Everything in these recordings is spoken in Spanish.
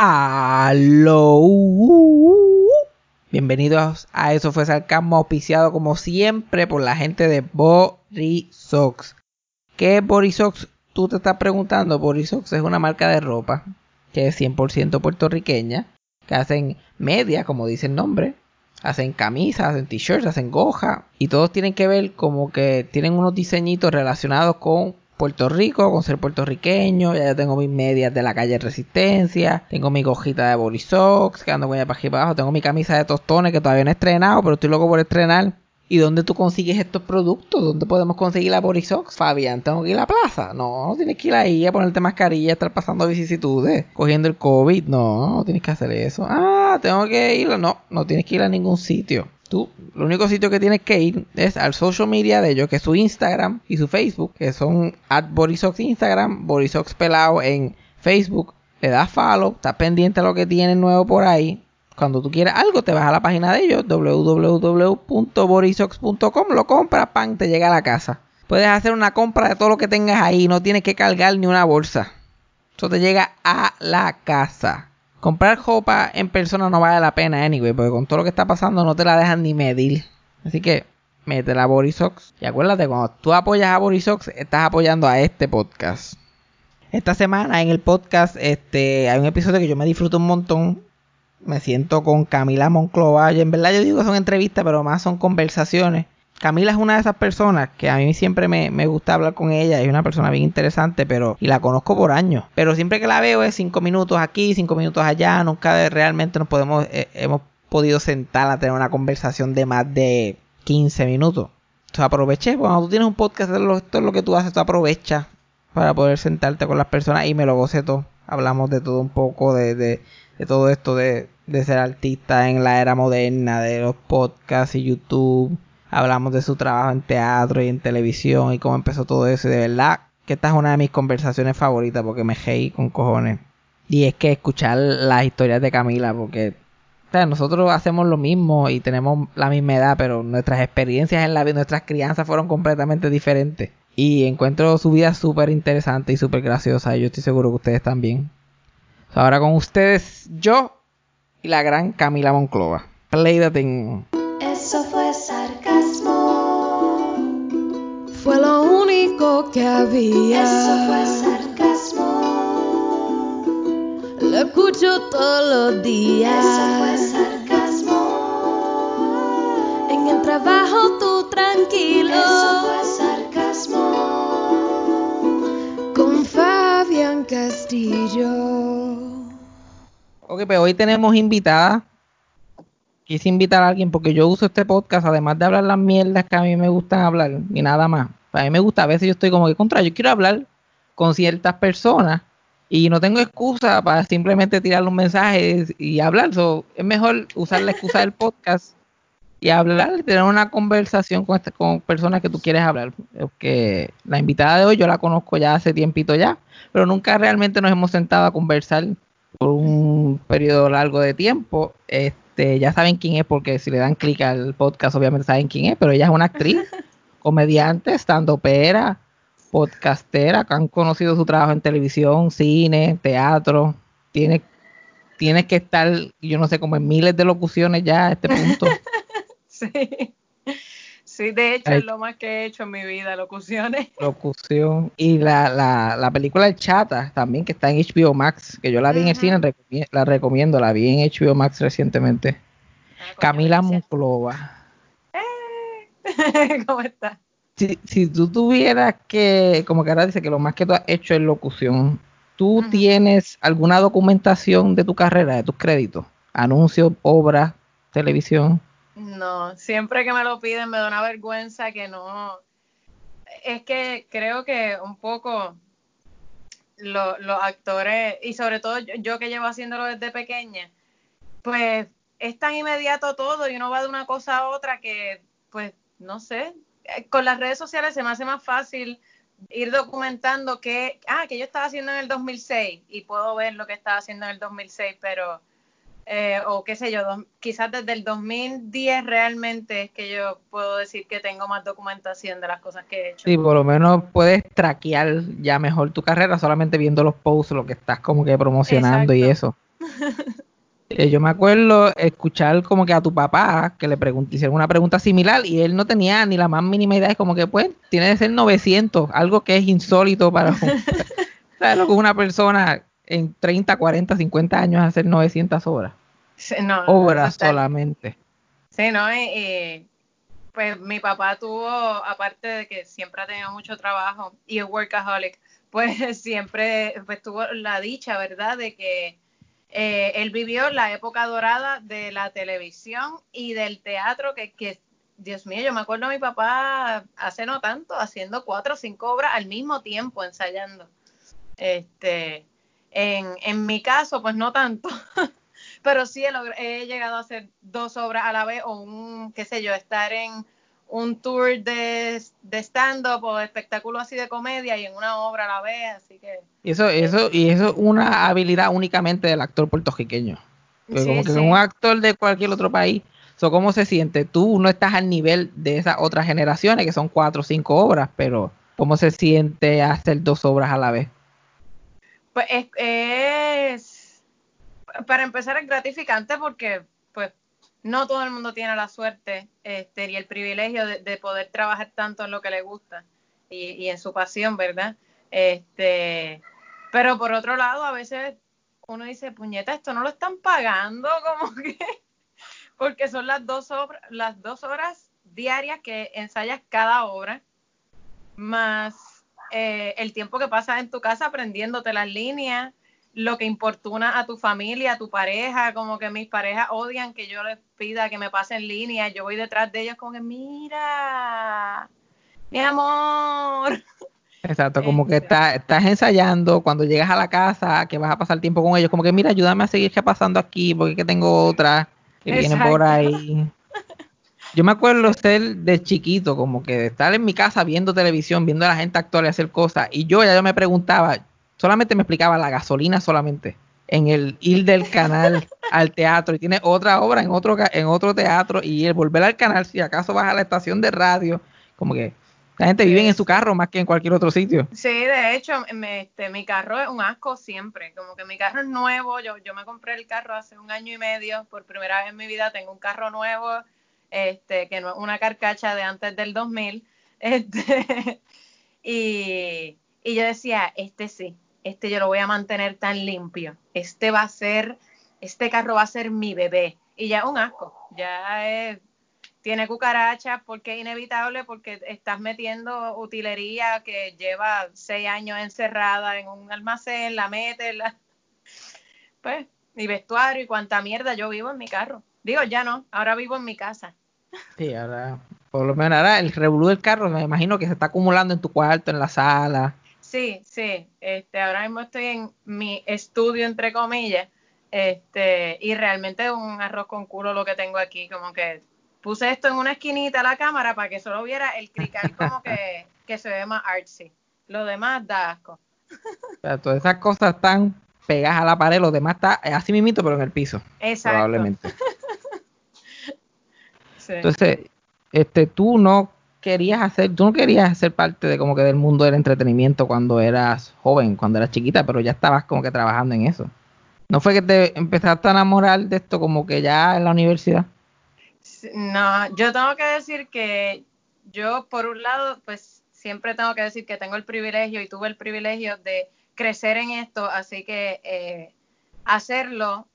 Aló. Bienvenidos a Eso fue Sarcasmo, auspiciado como siempre por la gente de Borisox. ¿Qué es Borisox? Tú te estás preguntando. Borisox es una marca de ropa que es 100% puertorriqueña, que hacen media, como dice el nombre, hacen camisas, hacen t-shirts, hacen goja y todos tienen que ver como que tienen unos diseñitos relacionados con Puerto Rico, con ser puertorriqueño, ya tengo mis medias de la calle Resistencia, tengo mi gojita de Borisox, que ando con ella para aquí para abajo, tengo mi camisa de tostones que todavía no he estrenado, pero estoy loco por estrenar. ¿Y dónde tú consigues estos productos? ¿Dónde podemos conseguir la Borisox? Fabián, ¿tengo que ir a la plaza? No, no tienes que ir ahí a ponerte mascarilla, estar pasando vicisitudes, cogiendo el COVID. No, no tienes que hacer eso. Ah, tengo que ir. No, no tienes que ir a ningún sitio. Tú, lo único sitio que tienes que ir es al social media de ellos, que es su Instagram y su Facebook, que son at Borisox Instagram, Borisox Pelado en Facebook. Le das follow, estás pendiente a lo que tienen nuevo por ahí. Cuando tú quieras algo, te vas a la página de ellos, www.borisox.com, lo compras, pan, te llega a la casa. Puedes hacer una compra de todo lo que tengas ahí, no tienes que cargar ni una bolsa. Eso te llega a la casa. Comprar ropa en persona no vale la pena, anyway, porque con todo lo que está pasando no te la dejan ni medir. Así que métela a Borisox. Y acuérdate, cuando tú apoyas a Borisox, estás apoyando a este podcast. Esta semana en el podcast este, hay un episodio que yo me disfruto un montón me siento con Camila Monclova. Y en verdad yo digo que son entrevistas, pero más son conversaciones. Camila es una de esas personas que a mí siempre me, gusta hablar con ella. Es una persona bien interesante, pero y la conozco por años. Pero siempre que la veo es cinco minutos aquí, cinco minutos allá. Nunca realmente nos podemos eh, hemos podido sentar a tener una conversación de más de 15 minutos. Entonces aproveché. Cuando tú tienes un podcast, esto es lo que tú haces, tú aprovechas para poder sentarte con las personas y me lo goce todo. Hablamos de todo un poco, de de todo esto de, ser artista en la era moderna, de los podcasts y YouTube. Hablamos de su trabajo en teatro y en televisión y cómo empezó todo eso. Y de verdad que esta es una de mis conversaciones favoritas porque me reí con cojones. Y es que escuchar las historias de Camila, porque nosotros hacemos lo mismo y tenemos la misma edad, pero nuestras experiencias en la vida, nuestras crianzas fueron completamente diferentes. Y encuentro su vida súper interesante y súper graciosa. Y yo estoy seguro que ustedes también. Ahora con ustedes, yo y la gran Camila Monclova. Play the thing. Que había. Eso fue sarcasmo. Lo escucho todos los días. Eso fue sarcasmo. En el trabajo tú tranquilo. Eso fue sarcasmo. Con Fabián Castillo. Ok, pues hoy tenemos invitada. Quise invitar a alguien porque yo uso este podcast, además de hablar las mierdas que a mí me gustan hablar y nada más. A mí me gusta, a veces yo estoy como que contra, yo quiero hablar con ciertas personas y no tengo excusa para simplemente tirar los mensajes y hablar. es mejor usar la excusa del podcast y hablar, tener una conversación con, este, con personas que tú quieres hablar. Porque la invitada de hoy yo la conozco ya hace tiempito ya, pero nunca realmente nos hemos sentado a conversar por un periodo largo de tiempo. Este, ya saben quién es porque si le dan clic al podcast obviamente saben quién es, pero ella es una actriz, comediante, estando pera, podcastera, que han conocido su trabajo en televisión, cine, teatro. Tiene, tiene que estar, yo no sé, como en miles de locuciones ya a este punto. sí. Sí, de hecho es lo más que he hecho en mi vida, locuciones. Locución. Y la, la, la película El Chata también, que está en HBO Max, que yo la vi en el cine, la recomiendo, la vi en HBO Max recientemente. Ah, Camila Monclova. ¿Cómo estás? Si, si tú tuvieras que, como que ahora dice que lo más que tú has hecho es locución, ¿tú tienes alguna documentación de tu carrera, de tus créditos? Anuncios, obras, televisión. No, siempre que me lo piden me da una vergüenza que no. Es que creo que un poco los actores, y sobre todo yo, que llevo haciéndolo desde pequeña, pues es tan inmediato todo y uno va de una cosa a otra que, pues, no sé, con las redes sociales se me hace más fácil ir documentando que, ah, que yo estaba haciendo en el 2006 y puedo ver lo que estaba haciendo en el 2006, pero eh, o qué sé yo, quizás desde el 2010 realmente es que yo puedo decir que tengo más documentación de las cosas que he hecho. Sí, por lo menos puedes traquear ya mejor tu carrera solamente viendo los posts, lo que estás como que promocionando y eso. Eh, yo me acuerdo escuchar como que a tu papá que le hicieron una pregunta similar y él no tenía ni la más mínima idea. Es como que, pues, tiene que ser 900, algo que es insólito para ¿sabes lo que una persona en 30, 40, 50 años hacer 900 horas? No, Obras está- solamente. Sí, ¿no? Y, pues mi papá tuvo, aparte de que siempre ha tenido mucho trabajo y es workaholic, pues siempre pues, tuvo la dicha, ¿verdad?, de que eh, él vivió la época dorada de la televisión y del teatro, que, que, Dios mío, yo me acuerdo a mi papá hace no tanto, haciendo cuatro o cinco obras al mismo tiempo, ensayando. Este, en, en mi caso, pues no tanto. pero sí he, he llegado a hacer dos obras a la vez o un, qué sé yo, estar en un tour de, de stand-up o de espectáculo así de comedia y en una obra a la vez, así que... Y eso, eso, y eso es una habilidad únicamente del actor puertorriqueño. Sí, como que sí. un actor de cualquier otro país, so, ¿cómo se siente? Tú no estás al nivel de esas otras generaciones que son cuatro o cinco obras, pero ¿cómo se siente hacer dos obras a la vez? Pues es, es- para empezar es gratificante porque no todo el mundo tiene la suerte este, y el privilegio de, de poder trabajar tanto en lo que le gusta y, en su pasión, ¿verdad? Este, pero por otro lado, a veces uno dice, puñeta, esto no lo están pagando, como que, porque son las dos las dos horas diarias que ensayas cada obra, más eh, el tiempo que pasas en tu casa aprendiéndote las líneas, lo que importuna a tu familia, a tu pareja, como que mis parejas odian que yo les pida que me pasen líneas, yo voy detrás de ellos como que, mira, mi amor. Exacto, como que Este. estás, ensayando, cuando llegas a la casa, que vas a pasar tiempo con ellos, como que mira, ayúdame a seguir qué pasando aquí, porque es que tengo otra que viene por ahí. Yo me acuerdo ser de chiquito, como que de estar en mi casa viendo televisión, viendo a la gente actuar y hacer cosas, y yo ya yo me preguntaba, solamente me explicaba la gasolina solamente, en el ir del canal al teatro, y tiene otra obra en otro, en otro teatro, y el volver al canal, si acaso vas a la estación de radio, como que la gente vive en su carro más que en cualquier otro sitio. Sí, de hecho, me- este, mi carro es un asco siempre, como que mi carro es nuevo, yo, yo me compré el carro hace un año y medio, por primera vez en mi vida tengo un carro nuevo, este, que no es una carcacha de antes del 2000, este, y, y yo decía, este sí, este yo lo voy a mantener tan limpio, este va a ser, este carro va a ser mi bebé, y ya es un asco, ya es, tiene cucarachas porque es inevitable, porque estás metiendo utilería que lleva seis años encerrada en un almacén, la metes, pues, mi vestuario y cuánta mierda yo vivo en mi carro. Digo, ya no, ahora vivo en mi casa. Sí, ahora, por lo menos ahora el revolú del carro, me imagino que se está acumulando en tu cuarto, en la sala. Sí, sí, este, ahora mismo estoy en mi estudio, entre comillas, este, y realmente es un arroz con culo lo que tengo aquí, como que puse esto en una esquinita a la cámara para que solo viera el crical como que, que se ve más artsy. Lo demás da asco. O sea, todas esas cosas están pegadas a la pared, lo demás está así mismito, pero en el piso, Exacto. probablemente. Sí. Entonces, este, tú no querías hacer, tú no querías ser parte de como que del mundo del entretenimiento cuando eras joven, cuando eras chiquita, pero ya estabas como que trabajando en eso. ¿No fue que te empezaste a enamorar de esto como que ya en la universidad? No, yo tengo que decir que yo, por un lado, pues siempre tengo que decir que tengo el privilegio y tuve el privilegio de crecer en esto, así que eh, hacerlo,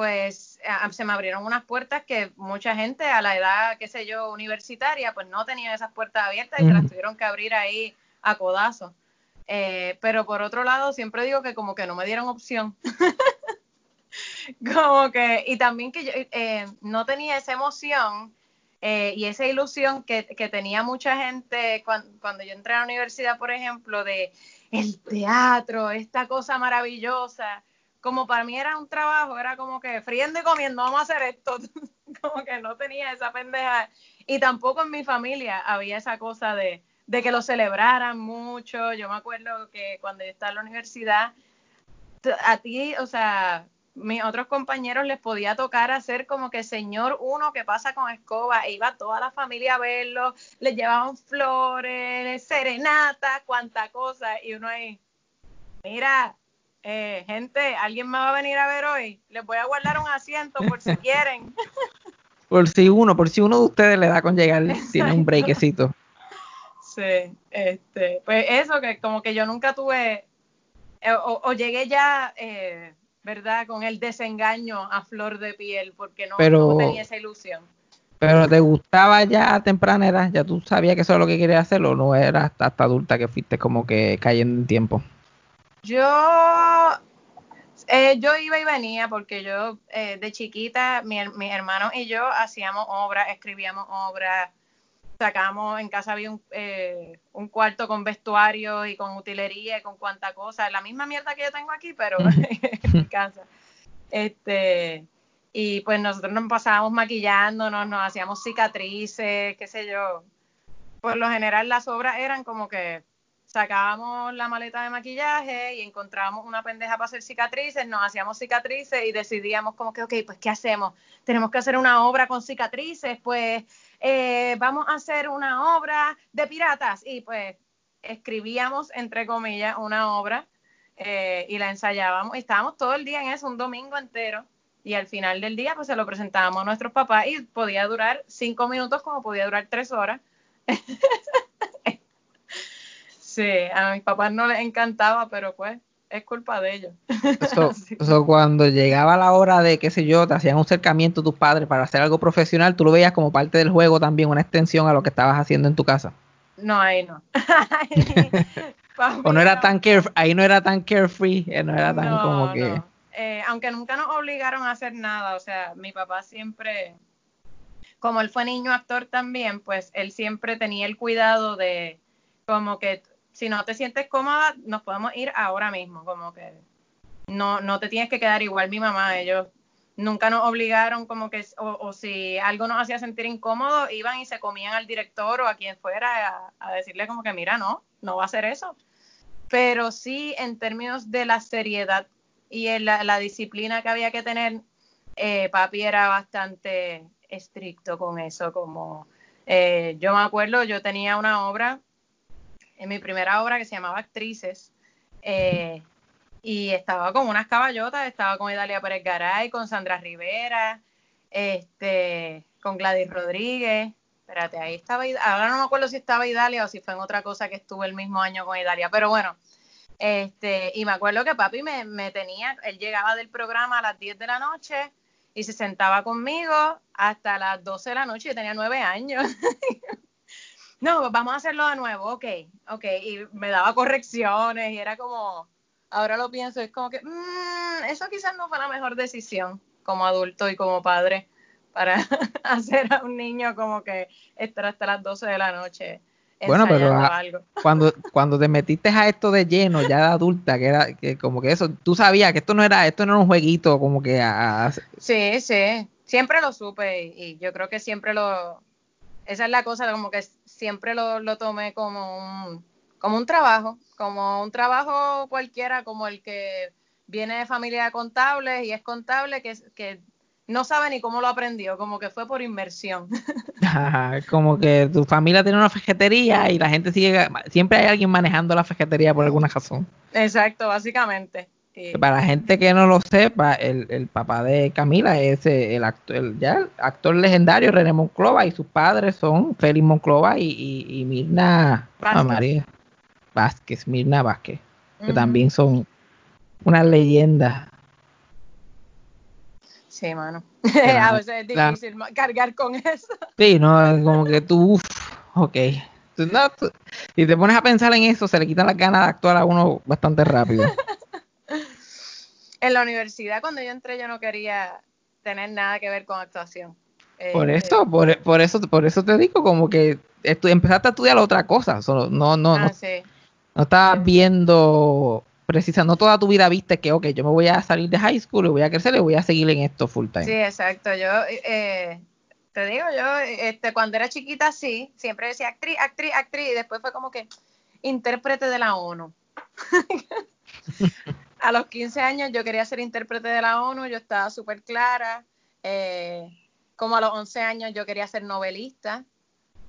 pues a- se me abrieron unas puertas que mucha gente a la edad, qué sé yo, universitaria, pues no tenía esas puertas abiertas y se las tuvieron que abrir ahí a codazo. Eh, pero por otro lado, siempre digo que como que no me dieron opción. como que, y también que yo eh, no tenía esa emoción eh, y esa ilusión que, que tenía mucha gente cuando, cuando yo entré a la universidad, por ejemplo, de el teatro, esta cosa maravillosa. Como para mí era un trabajo, era como que friendo y comiendo, vamos a hacer esto. como que no tenía esa pendeja. Y tampoco en mi familia había esa cosa de, de que lo celebraran mucho. Yo me acuerdo que cuando yo estaba en la universidad, a ti, o sea, mis otros compañeros les podía tocar hacer como que señor uno que pasa con escoba, e iba toda la familia a verlo, les llevaban flores, serenata, cuánta cosa, y uno ahí, mira, eh, gente, ¿alguien me va a venir a ver hoy? Les voy a guardar un asiento por si quieren. Por si uno, por si uno de ustedes le da con llegar, tiene un breakecito. Sí, este, pues eso, que como que yo nunca tuve, eh, o, llegué ya, eh, ¿verdad? Con el desengaño a flor de piel, porque no, Pero- no tenía esa ilusión. Pero te gustaba ya a temprana edad, ya tú sabías que eso es lo que querías hacer o no era hasta, hasta adulta que fuiste como que cayendo en tiempo. Yo, eh, yo iba y venía porque yo eh, de chiquita, mi, mis hermanos y yo hacíamos obras, escribíamos obras, sacábamos, en casa había un, eh, un cuarto con vestuario y con utilería y con cuanta cosa, la misma mierda que yo tengo aquí, pero en mi casa. Este, y pues nosotros nos pasábamos maquillándonos, nos hacíamos cicatrices, qué sé yo. Por lo general las obras eran como que sacábamos la maleta de maquillaje y encontrábamos una pendeja para hacer cicatrices, nos hacíamos cicatrices y decidíamos como que, ok, pues ¿qué hacemos? Tenemos que hacer una obra con cicatrices, pues eh, vamos a hacer una obra de piratas y pues escribíamos, entre comillas, una obra eh, y la ensayábamos y estábamos todo el día en eso, un domingo entero. Y al final del día, pues se lo presentábamos a nuestros papás y podía durar cinco minutos como podía durar tres horas. Sí, a mis papás no les encantaba, pero pues es culpa de ellos. Eso, Sí. eso cuando llegaba la hora de, qué sé yo, te hacían un cercamiento tus padres para hacer algo profesional, tú lo veías como parte del juego también, una extensión a lo que estabas haciendo en tu casa. No, ahí no. O no era tan care, ahí no era tan carefree, eh, no era tan No, como que... no. Eh, aunque nunca nos obligaron a hacer nada, o sea, mi papá siempre, como él fue niño actor también, pues él siempre tenía el cuidado de, como que si no te sientes cómoda, nos podemos ir ahora mismo, como que no, no te tienes que quedar igual mi mamá, ellos nunca nos obligaron como que, o, o si algo nos hacía sentir incómodo, iban y se comían al director o a quien fuera a, decirle como que, mira, no, no va a hacer eso. Pero sí, en términos de la seriedad y en la, la disciplina que había que tener, eh, papi era bastante estricto con eso, como eh, yo me acuerdo, yo tenía una obra, en mi primera obra que se llamaba Actrices, eh, y estaba con unas caballotas, estaba con Idalia Pérez Garay, con Sandra Rivera, este, con Gladys Rodríguez, espérate, ahí estaba, ahora no me acuerdo si estaba Idalia o si fue en otra cosa que estuve el mismo año con Idalia, pero bueno, este, y me acuerdo que papi me, me tenía, él llegaba del programa a las 10 de la noche y se sentaba conmigo hasta las 12 de la noche, yo tenía nueve años. no, vamos a hacerlo de nuevo, ok, ok, y me daba correcciones y era como, ahora lo pienso, es como que, mm, eso quizás no fue la mejor decisión como adulto y como padre para hacer a un niño como que estar hasta las 12 de la noche Bueno, pero ensayando a- algo. cuando, cuando te metiste a esto de lleno, ya de adulta, que era que como que eso, tú sabías que esto no era, esto no era un jueguito, como que a- a- Sí, sí, siempre lo supe y, y yo creo que siempre lo, esa es la cosa, como que siempre lo, lo tomé como un, como un trabajo, como un trabajo cualquiera, como el que viene de familia de contables y es contable que, que no sabe ni cómo lo aprendió, como que fue por inversión. Como que tu familia tiene una fejetería y la gente sigue, siempre hay alguien manejando la fejetería por alguna razón. Exacto, básicamente. Y- Para la gente que no lo sepa, el, el papá de Camila es eh, el actor, el, ya, el actor legendario René Monclova y sus padres son Félix Monclova y, y, y Mirna ah, Vázquez. María Vázquez, Mirna Vázquez, que también son una leyenda. Sí, mano. A veces es difícil cargar con eso. Sí, no, como que tú, uff, ok. Tú, no, tú- si te pones a pensar en eso, se le quitan las ganas de actuar a uno bastante rápido. En la universidad, cuando yo entré, yo no quería tener nada que ver con actuación. Eh, Por eh, eso, por, por eso, por eso te digo, como que empezaste a estudiar otra cosa. Solo, no, no, ah, no, sí. no estabas viendo, precisa, no toda tu vida viste que, ok, yo me voy a salir de high school y voy a crecer y voy a seguir en esto full time. Sí, exacto. Yo, eh, te digo, yo, este, cuando era chiquita, sí, siempre decía actriz, actriz, actriz, y después fue como que intérprete de la ONU. a los 15 años yo quería ser intérprete de la ONU, yo estaba súper clara. Eh, como a los 11 años yo quería ser novelista,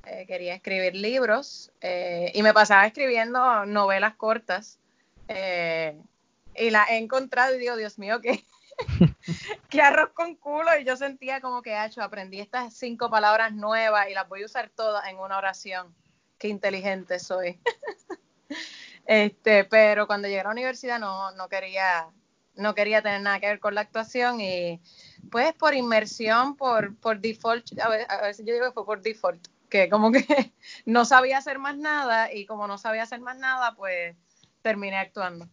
eh, quería escribir libros eh, y me pasaba escribiendo novelas cortas. y la he encontrado y digo, Dios mío, qué, qué arroz con culo. Y yo sentía como que, hecho, aprendí estas cinco palabras nuevas y las voy a usar todas en una oración. Qué inteligente soy. este, pero cuando llegué a la universidad no, no quería, no quería tener nada que ver con la actuación y pues por inmersión, por, por default, a, veces yo digo que fue por default, que como que no sabía hacer más nada y como no sabía hacer más nada, pues terminé actuando.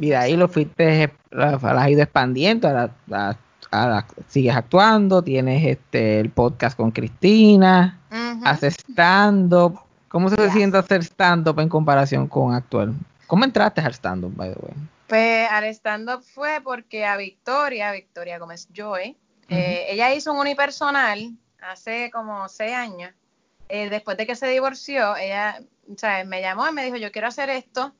Y de ahí lo fuiste, has ido expandiendo, sigues actuando, tienes este el podcast con Cristina, haces stand-up. ¿Cómo se siente hacer stand-up en comparación con actuar? ¿Cómo entraste al stand-up, by the way? Pues al stand-up fue porque a Victoria, Victoria Gómez Joy, eh, ella hizo un unipersonal hace como seis años. Eh, después de que se divorció, ella sea, me llamó y me dijo, yo quiero hacer esto,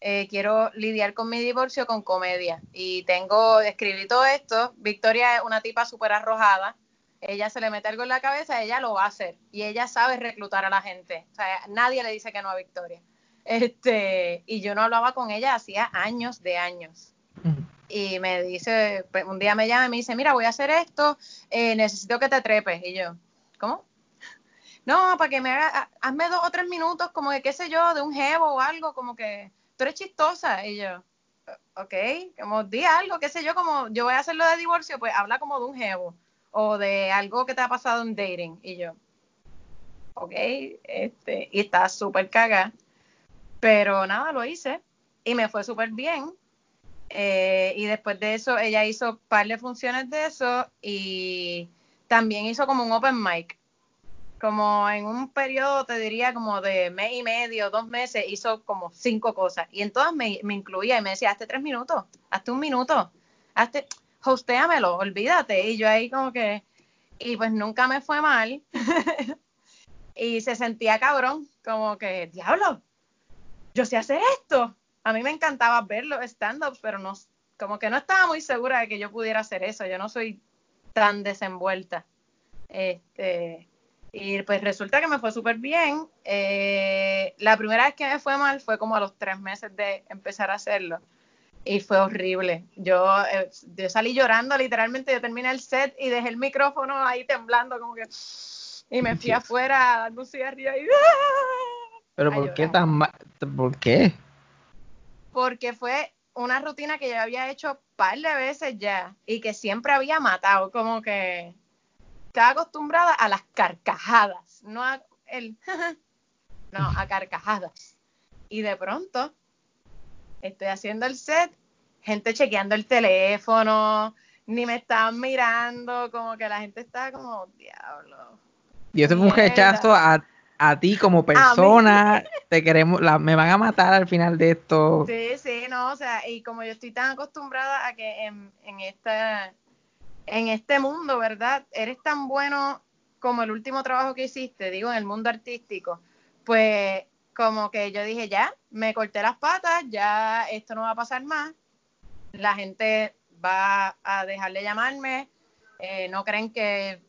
eh, quiero lidiar con mi divorcio con comedia. Y tengo, escribí todo esto. Victoria es una tipa súper arrojada. Ella se le mete algo en la cabeza, ella lo va a hacer. Y ella sabe reclutar a la gente. O sea, nadie le dice que no a Victoria. Este, y yo no hablaba con ella hacía años de años. Y me dice, pues, un día me llama y me dice, mira, voy a hacer esto, eh, necesito que te trepes. Y yo, ¿cómo? No, para que me haga, hazme dos o tres minutos, como de qué sé yo, de un jevo o algo, como que tú eres chistosa. Y yo, ok, como di algo, qué sé yo, como yo voy a hacerlo de divorcio, pues habla como de un jevo o de algo que te ha pasado en dating. Y yo, ok, este, y está súper cagada. Pero nada, lo hice y me fue súper bien. Eh, y después de eso, ella hizo par de funciones de eso y también hizo como un open mic como en un periodo, te diría como de mes y medio, dos meses, hizo como cinco cosas. Y en todas me, incluía y me decía, hazte tres minutos, hazte un minuto, hazte, hostéamelo, olvídate. Y yo ahí como que, y pues nunca me fue mal. y se sentía cabrón, como que, diablo, yo sé hacer esto. A mí me encantaba ver los stand-ups, pero no, como que no estaba muy segura de que yo pudiera hacer eso. Yo no soy tan desenvuelta. Este, y pues resulta que me fue súper bien. Eh, la primera vez que me fue mal fue como a los tres meses de empezar a hacerlo. Y fue horrible. Yo, eh, yo salí llorando, literalmente. Yo terminé el set y dejé el micrófono ahí temblando, como que. Y me fui afuera dando un cigarrillo y. ¿Pero por qué tan mal? ¿Por qué? Porque fue una rutina que yo había hecho un par de veces ya y que siempre había matado, como que estaba acostumbrada a las carcajadas, no a el no, a carcajadas. Y de pronto estoy haciendo el set, gente chequeando el teléfono, ni me estaban mirando, como que la gente estaba como, diablo. Y eso fue un rechazo a, a ti como persona, te queremos, la, me van a matar al final de esto. Sí, sí, no, o sea, y como yo estoy tan acostumbrada a que en, en esta en este mundo, ¿verdad? Eres tan bueno como el último trabajo que hiciste, digo, en el mundo artístico, pues como que yo dije, ya, me corté las patas, ya esto no va a pasar más, la gente va a dejar de llamarme, eh, no creen que...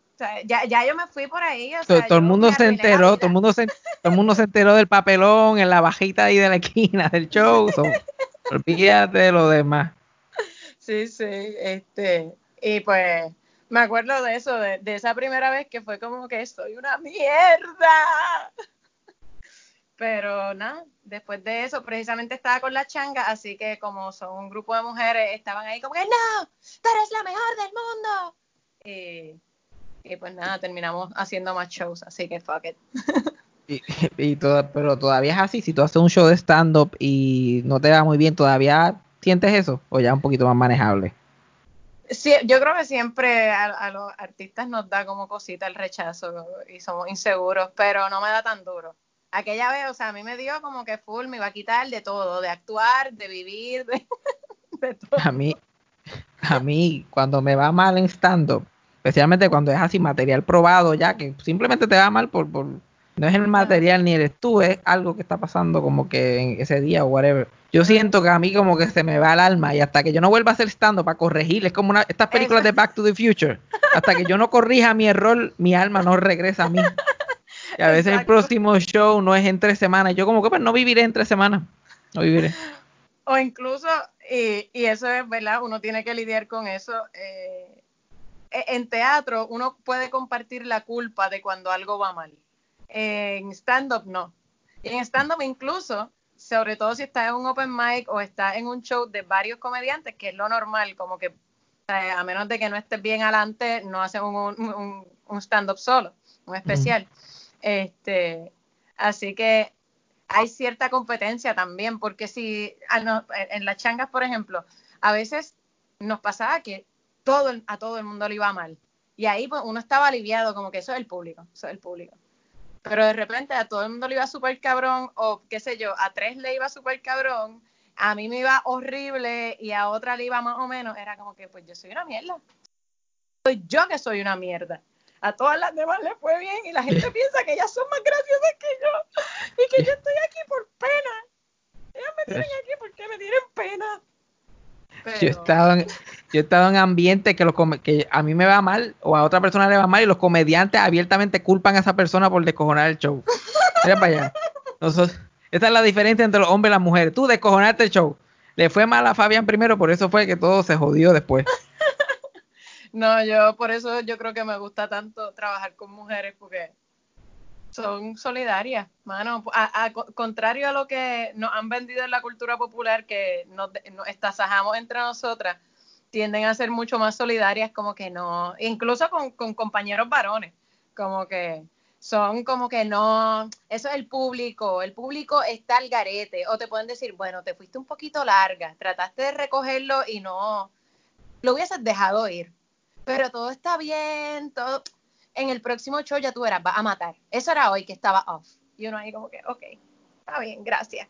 ya, ya yo me fui por ahí. O sea, todo, el mundo se enteró, todo el mundo se, todo el mundo se enteró del papelón en la bajita ahí de la esquina del show. olvídate de lo demás. Sí, sí, este, y pues me acuerdo de eso, de, esa primera vez que fue como que soy una mierda. Pero nada, después de eso precisamente estaba con la changa, así que como son un grupo de mujeres, estaban ahí como que no, tú eres la mejor del mundo. Y, pues nada, terminamos haciendo más shows, así que fuck it. y, y pero todavía es así, si tú haces un show de stand-up y no te va muy bien, ¿todavía sientes eso? ¿O ya un poquito más manejable? Sí, yo creo que siempre a, los artistas nos da como cosita el rechazo y somos inseguros, pero no me da tan duro. Aquella vez, o sea, a mí me dio como que full, me iba a quitar de todo, de actuar, de vivir, de, todo. A mí, a mí, cuando me va mal en stand-up, especialmente cuando es así material probado ya, que simplemente te va mal por, por no es el material ni eres tú, es algo que está pasando como que en ese día o whatever. Yo siento que a mí como que se me va el alma y hasta que yo no vuelva a hacer stand para corregir, es como una, estas películas de Back to the Future, hasta que yo no corrija mi error, mi alma no regresa a mí. Y a veces el próximo show no es en tres semanas. Yo como que pues no viviré en tres semanas. No viviré. O incluso, y, y eso es verdad, uno tiene que lidiar con eso. Eh, e, en teatro uno puede compartir la culpa de cuando algo va mal. En stand-up no. Y en stand-up incluso, sobre todo si estás en un open mic o estás en un show de varios comediantes, que es lo normal, como que a menos de que no estés bien adelante, no haces un, un, un stand-up solo, un especial. Este, así que hay cierta competencia también, porque si ah, en las changas, por ejemplo, a veces nos pasaba que todo a todo el mundo le iba mal. Y ahí pues, uno estaba aliviado, como que eso es el público, eso es el público. Pero de repente a todo el mundo le iba súper cabrón, o qué sé yo, a tres le iba súper cabrón, a mí me iba horrible y a otra le iba más o menos, era como que pues yo soy una mierda. Soy yo que soy una mierda a todas las demás les fue bien y la gente piensa que ellas son más graciosas que yo y que yo estoy aquí por pena. Ellas me tienen aquí porque me tienen pena. Yo he estado en, yo he estado en ambientes que, que a mí me va mal o a otra persona le va mal y los comediantes abiertamente culpan a esa persona por descojonar el show. Mira para allá. esta es la diferencia entre los hombres y las mujeres. Tú descojonaste el show. Le fue mal a Fabián primero, por eso fue que todo se jodió después. No, yo por eso yo creo que me gusta tanto trabajar con mujeres porque son solidarias, mano. A, contrario a lo que nos han vendido en la cultura popular, que nos, nos estasajamos entre nosotras, tienden a ser mucho más solidarias, como que no, incluso con, con compañeros varones, como que son como que no, eso es el público, el público está al garete, o te pueden decir, bueno, te fuiste un poquito larga, trataste de recogerlo y no, lo hubieses dejado ir pero todo está bien, todo. En el próximo show ya tú verás, va a matar. Eso era hoy que estaba off. Y uno ahí como que, ok, está bien, gracias.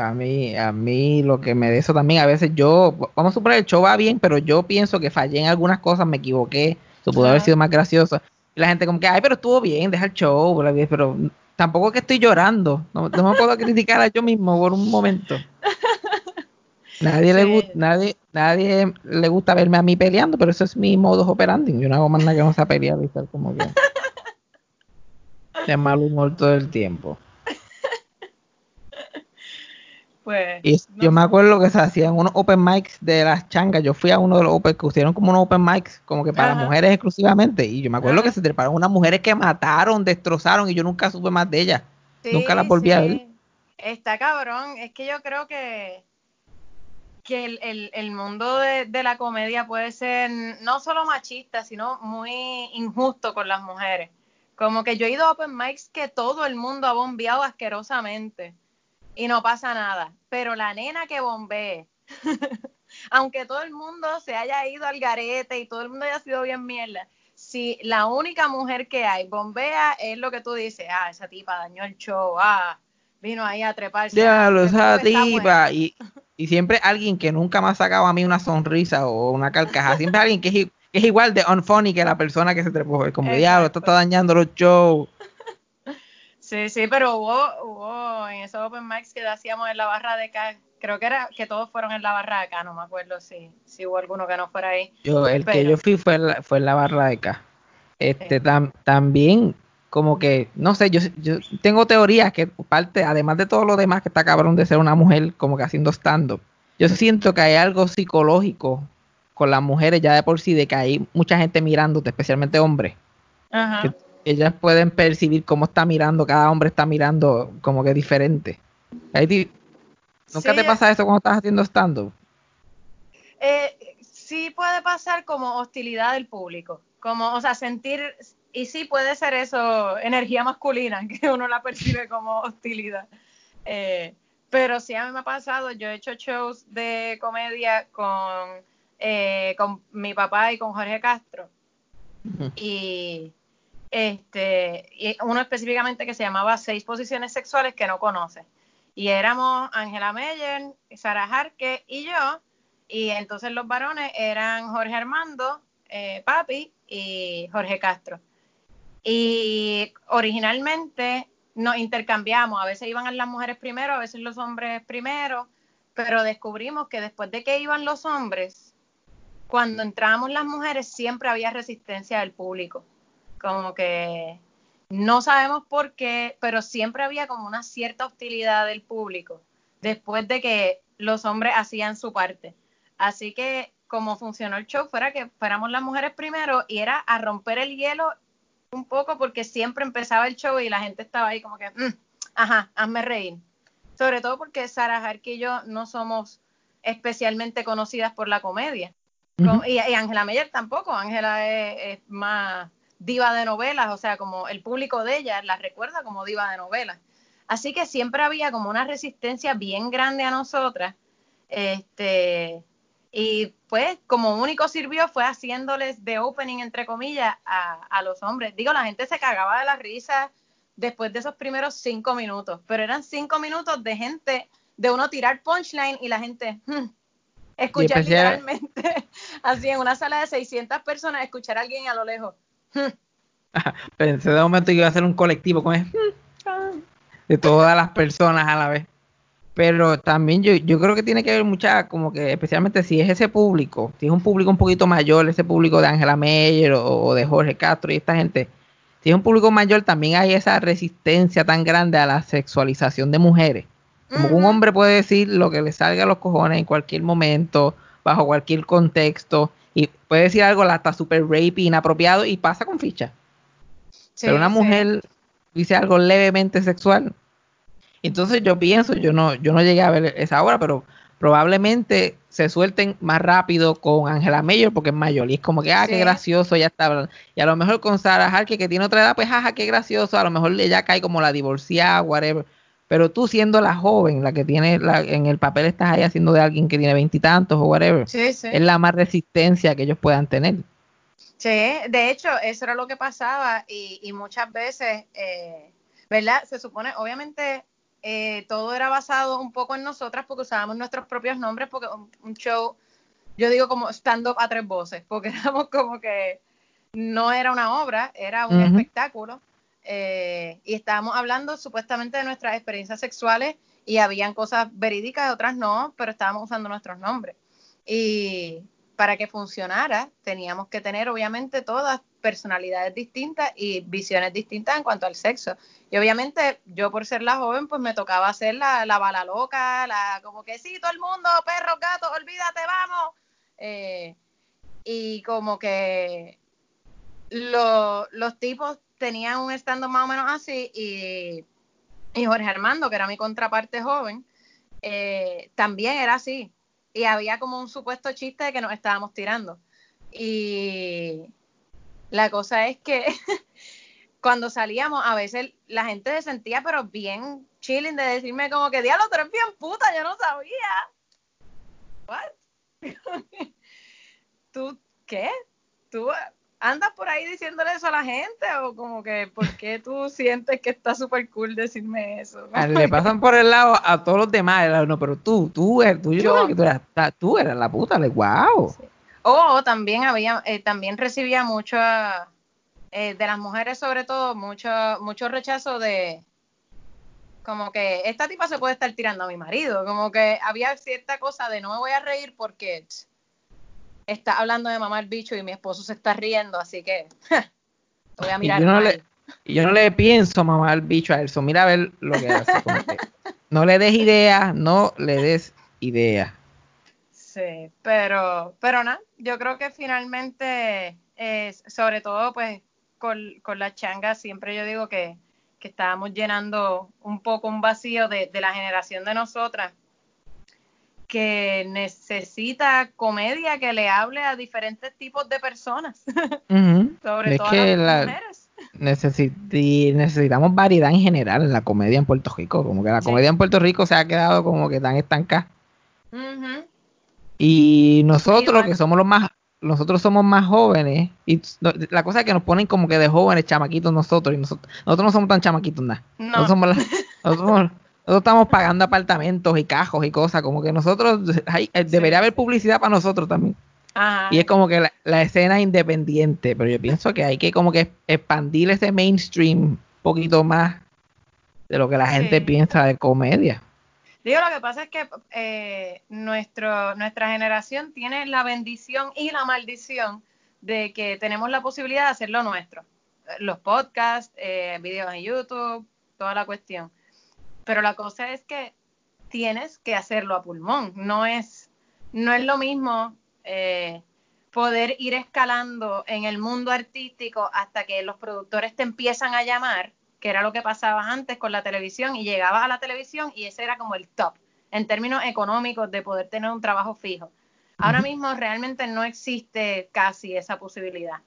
A mí, a mí lo que me de eso también, a veces yo, vamos a suponer el show va bien, pero yo pienso que fallé en algunas cosas, me equivoqué, eso pudo haber sido más gracioso. Y la gente como que, ay, pero estuvo bien, deja el show, pero tampoco es que estoy llorando, no, no me puedo criticar a yo mismo por un momento. Nadie, le gusta, nadie, nadie le gusta verme a mí peleando, pero eso es mi modus operandi. Yo no hago más nada que no sea pelear y estar como que de mal humor todo el tiempo. Pues, y yo me acuerdo que se hacían unos open mics de las changas. Yo fui a uno de los open que hicieron como unos open mics, como que para mujeres exclusivamente. Y yo me acuerdo que se treparon unas mujeres que mataron, destrozaron y yo nunca supe más de ellas. nunca las volví a ver. Está cabrón. Es que yo creo que que el, el, mundo de, de, la comedia puede ser no solo machista, sino muy injusto con las mujeres. Como que yo he ido a open mics que todo el mundo ha bombeado asquerosamente y no pasa nada. Pero la nena que bombee, aunque todo el mundo se haya ido al garete y todo el mundo haya sido bien mierda, si la única mujer que hay bombea es lo que tú dices, ah, esa tipa dañó el show, ah, vino ahí a treparse. Ya, lo esa tipa. Y, y siempre alguien que nunca me ha sacado a mí una sonrisa o una carcajada. Siempre alguien que es, es igual de unfunny que la persona que se trepó. Es como, diablo, esto está dañando los shows. Sí, sí, pero hubo, hubo en esos open mics que hacíamos en la barra de acá, creo que era que todos fueron en la barra de acá, no me acuerdo si, si hubo alguno que no fuera ahí. Yo, el que yo fui fue en la, fue en la barra de acá. Este, también como que, no sé, yo, yo tengo teorías que parte, además de todo lo demás que está cabrón de ser una mujer como que haciendo stand-up, yo siento que hay algo psicológico con las mujeres ya de por sí, de que hay mucha gente mirándote, especialmente hombres. Que ellas pueden percibir cómo está mirando, cada hombre está mirando como que diferente. ¿Nunca te pasa eso cuando estás haciendo stand-up? Eh, sí puede pasar como hostilidad del público, como, o sea, sentir y sí puede ser eso, energía masculina, que uno la percibe como hostilidad. Eh, pero sí a mí me ha pasado, yo he hecho shows de comedia con, eh, con mi papá y con Jorge Castro. Y este y uno específicamente que se llamaba Seis Posiciones Sexuales que no conoce. Y éramos Angela Meyer, Sara Jarque y yo. Y entonces los varones eran Jorge Armando, eh, Papi y Jorge Castro. Y originalmente nos intercambiamos, a veces iban las mujeres primero, a veces los hombres primero, pero descubrimos que después de que iban los hombres, cuando entrábamos las mujeres siempre había resistencia del público, como que No sabemos por qué, pero siempre había como una cierta hostilidad del público después de que los hombres hacían su parte. Así que como funcionó el show fuera que fuéramos las mujeres primero y era a romper el hielo un poco porque siempre empezaba el show y la gente estaba ahí como que, mm, ajá, hazme reír. Sobre todo porque Sarah Harky y yo no somos especialmente conocidas por la comedia. y, Angela Meyer tampoco. Angela es, más diva de novelas, o sea, como el público de ella la recuerda como diva de novelas. Así que siempre había como una resistencia bien grande a nosotras. Este, y pues como único sirvió fue haciéndoles de opening, entre comillas, a, a los hombres. Digo, la gente se cagaba de la risa después de esos primeros cinco minutos, pero eran cinco minutos de gente, de uno tirar punchline y la gente hmm, escuchar literalmente, así en una sala de 600 personas, escuchar a alguien a lo lejos. Hmm. Pensé de momento que iba a ser un colectivo con hmm, ah", de todas las personas a la vez. Pero también yo, yo creo que tiene que ver mucha, como que especialmente si es ese público, si es un público un poquito mayor, ese público de Angela Meyer o, de Jorge Castro y esta gente, si es un público mayor también hay esa resistencia tan grande a la sexualización de mujeres. Como un hombre puede decir lo que le salga a los cojones en cualquier momento, bajo cualquier contexto, y puede decir algo hasta super rape, inapropiado, y pasa con ficha. Pero una mujer dice algo levemente sexual, entonces yo pienso, yo no, yo no llegué a ver esa obra, pero probablemente se suelten más rápido con Angela Mayer porque es mayor y es como que, ah, qué gracioso, ya está. Y a lo mejor con Sarah Harker que tiene otra edad, pues, ajá, qué gracioso, a lo mejor ella cae como la divorciada, whatever. Pero tú siendo la joven, la que tiene, la, en el papel estás ahí haciendo de alguien que tiene veintitantos o whatever, es la más resistencia que ellos puedan tener. Sí, de hecho, eso era lo que pasaba y, y muchas veces, eh, ¿verdad? Se supone, obviamente, eh, todo era basado un poco en nosotras porque usábamos nuestros propios nombres, porque un, show, yo digo como stand-up a tres voces, porque éramos como que no era una obra, era un espectáculo. Eh, y estábamos hablando supuestamente de nuestras experiencias sexuales y habían cosas verídicas, otras no, pero estábamos usando nuestros nombres. Y para que funcionara, teníamos que tener obviamente todas personalidades distintas y visiones distintas en cuanto al sexo. Y obviamente yo por ser la joven, pues me tocaba hacer la, la bala loca, la como que sí, todo el mundo, perros, gatos, olvídate, vamos. Eh, y como que los tipos tenían un estando más o menos así y, y, Jorge Armando, que era mi contraparte joven, eh, también era así. Y había como un supuesto chiste de que nos estábamos tirando. Y, la cosa es que cuando salíamos, a veces la gente se sentía, pero bien chilling, de decirme como que, diablo, tú eres bien puta, yo no sabía. ¿What? ¿Tú qué? ¿Tú andas por ahí diciéndole eso a la gente? ¿O como que, ¿por qué tú sientes que está súper cool decirme eso? Le pasan por el lado a todos los demás, no, pero tú, tú, tú, yo, tú, eras, tú eras la puta, le wow. O también había, eh, también recibía mucho, eh, de las mujeres sobre todo, mucho, mucho rechazo de, como que esta tipa se puede estar tirando a mi marido, como que había cierta cosa de no me voy a reír porque está hablando de mamá el bicho y mi esposo se está riendo, así que voy a mirar. Y yo, no le, yo no le pienso mamar el bicho a eso, mira a ver lo que hace. no le des ideas, no le des ideas. Sí, pero, pero nada, yo creo que finalmente, eh, sobre todo pues con, con la changa, siempre yo digo que, que estábamos llenando un poco un vacío de, de la generación de nosotras que necesita comedia que le hable a diferentes tipos de personas, sobre todo a las mujeres. necesitamos variedad en general en la comedia en Puerto Rico, como que la comedia en Puerto Rico se ha quedado como que tan estancada. Y nosotros, que somos los más, nosotros somos más jóvenes, y la cosa es que nos ponen como que de jóvenes, chamaquitos nosotros, y nosotros, nosotros no somos tan chamaquitos nada. Nosotros, somos nosotros, estamos pagando apartamentos y cajos y cosas, como que nosotros, hay, eh, debería haber publicidad para nosotros también. Y es como que la, escena independiente, pero yo pienso que hay que como que expandir ese mainstream un poquito más de lo que la gente piensa de comedia. Lo que pasa es que eh, nuestro, nuestra generación tiene la bendición y la maldición de que tenemos la posibilidad de hacerlo nuestro. los podcasts, eh, videos en YouTube, toda la cuestión. Pero la cosa es que tienes que hacerlo a pulmón. No es, no es lo mismo eh, poder ir escalando en el mundo artístico hasta que los productores te empiezan a llamar, que era lo que pasaba antes con la televisión, y llegabas a la televisión y ese era como el top en términos económicos de poder tener un trabajo fijo. Ahora mismo realmente no existe casi esa posibilidad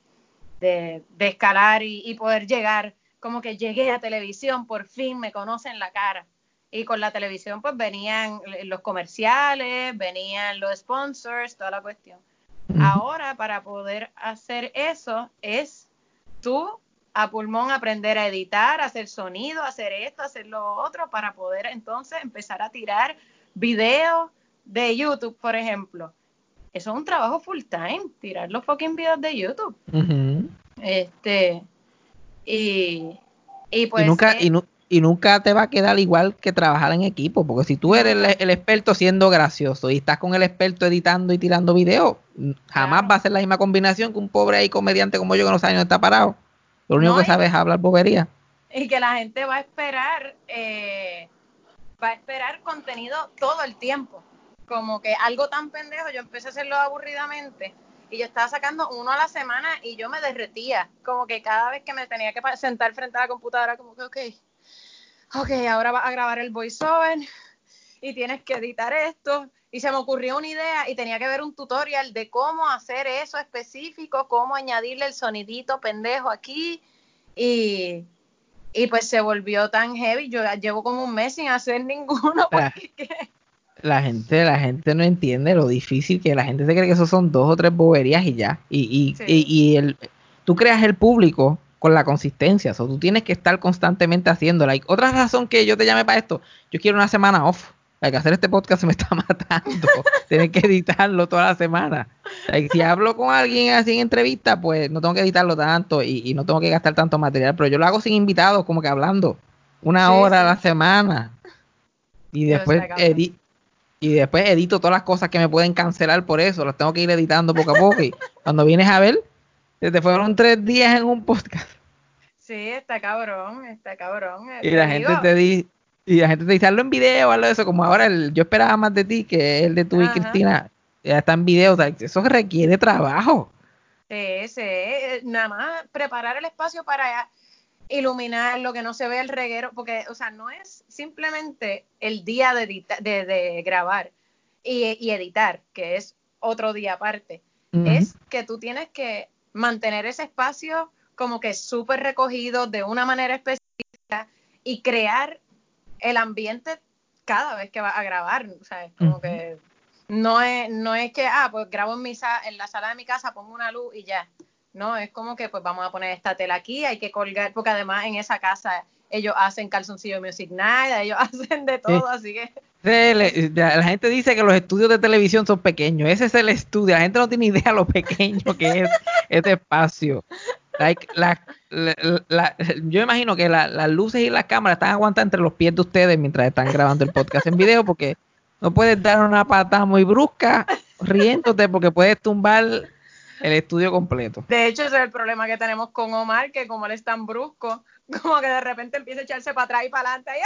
de, escalar y, poder llegar, como que llegué a televisión, por fin me conocen la cara. Y con la televisión pues venían los comerciales, venían los sponsors, toda la cuestión. Ahora para poder hacer eso es tú a pulmón aprender a editar, hacer sonido, hacer esto, hacer lo otro, para poder entonces empezar a tirar videos de YouTube, por ejemplo. Eso es un trabajo full time, tirar los fucking videos de YouTube. Este, y, y pues. Y nunca, y, y, nunca te va a quedar igual que trabajar en equipo, porque si tú eres el, experto siendo gracioso y estás con el experto editando y tirando videos, jamás va a ser la misma combinación que un pobre ahí comediante como yo que no sabe dónde está parado. Lo único que sabe es hablar bobería. Y que la gente va a esperar, eh, va a esperar contenido todo el tiempo. Como que algo tan pendejo, yo empecé a hacerlo aburridamente y yo estaba sacando uno a la semana y yo me derretía. Como que cada vez que me tenía que sentar frente a la computadora, como que, ok, ok, ahora vas a grabar el voiceover y tienes que editar esto. Y se me ocurrió una idea y tenía que ver un tutorial de cómo hacer eso específico, cómo añadirle el sonidito pendejo aquí. Y, pues se volvió tan heavy. Yo llevo como un mes sin hacer ninguno. la gente, la gente no entiende lo difícil que la gente se cree que eso son dos o tres boberías y ya. Y, y, y, el, tú creas el público con la consistencia. O sea, tú tienes que estar constantemente haciéndola. Y otra razón que yo te llame para esto, yo quiero una semana off. Hay que hacer este podcast se me está matando. Tienes que editarlo toda la semana. si hablo con alguien así en entrevista, pues no tengo que editarlo tanto y, no tengo que gastar tanto material. Pero yo lo hago sin invitados, como que hablando. Una hora a la semana. Y después y después edito todas las cosas que me pueden cancelar por eso, las tengo que ir editando poco a poco. Y cuando vienes a ver, te fueron tres días en un podcast. Sí, está cabrón, está cabrón. Y la gente te dice, y la gente te dice, hazlo en video, hazlo eso, como ahora el, yo esperaba más de ti que el de tú y Cristina, ya está en video, eso requiere trabajo. Sí, sí, nada más preparar el espacio para iluminar lo que no se ve el reguero, porque, o sea, no es simplemente el día de, de, grabar y, editar, que es otro día aparte. Es que tú tienes que mantener ese espacio como que súper recogido de una manera específica y crear el ambiente cada vez que vas a grabar, o sea, como que no es, no es que, ah, pues grabo en, mi en la sala de mi casa, pongo una luz y ya. No, es como que pues vamos a poner esta tela aquí, hay que colgar, porque además en esa casa ellos hacen calzoncillo music night, ellos hacen de todo, así que... la gente dice que los estudios de televisión son pequeños, ese es el estudio, la gente no tiene idea lo pequeño que es este espacio. Yo imagino que las luces y las cámaras están aguantando entre los pies de ustedes mientras están grabando el podcast en video porque no puedes dar una patada muy brusca riéndote porque puedes tumbar el estudio completo. De hecho, ese es el problema que tenemos con Omar, que como él es tan brusco, como que de repente empieza a echarse para atrás y para adelante.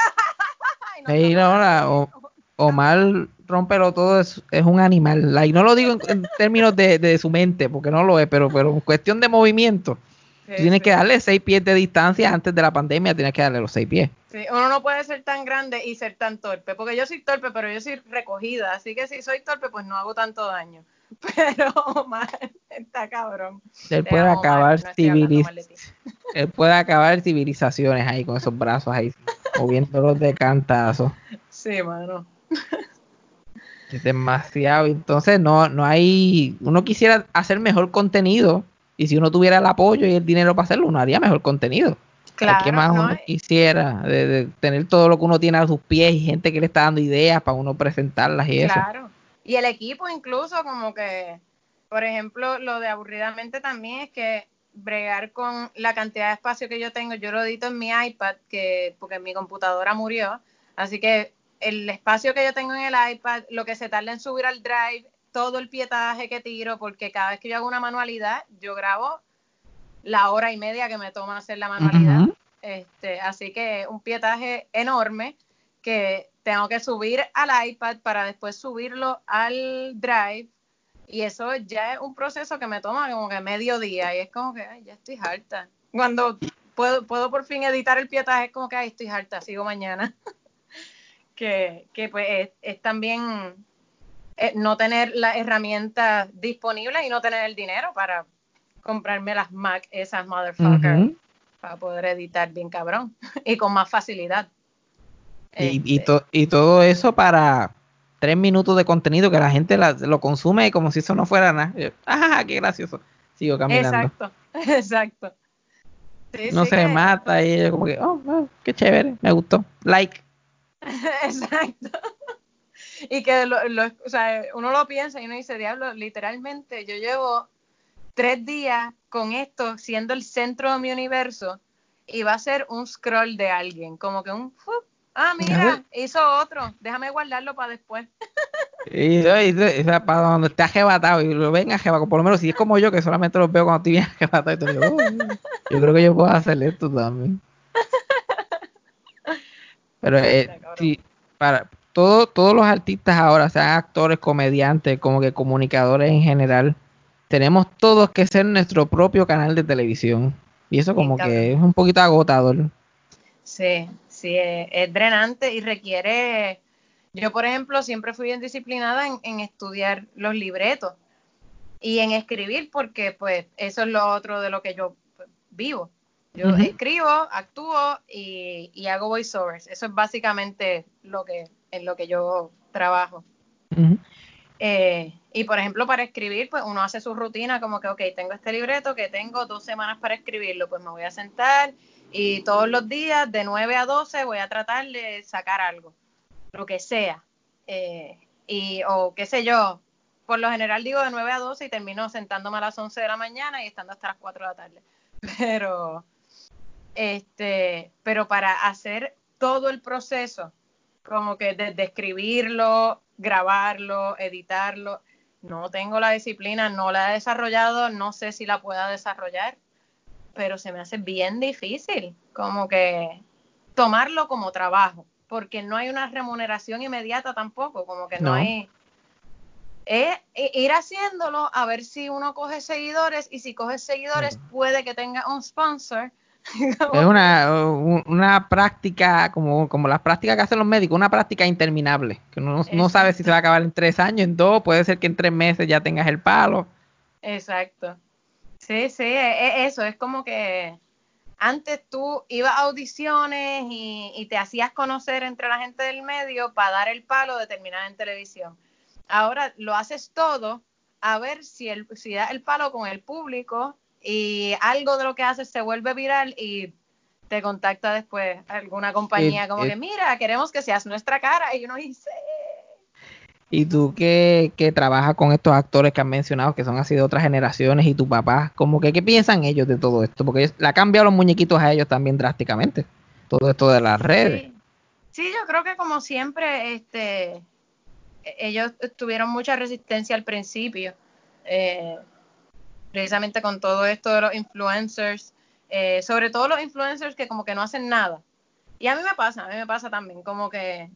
Y, no, Omar rompelo todo es, un animal. Y no lo digo en, términos de, su mente, porque no lo es, pero, pero en cuestión de movimiento. Tienes que darle seis pies de distancia antes de la pandemia, tienes que darle los seis pies. Sí, uno no puede ser tan grande y ser tan torpe, porque yo soy torpe, pero yo soy recogida, así que si soy torpe, pues no hago tanto daño. Pero Omar está cabrón. Él puede acabar Él puede acabar civilizaciones ahí con esos brazos ahí, moviéndolos de cantazo. Sí, mano. Es demasiado. Entonces, no, no hay. Uno quisiera hacer mejor contenido. Y si uno tuviera el apoyo y el dinero para hacerlo, uno haría mejor contenido. Claro. ¿Qué más uno quisiera? De, tener todo lo que uno tiene a sus pies y gente que le está dando ideas para uno presentarlas y eso. Claro. Y el equipo incluso como que, por ejemplo, lo de aburridamente también es que bregar con la cantidad de espacio que yo tengo, yo lo edito en mi iPad, que porque mi computadora murió, así que el espacio que yo tengo en el iPad, lo que se tarda en subir al drive, todo el pietaje que tiro, porque cada vez que yo hago una manualidad, yo grabo la hora y media que me toma hacer la manualidad. este, así que un pietaje enorme que tengo que subir al iPad para después subirlo al Drive. Y eso ya es un proceso que me toma como que medio día. Y es como que, ay, ya estoy harta. Cuando puedo, puedo por fin editar el pietaje, es como que, ay, estoy harta, sigo mañana. que, que pues es, también eh, no tener la herramienta disponible y no tener el dinero para comprarme las Mac, esas motherfuckers, para poder editar bien cabrón y con más facilidad. Y, este. y, todo eso para tres minutos de contenido que la gente lo consume como si eso no fuera nada. ¡Ah, qué gracioso! Sigo caminando. Exacto, exacto. no se mata y como que, oh, oh, qué chévere, me gustó. Like. exacto. Y que lo, o sea, uno lo piensa y uno dice, diablo, literalmente yo llevo tres días con esto siendo el centro de mi universo y va a ser un scroll de alguien, como que un... Ah, mira, hizo otro. Déjame guardarlo para después. Y, para donde esté ajebatado y lo ven ajebatado, por lo menos si es como yo que solamente lo veo cuando estoy bien ajebatado, yo creo que yo puedo hacer esto también. Pero eh, sí, para todo, todos los artistas ahora, sean actores, comediantes, como que comunicadores en general, tenemos todos que ser nuestro propio canal de televisión. Y eso como que es un poquito agotador. Sí, sí, es, drenante y requiere... Yo, por ejemplo, siempre fui bien disciplinada en, estudiar los libretos y en escribir porque pues eso es lo otro de lo que yo vivo. Yo escribo, actúo y, hago voiceovers. Eso es básicamente lo que en lo que yo trabajo. Eh, y por ejemplo, para escribir, pues uno hace su rutina como que, ok, tengo este libreto que tengo dos semanas para escribirlo, pues me voy a sentar y todos los días de 9 a 12 voy a tratar de sacar algo, lo que sea. Eh, y, o qué sé yo, por lo general digo de 9 a 12 y termino sentándome a las 11 de la mañana y estando hasta las 4 de la tarde. Pero, este, pero para hacer todo el proceso, como que desde escribirlo, grabarlo, editarlo, no tengo la disciplina, no la he desarrollado, no sé si la pueda desarrollar, pero se me hace bien difícil como que tomarlo como trabajo, porque no hay una remuneración inmediata tampoco, como que no, hay... Es ir haciéndolo a ver si uno coge seguidores y si coge seguidores puede que tenga un sponsor es una, una práctica, como, como las prácticas que hacen los médicos, una práctica interminable, que uno no sabe si se va a acabar en tres años, en dos, puede ser que en tres meses ya tengas el palo. Exacto. Sí, sí, e, e, eso, es como que antes tú ibas a audiciones y, te hacías conocer entre la gente del medio para dar el palo de terminar en televisión. Ahora lo haces todo a ver si, el, si da el palo con el público y algo de lo que haces se vuelve viral y te contacta después alguna compañía como que mira, queremos que seas nuestra cara y uno dice... Y tú que, que trabajas con estos actores que han mencionado que son así de otras generaciones y tu papá, como que qué piensan ellos de todo esto, porque le ha cambiado los muñequitos a ellos también drásticamente, todo esto de las redes. Sí, yo creo que como siempre, este, e-, ellos tuvieron mucha resistencia al principio. Eh, precisamente con todo esto de los influencers, eh, sobre todo los influencers que como que no hacen nada. Y a mí me pasa, a mí me pasa también, como que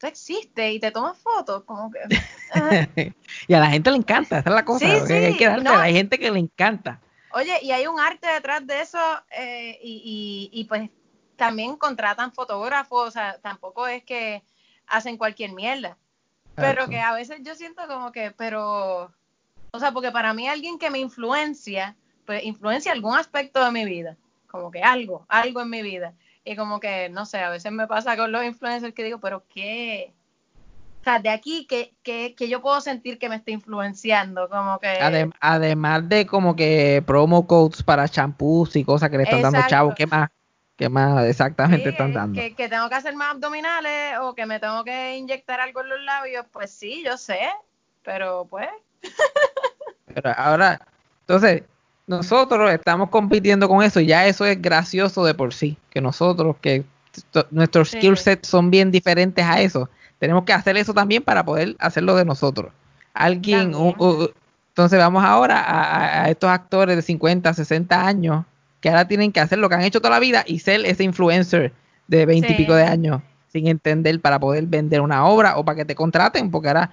tú existes y te tomas fotos, como que... y a la gente le encanta, esa es la cosa, hay que hay gente que le encanta. Oye, y hay un arte detrás de eso eh, y, y, y pues también contratan fotógrafos, o sea, tampoco es que hacen cualquier mierda. Pero que a veces yo siento como que, pero o sea, porque para mí alguien que me influencia, pues influencia algún aspecto de mi vida, como que algo, algo en mi vida. Y como que, no sé, a veces me pasa con los influencers que digo, pero ¿qué? O sea, de aquí que, que, que yo puedo sentir que me está influenciando, como que... además de como que promo codes para champús y cosas que le están dando chavos, ¿qué más? ¿Qué más exactamente están dando? Que, que tengo que hacer más abdominales o que me tengo que inyectar algo en los labios, pues sí, yo sé, pero pues pero ahora, entonces, nosotros estamos compitiendo con eso y ya eso es gracioso de por sí, que nosotros, que nuestros skill sets son bien diferentes a eso, tenemos que hacer eso también para poder hacerlo de nosotros. Alguien, Entonces vamos ahora a, a estos actores de 50, 60 años que ahora tienen que hacer lo que han hecho toda la vida y ser ese influencer de 20 y pico de años sin entender para poder vender una obra o para que te contraten, porque ahora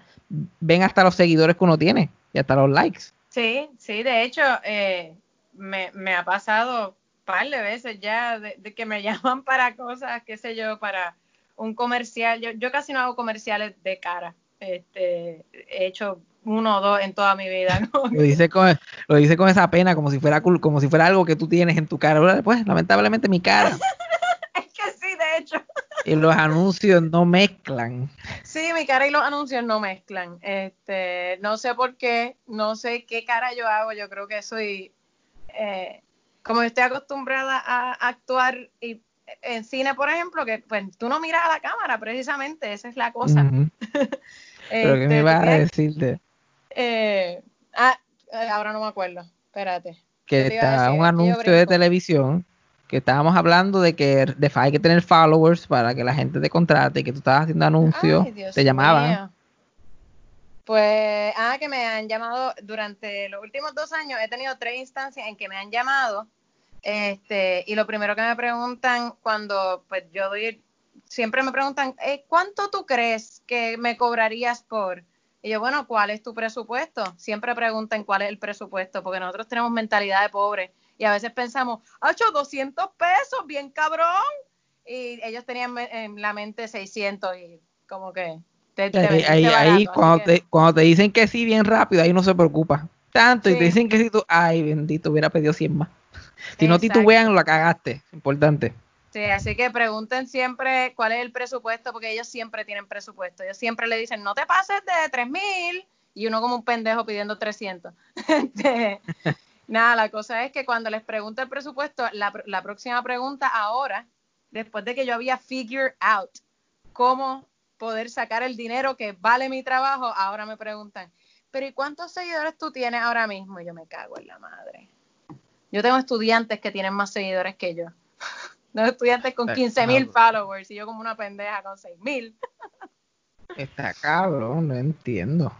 ven hasta los seguidores que uno tiene y hasta los likes. Sí, sí, de hecho, eh, me, me, ha pasado un par de veces ya de, que me llaman para cosas, qué sé yo, para un comercial. Yo, yo casi no hago comerciales de cara. Este, he hecho uno o dos en toda mi vida. lo, dice con, lo dice con esa pena, como si fuera como si fuera algo que tú tienes en tu cara. Pues, lamentablemente, mi cara. es que sí, de hecho. Y los anuncios no mezclan. Sí, mi cara y los anuncios no mezclan. Este, no sé por qué, no sé qué cara yo hago. Yo creo que soy, eh, como estoy acostumbrada a actuar y en cine, por ejemplo, que pues tú no miras a la cámara, precisamente, esa es la cosa. Pero ¿qué me este, ibas a decirte? Eh, ah, eh, ahora no me acuerdo. Espérate. Que está un anuncio de televisión que estábamos hablando de que de hay que tener followers para que la gente te contrate y que tú estabas haciendo anuncios, te llamaban. Pues, ah, que me han llamado durante los últimos dos años, he tenido tres instancias en que me han llamado, este, y lo primero que me preguntan cuando, pues yo doy, siempre me preguntan, eh, ¿cuánto tú crees que me cobrarías por? Y yo, bueno, ¿cuál es tu presupuesto? Siempre preguntan cuál es el presupuesto, porque nosotros tenemos mentalidad de pobre y a veces pensamos, ¡Ocho, 200 pesos! ¡Bien cabrón! Y ellos tenían en la mente 600 y como que... Te, ahí, ahí, cuando, te, cuando te dicen que sí bien rápido, ahí no se preocupa. Tanto, y te dicen que sí, tú, ay, bendito, hubiera pedido 100 más. Si no titubean, lo cagaste. Importante. Sí, así que pregunten siempre cuál es el presupuesto, porque ellos siempre tienen presupuesto. Ellos siempre le dicen, no te pases de tres mil, y uno como un pendejo pidiendo 300. Nada, la cosa es que cuando les pregunto el presupuesto, la, la próxima pregunta ahora, después de que yo había figured out cómo poder sacar el dinero que vale mi trabajo, ahora me preguntan, pero ¿y cuántos seguidores tú tienes ahora mismo? Y yo me cago en la madre. Yo tengo estudiantes que tienen más seguidores que yo. Dos estudiantes con 15 mil followers y yo como una pendeja con 6 mil. Está cabrón, no entiendo.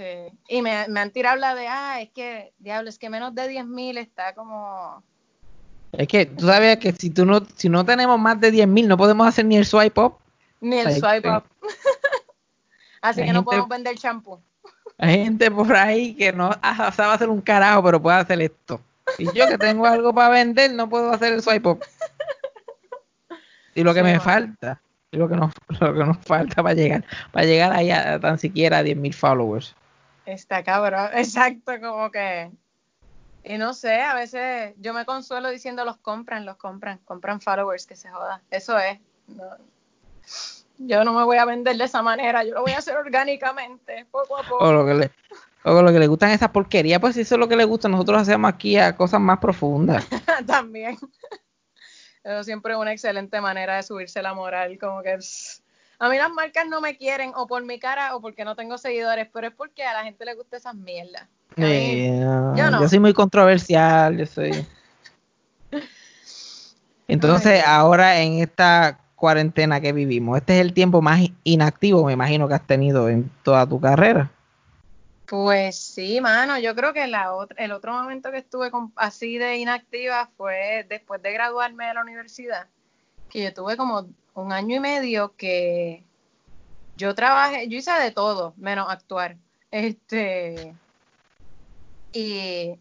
Sí. Y me, me, han tirado la de, ah, es que, diablo, es que menos de 10 mil está como... Es que tú sabes que si tú no, si no tenemos más de 10 mil, no podemos hacer ni el swipe up. Ni el swipe up. Así que no podemos vender champú. Hay gente por ahí que no sabe hacer un carajo, pero puede hacer esto. Y yo que tengo algo para vender, no puedo hacer el swipe up. Y lo que me falta, y lo que nos, lo que nos falta para llegar, para llegar ahí a, tan siquiera a 10.000 followers. Está cabrón, exacto, como que y no sé, a veces yo me consuelo diciendo los compran, los compran, compran followers, que se joda. Eso es. yo no me voy a vender de esa manera, yo lo voy a hacer orgánicamente, poco a poco. O lo que le, o lo que le gustan esas porquerías, pues si eso es lo que le gusta, nosotros hacemos aquí a cosas más profundas. También. Eso siempre es una excelente manera de subirse la moral, como que a mí las marcas no me quieren o por mi cara o porque no tengo seguidores, pero es porque a la gente le gusta esas mierdas. yo, no. yo soy muy controversial, yo soy. Entonces, ahora en esta cuarentena que vivimos, este es el tiempo más inactivo, me imagino, que has tenido en toda tu carrera. Pues sí, mano, yo creo que la el otro momento que estuve así de inactiva fue después de graduarme de la universidad, que yo tuve como un año y medio que yo trabajé, yo hice de todo, menos actuar. Este, y,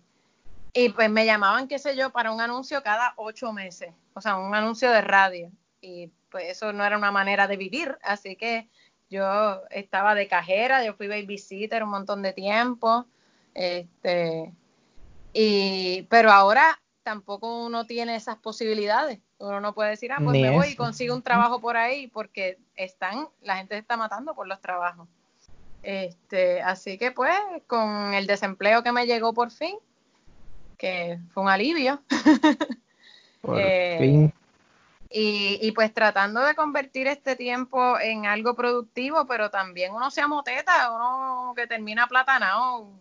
y pues me llamaban, qué sé yo, para un anuncio cada ocho meses, o sea, un anuncio de radio. Y pues eso no era una manera de vivir, así que yo estaba de cajera, yo fui babysitter un montón de tiempo. Este, y, pero ahora tampoco uno tiene esas posibilidades. Uno no puede decir, ah, pues me voy y consigo un trabajo por ahí, porque están, la gente se está matando por los trabajos. Este, así que pues, con el desempleo que me llegó por fin, que fue un alivio. Por eh, fin. Y, pues tratando de convertir este tiempo en algo productivo, pero también uno se amoteta, uno que termina platanado,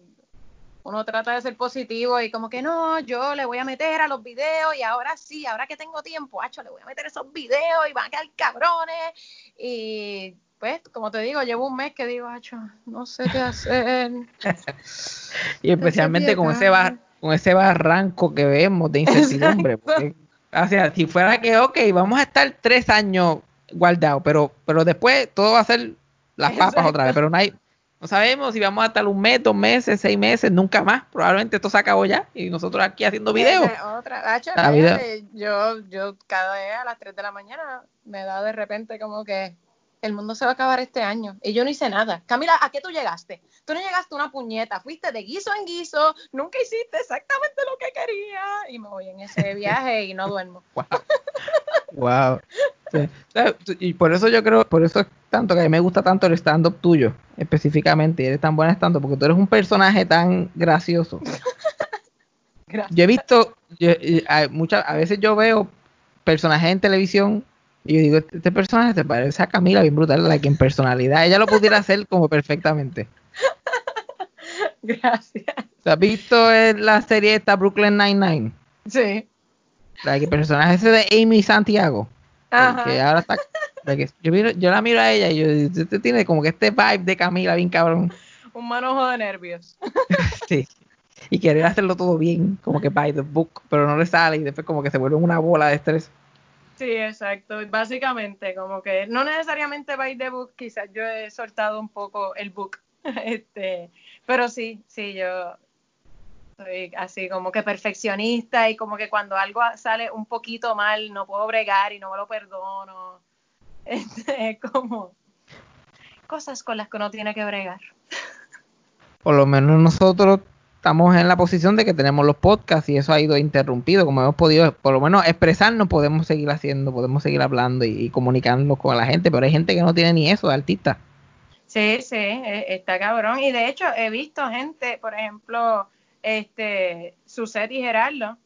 uno trata de ser positivo y como que no, yo le voy a meter a los videos y ahora sí, ahora que tengo tiempo, hacho, le voy a meter esos videos y van a quedar cabrones. Y pues, como te digo, llevo un mes que digo, Acho, no sé qué hacer. y especialmente con ese, bar, con ese barranco que vemos de incertidumbre. Porque, o sea, si fuera que, ok, vamos a estar tres años guardados, pero, pero después todo va a ser las papas otra vez, pero no hay, no sabemos si vamos a estar un mes, dos meses, seis meses, nunca más. Probablemente esto se acabó ya y nosotros aquí haciendo videos. Otra, yo, yo cada día a las 3 de la mañana me da de repente como que el mundo se va a acabar este año. Y yo no hice nada. Camila, ¿a qué tú llegaste? Tú no llegaste una puñeta, fuiste de guiso en guiso, nunca hiciste exactamente lo que quería. Y me voy en ese viaje y no duermo. Wow. Y por eso yo creo, por eso es tanto que a mí me gusta tanto el stand-up tuyo, específicamente. Y eres tan buena stand-up porque tú eres un personaje tan gracioso. Yo he visto, a, muchas, a veces yo veo personajes en televisión y yo digo, este, personaje se parece a Camila bien brutal, la que en personalidad ella lo pudiera hacer como perfectamente. Gracias. ¿Has visto la serie esta Brooklyn Nine-Nine? Sí. La que personaje ese de Amy Santiago. Ajá. Que ahora está. yo, yo la miro a ella y yo, usted tiene como que este vibe de Camila bien cabrón. Un manojo de nervios. sí. Y querer hacerlo todo bien, como que by the book, pero no le sale y después como que se vuelve una bola de estrés. Sí, exacto. Básicamente, como que no necesariamente by the book, quizás yo he soltado un poco el book. este, pero sí, sí, yo soy así como que perfeccionista y como que cuando algo sale un poquito mal no puedo bregar y no me lo perdono. Este, es como cosas con las que uno tiene que bregar. Por lo menos nosotros estamos en la posición de que tenemos los podcasts y eso ha ido interrumpido. Como hemos podido, por lo menos, expresarnos, podemos seguir haciendo, podemos seguir hablando y, comunicándonos con la gente, pero hay gente que no tiene ni eso de artista. Sí, sí, e, está cabrón. Y de hecho, he visto gente, por ejemplo, este, Suset y Gerardo,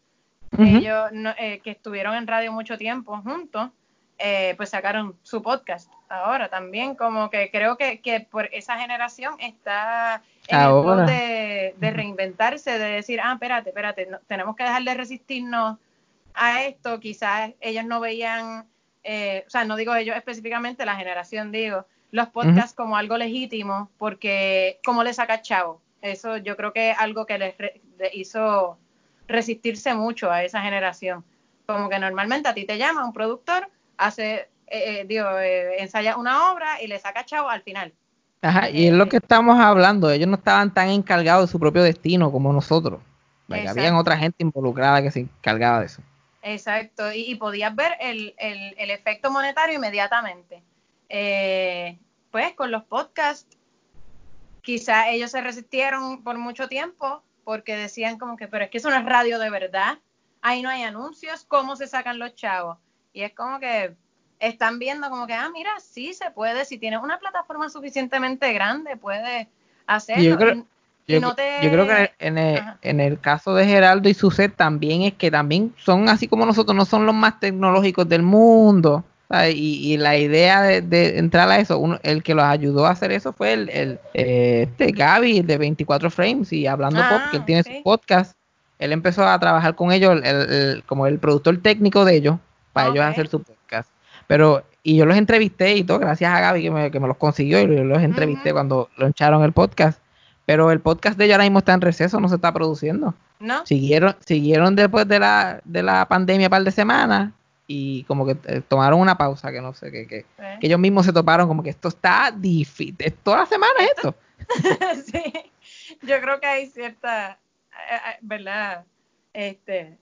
ellos eh, que estuvieron en radio mucho tiempo juntos, eh, pues sacaron su podcast ahora también, como que creo que, que por esa generación está en el de, de, reinventarse, de decir, ah, espérate, espérate, tenemos que dejar de resistirnos a esto, quizás ellos no veían, eh, o sea, no digo ellos específicamente, la generación, digo, los podcasts como algo legítimo, porque ¿cómo le saca chavo? Eso yo creo que es algo que les hizo resistirse mucho a esa generación. Como que normalmente a ti te llama un productor, hace, eh, eh digo, eh, ensaya una obra y le saca chavo al final. Ajá, y es lo que estamos hablando, ellos no estaban tan encargados de su propio destino como nosotros. Habían otra gente involucrada que se encargaba de eso. Exacto, y, podías ver el, el, el, efecto monetario inmediatamente. Eh, pues con los podcasts, quizás ellos se resistieron por mucho tiempo porque decían como que, pero es que es una radio de verdad, ahí no hay anuncios, ¿cómo se sacan los chavos? Y es como que están viendo como que, ah, mira, sí se puede, si tienes una plataforma suficientemente grande, puedes hacerlo. Yo creo, yo, creo que en el, en el, caso de Geraldo y Suset también es que también son así como nosotros, no son los más tecnológicos del mundo. Y, la idea de, entrar a eso, uno, el que los ayudó a hacer eso fue el, el eh, este Gaby de 24 Frames y hablando pop, que él ah, tiene su podcast. Él empezó a trabajar con ellos como el productor técnico de ellos para ellos hacer su podcast. Pero, y yo los entrevisté y todo, gracias a Gaby que me, que me los consiguió y yo los entrevisté cuando lo cuando el podcast. Pero el podcast de ellos ahora mismo está en receso, no se está produciendo. ¿No? Siguieron, siguieron después de la, de la pandemia un par de semanas y como que eh, tomaron una pausa, que no sé, que, que, que, ellos mismos se toparon como que esto está difícil, toda la semana esto. sí, yo creo que hay cierta, eh, eh, ¿verdad? Este,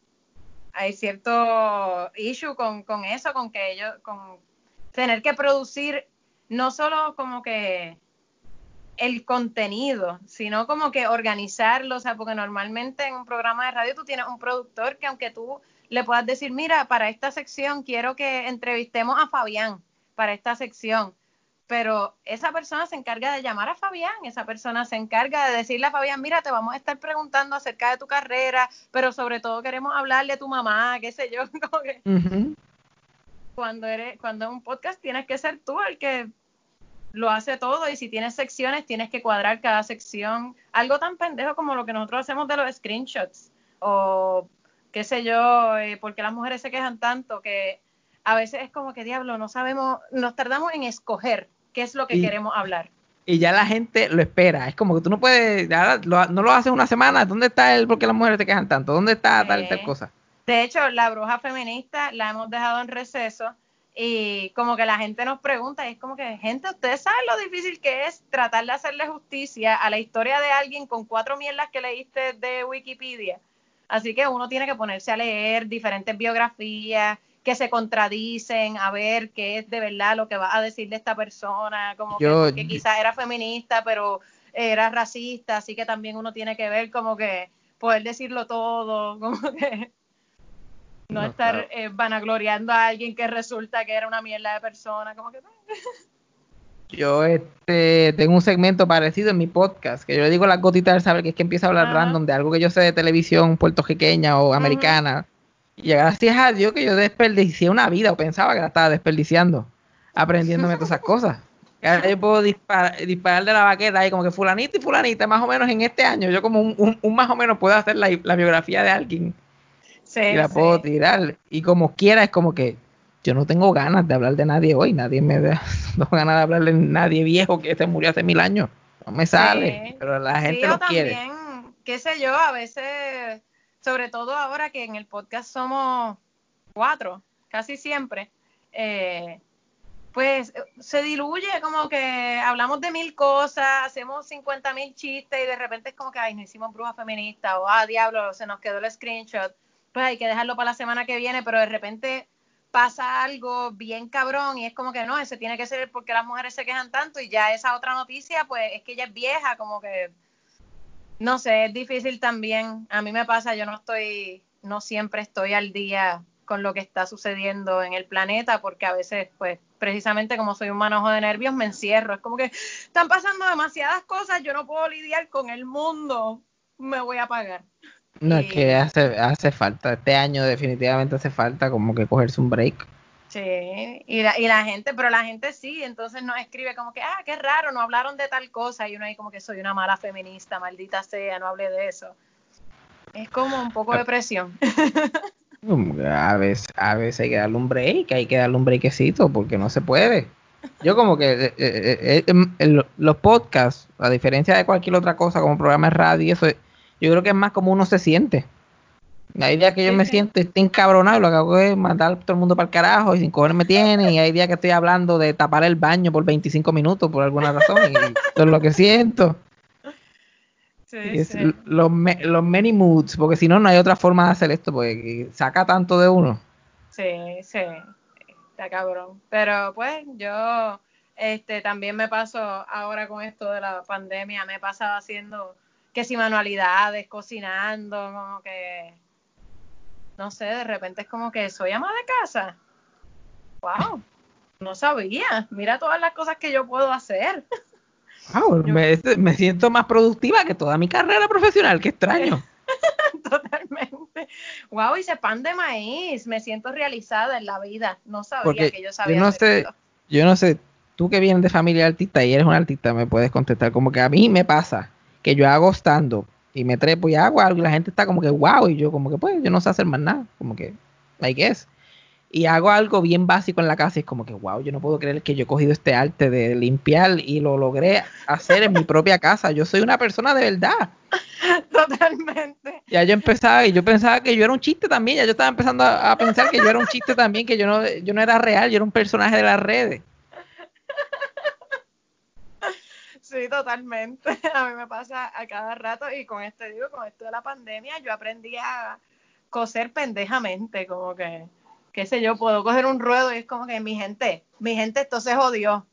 hay cierto issue con, con eso, con que ellos, con tener que producir no solo como que el contenido, sino como que organizarlo, o sea, porque normalmente en un programa de radio tú tienes un productor que aunque tú le puedas decir, mira, para esta sección quiero que entrevistemos a Fabián, para esta sección, pero esa persona se encarga de llamar a Fabián, esa persona se encarga de decirle a Fabián, mira, te vamos a estar preguntando acerca de tu carrera, pero sobre todo queremos hablarle a tu mamá, qué sé yo. Cuando eres, cuando es un podcast tienes que ser tú el que lo hace todo y si tienes secciones tienes que cuadrar cada sección. Algo tan pendejo como lo que nosotros hacemos de los screenshots o qué sé yo, eh, porque las mujeres se quejan tanto que a veces es como que diablo, no sabemos, nos tardamos en escoger qué es lo que Y- queremos hablar. Y ya la gente lo espera. Es como que tú no puedes, ya lo- no lo haces una semana. ¿Dónde está el por qué las mujeres te quejan tanto? ¿Dónde está tal y tal Sí. cosa? De hecho, la bruja feminista la hemos dejado en receso y como que la gente nos pregunta y es como que, gente, ustedes saben lo difícil que es tratar de hacerle justicia a la historia de alguien con cuatro mierdas que leíste de Wikipedia. Así que uno tiene que ponerse a leer diferentes biografías que se contradicen, a ver qué es de verdad lo que va a decir de esta persona, como Yo- que, quizás era feminista, pero era racista, así que también uno tiene que ver como que poder decirlo todo, como que no, No, estar claro. eh, vanagloriando a alguien que resulta que era una mierda de persona, como que Yo este, tengo un segmento parecido en mi podcast, que yo le digo las gotitas del saber, que es que empiezo a hablar random de algo que yo sé de televisión puertorriqueña o americana. Y gracias a Dios que yo desperdicié una vida o pensaba que la estaba desperdiciando, aprendiéndome todas esas cosas. Y ahora yo puedo disparar, disparar de la baqueta ahí como que fulanita y fulanita, más o menos en este año, yo como un, un- un más o menos puedo hacer la, la biografía de alguien sí, y la sí. puedo tirar. Y como quiera, es como que yo no tengo ganas de hablar de nadie hoy. Nadie me da, no tengo ganas de hablar de nadie viejo que se murió hace mil años. No me sale. Sí. Pero la gente sí, lo o quiere. también, qué sé yo, a veces, sobre todo ahora que en el podcast somos cuatro, casi siempre, eh, pues eh, se diluye como que hablamos de mil cosas, hacemos 50 mil chistes y de repente es como que, ay, no hicimos bruja feminista o, ah, diablo, se nos quedó el screenshot, pues hay que dejarlo para la semana que viene, pero de repente pasa algo bien cabrón y es como que no, ese tiene que ser porque las mujeres se quejan tanto y ya esa otra noticia, pues es que ella es vieja, como que, no sé, es difícil también. A mí me pasa, yo no estoy, no siempre estoy al día con lo que está sucediendo en el planeta porque a veces, pues, precisamente como soy un manojo de nervios, me encierro. Es como que están pasando demasiadas cosas, yo no puedo lidiar con el mundo, me voy a apagar. No, es que hace, hace falta. Este año definitivamente hace falta como que cogerse un break. Sí, y la, y la gente, pero la gente sí, entonces nos escribe como que, ah, qué raro, no hablaron de tal cosa, y uno ahí como que soy una mala feminista, maldita sea, no hablé de eso. Es como un poco de presión. Mm, A veces, a veces hay que darle un break, hay que darle un breakcito porque no se puede. Yo como que eh, eh, eh, em, los podcasts, a diferencia de cualquier otra cosa como programa de radio, eso, yo creo que es más como uno se siente. Hay días que yo me siento estoy encabronado y lo que hago es mandar a todo el mundo para el carajo y sin cojones me tienen y hay días que estoy hablando de tapar el baño por 25 minutos por alguna razón y eso es lo que siento. Sí, Y es sí. los, los many moods, porque si no, no hay otra forma de hacer esto, porque saca tanto de uno. Sí, sí, está cabrón. Pero pues yo este también me paso ahora con esto de la pandemia, me he pasado haciendo que si manualidades, cocinando, como que no sé, de repente es como que soy ama de casa. Wow, no sabía. Mira todas las cosas que yo puedo hacer. Wow, me, este, me siento más productiva que toda mi carrera profesional, qué extraño. Totalmente. Wow, hice pan de maíz. Me siento realizada en la vida. No sabía Porque que yo sabía yo no hacer sé, esto. yo no sé, tú que vienes de familia artista y eres un artista, me puedes contestar. Como que a mí me pasa que yo hago stand y me trepo y hago algo y la gente está como que wow, y yo como que pues yo no sé hacer más nada, como que, I guess. Y hago algo bien básico en la casa y es como que wow, yo no puedo creer que yo he cogido este arte de limpiar y lo logré hacer en mi propia casa. Yo soy una persona de verdad. Totalmente. Ya yo empezaba y yo pensaba que yo era un chiste también, ya yo estaba empezando a, a pensar que yo era un chiste también, que yo no, yo no era real, yo era un personaje de las redes. Sí, totalmente. A mí me pasa a cada rato y con este digo, con esto de la pandemia, yo aprendí a coser pendejamente, como que, qué sé yo, puedo coger un ruedo y es como que mi gente, mi gente, esto se jodió.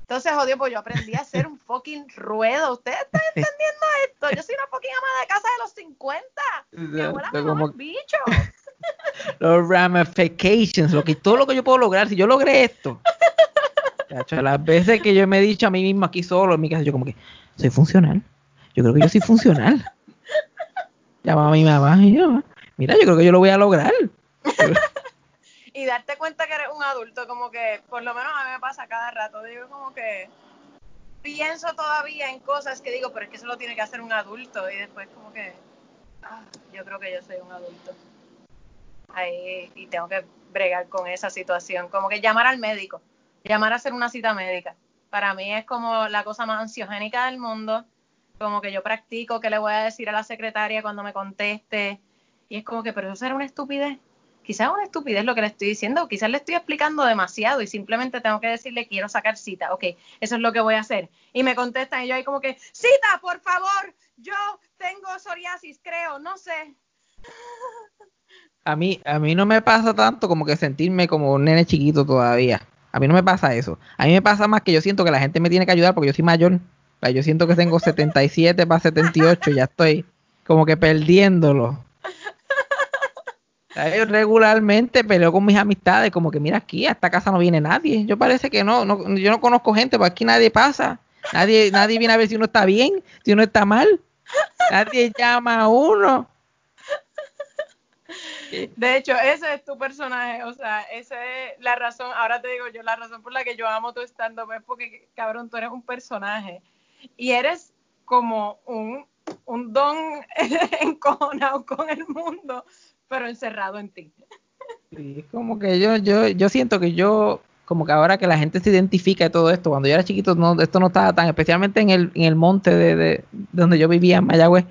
Entonces jodió, pues yo aprendí a hacer un fucking ruedo. ¿Ustedes están entendiendo esto? Yo soy una fucking ama de casa de los 50. Mi abuela me Como- bicho. los ramifications, lo que, todo lo que yo puedo lograr, si yo logré esto. Las veces que yo me he dicho a mí mismo aquí solo en mi casa, yo como que soy funcional. Yo creo que yo soy funcional. Llamaba a mi mamá y yo, mira, yo creo que yo lo voy a lograr. y darte cuenta que eres un adulto, como que por lo menos a mí me pasa cada rato, digo como que pienso todavía en cosas que digo, pero es que eso lo tiene que hacer un adulto y después como que ah, yo creo que yo soy un adulto. Ahí y tengo que bregar con esa situación, como que llamar al médico, llamar a hacer una cita médica. Para mí es como la cosa más ansiogénica del mundo. Como que yo practico qué le voy a decir a la secretaria cuando me conteste. Y es como que, pero eso será una estupidez. Quizás una estupidez lo que le estoy diciendo, quizás le estoy explicando demasiado y simplemente tengo que decirle quiero sacar cita. Ok, eso es lo que voy a hacer. Y me contestan y yo ahí como que, cita, por favor, yo tengo psoriasis, creo, no sé. A mí, a mí no me pasa tanto como que sentirme como un nene chiquito todavía. A mí no me pasa eso. A mí me pasa más que yo siento que la gente me tiene que ayudar porque yo soy mayor. Yo siento que tengo 77 para 78, ya estoy como que perdiéndolo. Regularmente peleo con mis amistades, como que mira aquí, a esta casa no viene nadie. Yo parece que no, no yo no conozco gente, porque aquí nadie pasa. Nadie, nadie viene a ver si uno está bien, si uno está mal. Nadie llama a uno. De hecho, ese es tu personaje, o sea, esa es la razón, ahora te digo yo, la razón por la que yo amo tu stand-up es porque, cabrón, tú eres un personaje y eres como un, un don encojonado con el mundo, pero encerrado en ti. Sí, como que yo, yo, yo siento que yo, como que ahora que la gente se identifica de todo esto, cuando yo era chiquito, no, esto no estaba tan, especialmente en el, en el monte de, de donde yo vivía, en Mayagüez,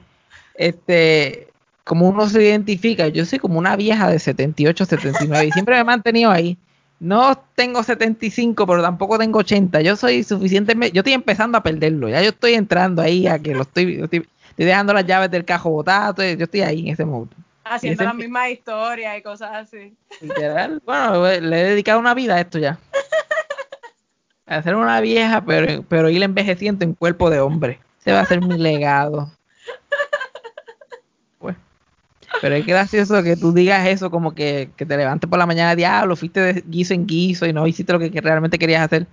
este, como uno se identifica, yo soy como una vieja de 78, 79 y siempre me he mantenido ahí. No tengo 75, pero tampoco tengo 80. Yo soy suficientemente, yo estoy empezando a perderlo. Ya yo estoy entrando ahí a que lo estoy, estoy, dejando las llaves del cajo botado. Yo estoy ahí en ese modo. Haciendo la misma historia y cosas así. Literal. Bueno, le he dedicado una vida a esto ya. A ser una vieja, pero, pero ir envejeciendo en cuerpo de hombre. Ese va a ser mi legado. Pero es gracioso que tú digas eso, como que, que te levantes por la mañana, diablo, fuiste de guiso en guiso y no hiciste lo que, realmente querías hacer.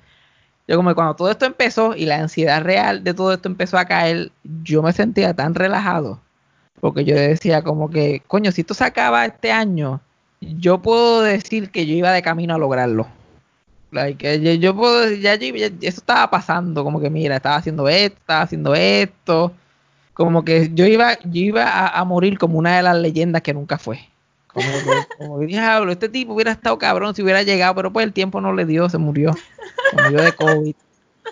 Yo como que cuando todo esto empezó y la ansiedad real de todo esto empezó a caer, yo me sentía tan relajado. Porque yo decía como que, coño, si esto se acaba este año, yo puedo decir que yo iba de camino a lograrlo. Yo puedo, ya, ya, eso estaba pasando, como que mira, estaba haciendo esto, estaba haciendo esto como que yo iba, yo iba a, morir como una de las leyendas que nunca fue. Como que, como diablo, este tipo hubiera estado cabrón si hubiera llegado, pero pues el tiempo no le dio, se murió. Se murió de COVID.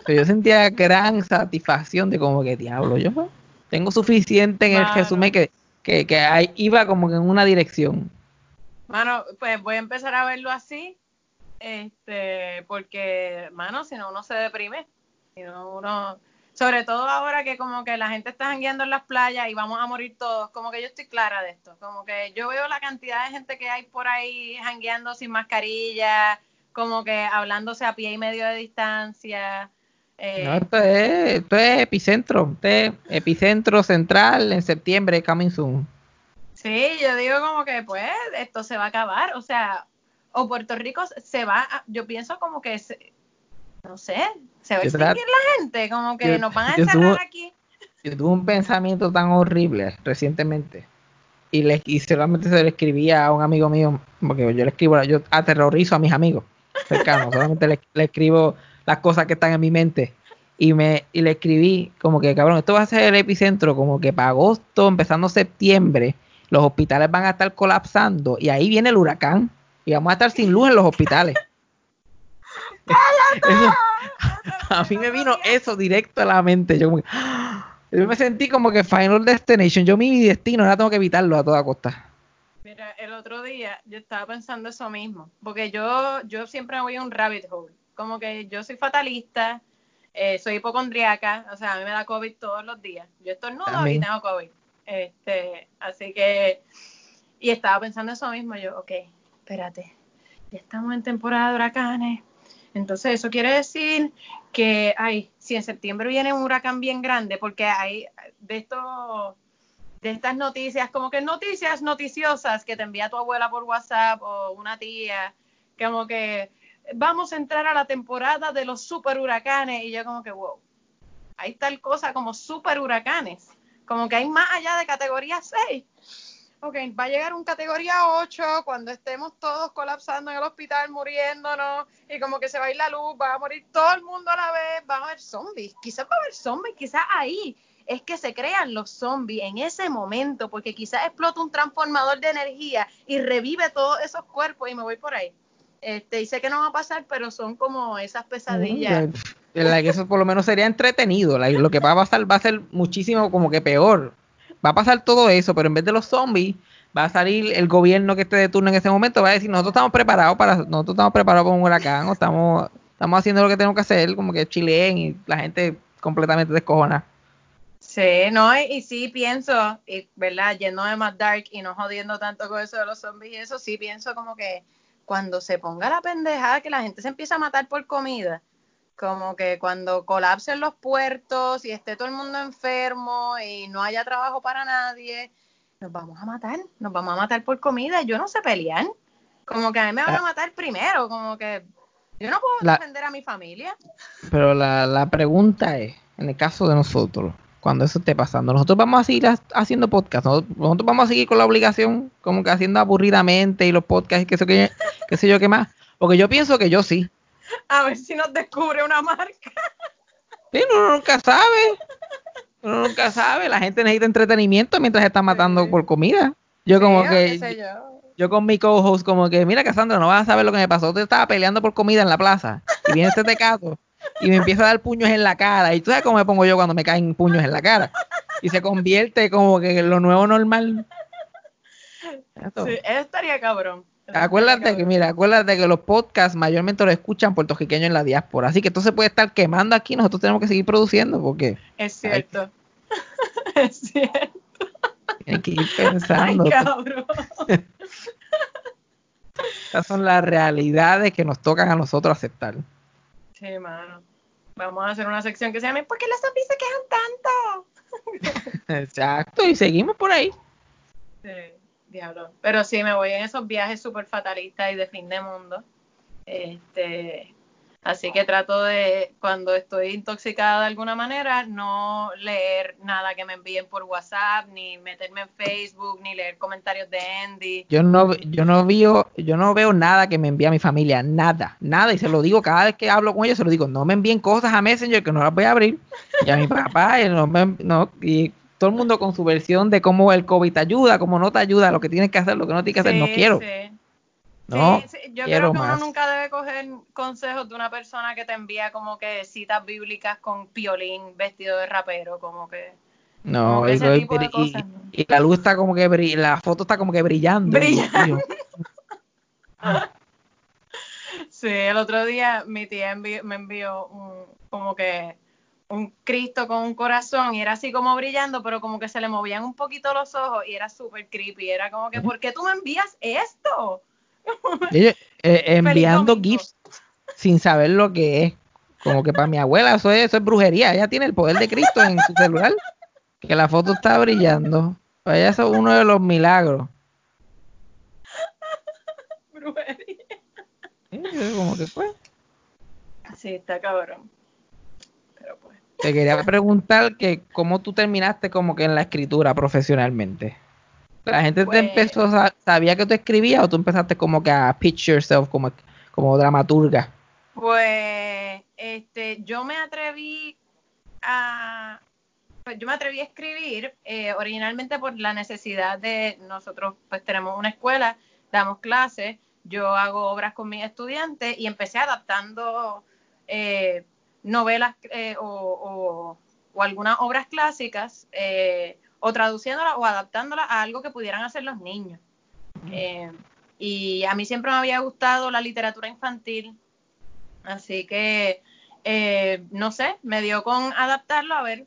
yo sentía gran satisfacción de como que diablo, yo tengo suficiente en el resumen que, que, que iba como que en una dirección. Mano, pues voy a empezar a verlo así, este, porque, mano, si no uno se deprime, si no uno sobre todo ahora que como que la gente está jangueando en las playas y vamos a morir todos, como que yo estoy clara de esto, como que yo veo la cantidad de gente que hay por ahí jangueando sin mascarilla, como que hablándose a pie y medio de distancia. Eh, no, esto es, esto es epicentro, esto es epicentro central en septiembre, coming soon. Sí, yo digo como que pues esto se va a acabar, o sea, o Puerto Rico se va, yo pienso como que no sé, se va a extinguir la gente, como que nos van a encerrar aquí. Yo tuve un pensamiento tan horrible recientemente y, le, y solamente se lo escribía a un amigo mío, porque yo le escribo, yo aterrorizo a mis amigos cercanos, solamente le, le, escribo las cosas que están en mi mente y me y le escribí como que cabrón, esto va a ser el epicentro como que para agosto, empezando septiembre, los hospitales van a estar colapsando y ahí viene el huracán y vamos a estar sin luz en los hospitales. a mí me vino eso directo a la mente. Yo, me sentí como que Final Destination. Yo mi destino, ahora tengo que evitarlo a toda costa. Mira, el otro día yo estaba pensando eso mismo, porque yo, yo siempre voy a un rabbit hole. Como que yo soy fatalista, eh, soy hipocondriaca, o sea, a mí me da COVID todos los días. Yo estornudo y tengo COVID. Este, así que, y estaba pensando eso mismo, yo, ok, espérate, ya estamos en temporada de huracanes, entonces, eso quiere decir que, ay, si en septiembre viene un huracán bien grande, porque hay de esto, de estas noticias, como que noticias noticiosas que te envía tu abuela por WhatsApp o una tía, como que vamos a entrar a la temporada de los super huracanes, y yo como que, wow, hay tal cosa como super huracanes, como que hay más allá de categoría 6 ok, va a llegar un categoría 8 cuando estemos todos colapsando en el hospital, muriéndonos, y como que se va a ir la luz, va a morir todo el mundo a la vez, va a haber zombies, quizás va a haber zombies, quizás ahí es que se crean los zombies en ese momento, porque quizás explota un transformador de energía y revive todos esos cuerpos y me voy por ahí. Este, y sé que no va a pasar, pero son como esas pesadillas. like, eso por lo menos sería entretenido. lo que va a pasar va a ser muchísimo como que peor. Va a pasar todo eso, pero en vez de los zombies, va a salir el gobierno que esté de turno en ese momento, va a decir, nosotros estamos preparados para, nosotros estamos preparados para un huracán, o estamos, estamos haciendo lo que tenemos que hacer, como que chileen y la gente completamente descojona. Sí, no, y, y sí pienso, y, ¿verdad? Yendo de más dark y no jodiendo tanto con eso de los zombies y eso, sí pienso como que cuando se ponga la pendejada que la gente se empieza a matar por comida, como que cuando colapsen los puertos y esté todo el mundo enfermo y no haya trabajo para nadie, nos vamos a matar, nos vamos a matar por comida. Yo no sé pelear. Como que a mí me van a Ah. matar primero, como que yo no puedo La- defender a mi familia. Pero la, la pregunta es, en el caso de nosotros, cuando eso esté pasando, nosotros vamos a seguir ha- haciendo podcast, nosotros, nosotros vamos a seguir con la obligación, como que haciendo aburridamente y los podcasts y qué sé, qué, qué sé yo qué más. Porque yo pienso que yo sí. A ver si nos descubre una marca. Sí, uno nunca sabe. Uno nunca sabe. La gente necesita entretenimiento mientras está matando Sí. por comida. Yo como Sí, que, yo. yo con mi co-host como que, mira Cassandra, no vas a saber lo que me pasó. Te estaba peleando por comida en la plaza. Y viene este tecato y me empieza a dar puños en la cara. Y tú sabes cómo me pongo yo cuando me caen puños en la cara. Y se convierte como que en lo nuevo normal. Sí, eso estaría cabrón. Acuérdate que, mira, acuérdate que los podcasts mayormente los escuchan puertorriqueños en la diáspora. Así que esto se puede estar quemando aquí. Nosotros tenemos que seguir produciendo porque Es cierto. es cierto. tienen que ir Ay, pensando. cabrón. Estas son las realidades que nos tocan a nosotros aceptar. Sí, mano. Vamos a hacer una sección que se llame ¿Por qué los zombies se quejan tanto? Exacto, y seguimos por ahí. Sí, diablo. Pero sí, me voy en esos viajes súper fatalistas y de fin de mundo. Este, así que trato de, cuando estoy intoxicada de alguna manera, no leer nada que me envíen por WhatsApp, ni meterme en Facebook, ni leer comentarios de Andy. Yo no, yo no veo, yo no veo nada que me envíe a mi familia, nada, nada, y se lo digo cada vez que hablo con ellos, se lo digo, no me envíen cosas a Messenger que no las voy a abrir. Y a mi papá, y, no me- no, y todo el mundo con su versión de cómo el COVID te ayuda, cómo no te ayuda, lo que tienes que hacer, lo que no tienes que hacer, no quiero. sí. No, Sí, yo creo que más. uno nunca debe coger consejos de una persona que te envía como que citas bíblicas con piolín vestido de rapero, como que No, Como que ese tipo de cosas, ¿no? y la luz está como que la foto está como que brillando. Brilla. Y yo, Sí, el otro día mi tía me envió un, como que un Cristo con un corazón y era así como brillando, pero como que se le movían un poquito los ojos y era súper creepy. Era como que, ¿por qué tú me envías esto? eh, enviando gifs sin saber lo que es. Como que para mi abuela eso es, eso es brujería. Ella tiene el poder de Cristo en su celular. Que la foto está brillando. Para ella eso es uno de los milagros. Brujería. Yo como que pues. Sí, está cabrón. Pero pues. Te quería preguntar que cómo tú terminaste como que en la escritura profesionalmente. La gente Pues- te empezó, sa- sabía que tú escribías o tú empezaste como que a pitch yourself como, como dramaturga. Pues, este, yo me atreví a, pues yo me atreví a escribir eh, originalmente por la necesidad de nosotros, pues tenemos una escuela, damos clases, yo hago obras con mis estudiantes y empecé adaptando eh, novelas eh, o, o- o algunas obras clásicas eh, o traduciéndolas o adaptándolas a algo que pudieran hacer los niños. Eh, y a mí siempre me había gustado la literatura infantil, Así que, no sé, me dio con adaptarlo a ver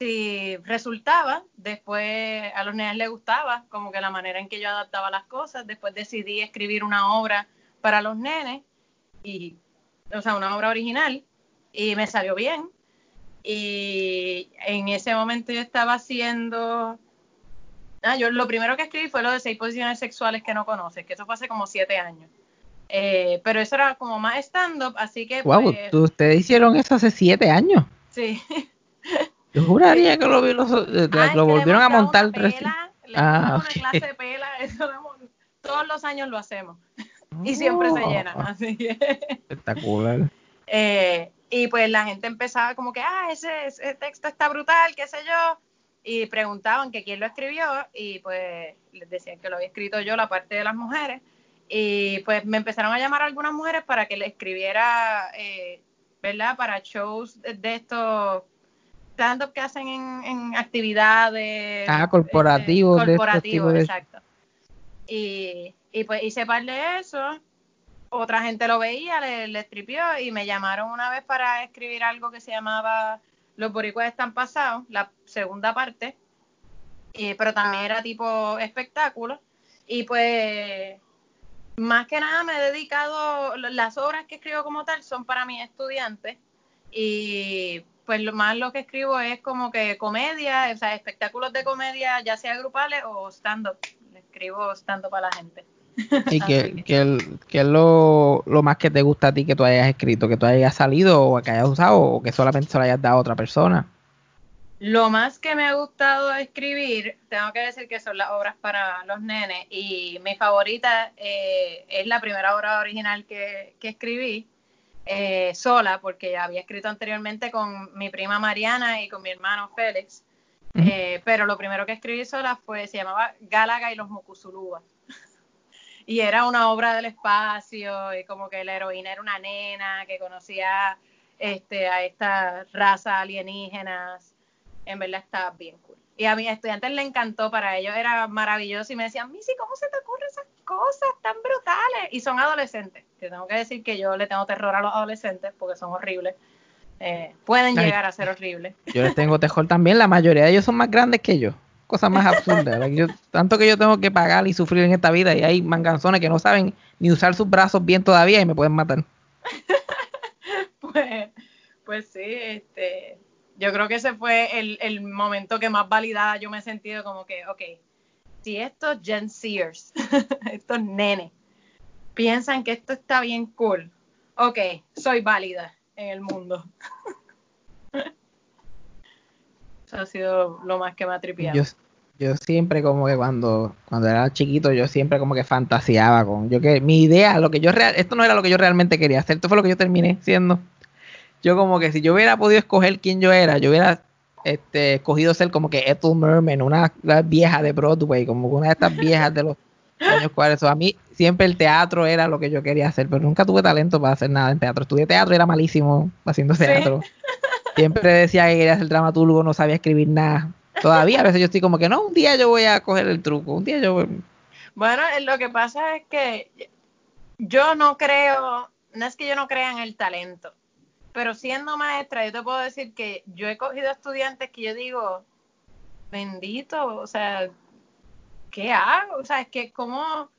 si resultaba. Después a los nenes les gustaba, como que la manera en que yo adaptaba las cosas. Después decidí escribir una obra para los nenes, y, o sea, una obra original, y me salió bien. Y en ese momento yo estaba haciendo... Ah, yo lo primero que escribí fue lo de seis posiciones sexuales que no conoces, que eso fue hace como siete años. Eh, pero eso era como más stand-up, así que Wow, pues, ustedes hicieron eso hace siete años. sí. Yo juraría que lo, vi eh, Ah, lo volvieron a montar pela, le Ah, hemos dado ok. una clase de pela, eso lo hemos- todos los años lo hacemos y siempre se Oh, llena, así que Espectacular. eh, y pues la gente empezaba como que, ah, ese, ese texto está brutal, qué sé yo, y preguntaban que quién lo escribió y pues les decían que lo había escrito yo, la parte de las mujeres, y pues me empezaron a llamar algunas mujeres para que le escribiera eh, ¿verdad? Para shows de, de estos stand-up que hacen en, en actividades. Ah, corporativos. de estos corporativos, exacto. Y, pues hice par de eso. Otra gente lo veía, le, le tripió y me llamaron una vez para escribir algo que se llamaba Los boricuas están pasados, la segunda parte. Y, pero también era tipo espectáculo. Y pues más que nada me he dedicado, las obras que escribo como tal son para mis estudiantes y pues lo más lo que escribo es como que comedia, o sea, espectáculos de comedia, ya sea grupales o stand-up. Escribo stand-up para la gente. ¿Y qué, que- es lo, lo más que te gusta a ti que tú hayas escrito? ¿Que tú hayas salido o que hayas usado o que solamente se lo hayas dado a otra persona? Lo más que me ha gustado escribir, tengo que decir que son las obras para los nenes y mi favorita eh, es la primera obra original que, que escribí eh, sola porque había escrito anteriormente con mi prima Mariana y con mi hermano Félix, Eh, pero lo primero que escribí sola fue, se llamaba Gálaga y los Mucusulúas. y era una obra del espacio y como que la heroína era una nena que conocía este, a estas razas alienígenas. En verdad estaba bien cool. Y a mis estudiantes le encantó, para ellos era maravilloso y me decían, Missy, ¿cómo se te ocurren esas cosas tan brutales? Y son adolescentes, que tengo que decir que yo le tengo terror a los adolescentes porque son horribles. Eh, pueden Ay. llegar a ser horribles. Yo les tengo terror también, la mayoría de ellos son más grandes que yo. Cosas más absurdas. like, yo- tanto que yo tengo que pagar y sufrir en esta vida y hay manganzones que no saben ni usar sus brazos bien todavía y me pueden matar. Pues, pues sí, este, yo creo que ese fue el, el momento que más validada yo me he sentido como que, ok, si estos Gen Sears, estos nenes, piensan que esto está bien cool, ok, soy válida en el mundo. Eso ha sido lo más que me ha tripiado. Yo, siempre como que cuando, cuando era chiquito yo siempre como que fantaseaba con yo que mi idea, lo que yo real, esto no era lo que yo realmente quería hacer, esto fue lo que yo terminé siendo. Yo como que si yo hubiera podido escoger quién yo era, yo hubiera este escogido ser como que Ethel Merman, una, una vieja de Broadway, como una de estas viejas de los años 40. A mí siempre el teatro era lo que yo quería hacer, pero nunca tuve talento para hacer nada en teatro. Estudié teatro y era malísimo haciendo Sí. teatro. Siempre decía que quería ser dramaturgo, no sabía escribir nada. Todavía a veces yo estoy como que no, un día yo voy a coger el truco, un día yo voy- Bueno, eh, lo que pasa es que yo no creo, no es que yo no crea en el talento, pero siendo maestra, yo te puedo decir que yo he cogido estudiantes que yo digo, bendito, o sea, ¿qué hago? O sea, es que cómo,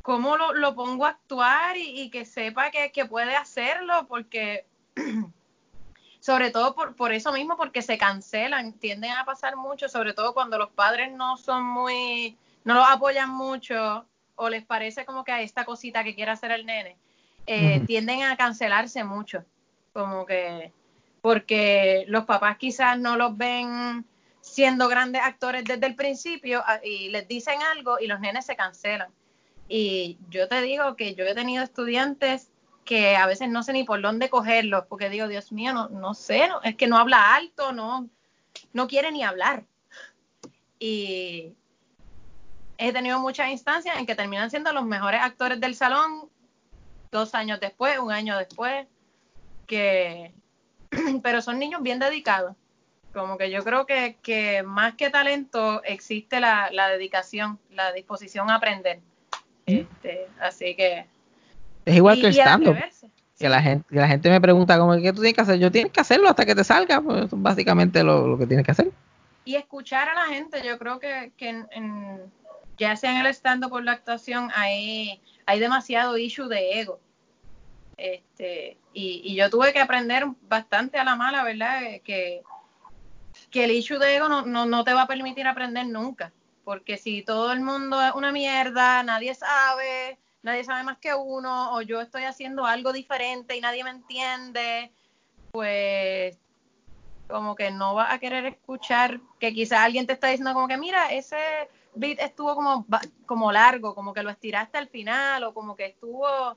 cómo lo, lo pongo a actuar y, y que sepa que, que puede hacerlo, porque sobre todo por, por eso mismo, porque se cancelan, tienden a pasar mucho, sobre todo cuando los padres no son muy, no los apoyan mucho o les parece como que a esta cosita que quiere hacer el nene, eh, tienden a cancelarse mucho, como que porque los papás quizás no los ven siendo grandes actores desde el principio a- y les dicen algo y los nenes se cancelan. Y yo te digo que yo he tenido estudiantes que a veces no sé ni por dónde cogerlos, porque digo, Dios mío, no, no sé, es que no habla alto, no, no quiere ni hablar. Y he tenido muchas instancias en que terminan siendo los mejores actores del salón dos años después, un año después, que pero son niños bien dedicados. Como que yo creo que, que más que talento existe la, la dedicación, la disposición a aprender. Este, así que Es igual y- que el atreverse. Que la gente, que la gente me pregunta como ¿qué tú tienes que hacer? Yo tienes que hacerlo hasta que te salga, pues básicamente lo, lo que tienes que hacer. y escuchar a la gente. Yo creo que, que en, en- ya sea en el stand por la actuación hay, hay demasiado issue de ego. Este, y, y yo tuve que aprender bastante a la mala, ¿verdad? Eh, Que, que el issue de ego no, no, no te va a permitir aprender nunca. Porque si todo el mundo es una mierda, nadie sabe, nadie sabe más que uno, o yo estoy haciendo algo diferente y nadie me entiende, pues como que no vas a querer escuchar que quizás alguien te está diciendo como que mira, ese beat estuvo como, como largo, como que lo estiraste al final o como que estuvo,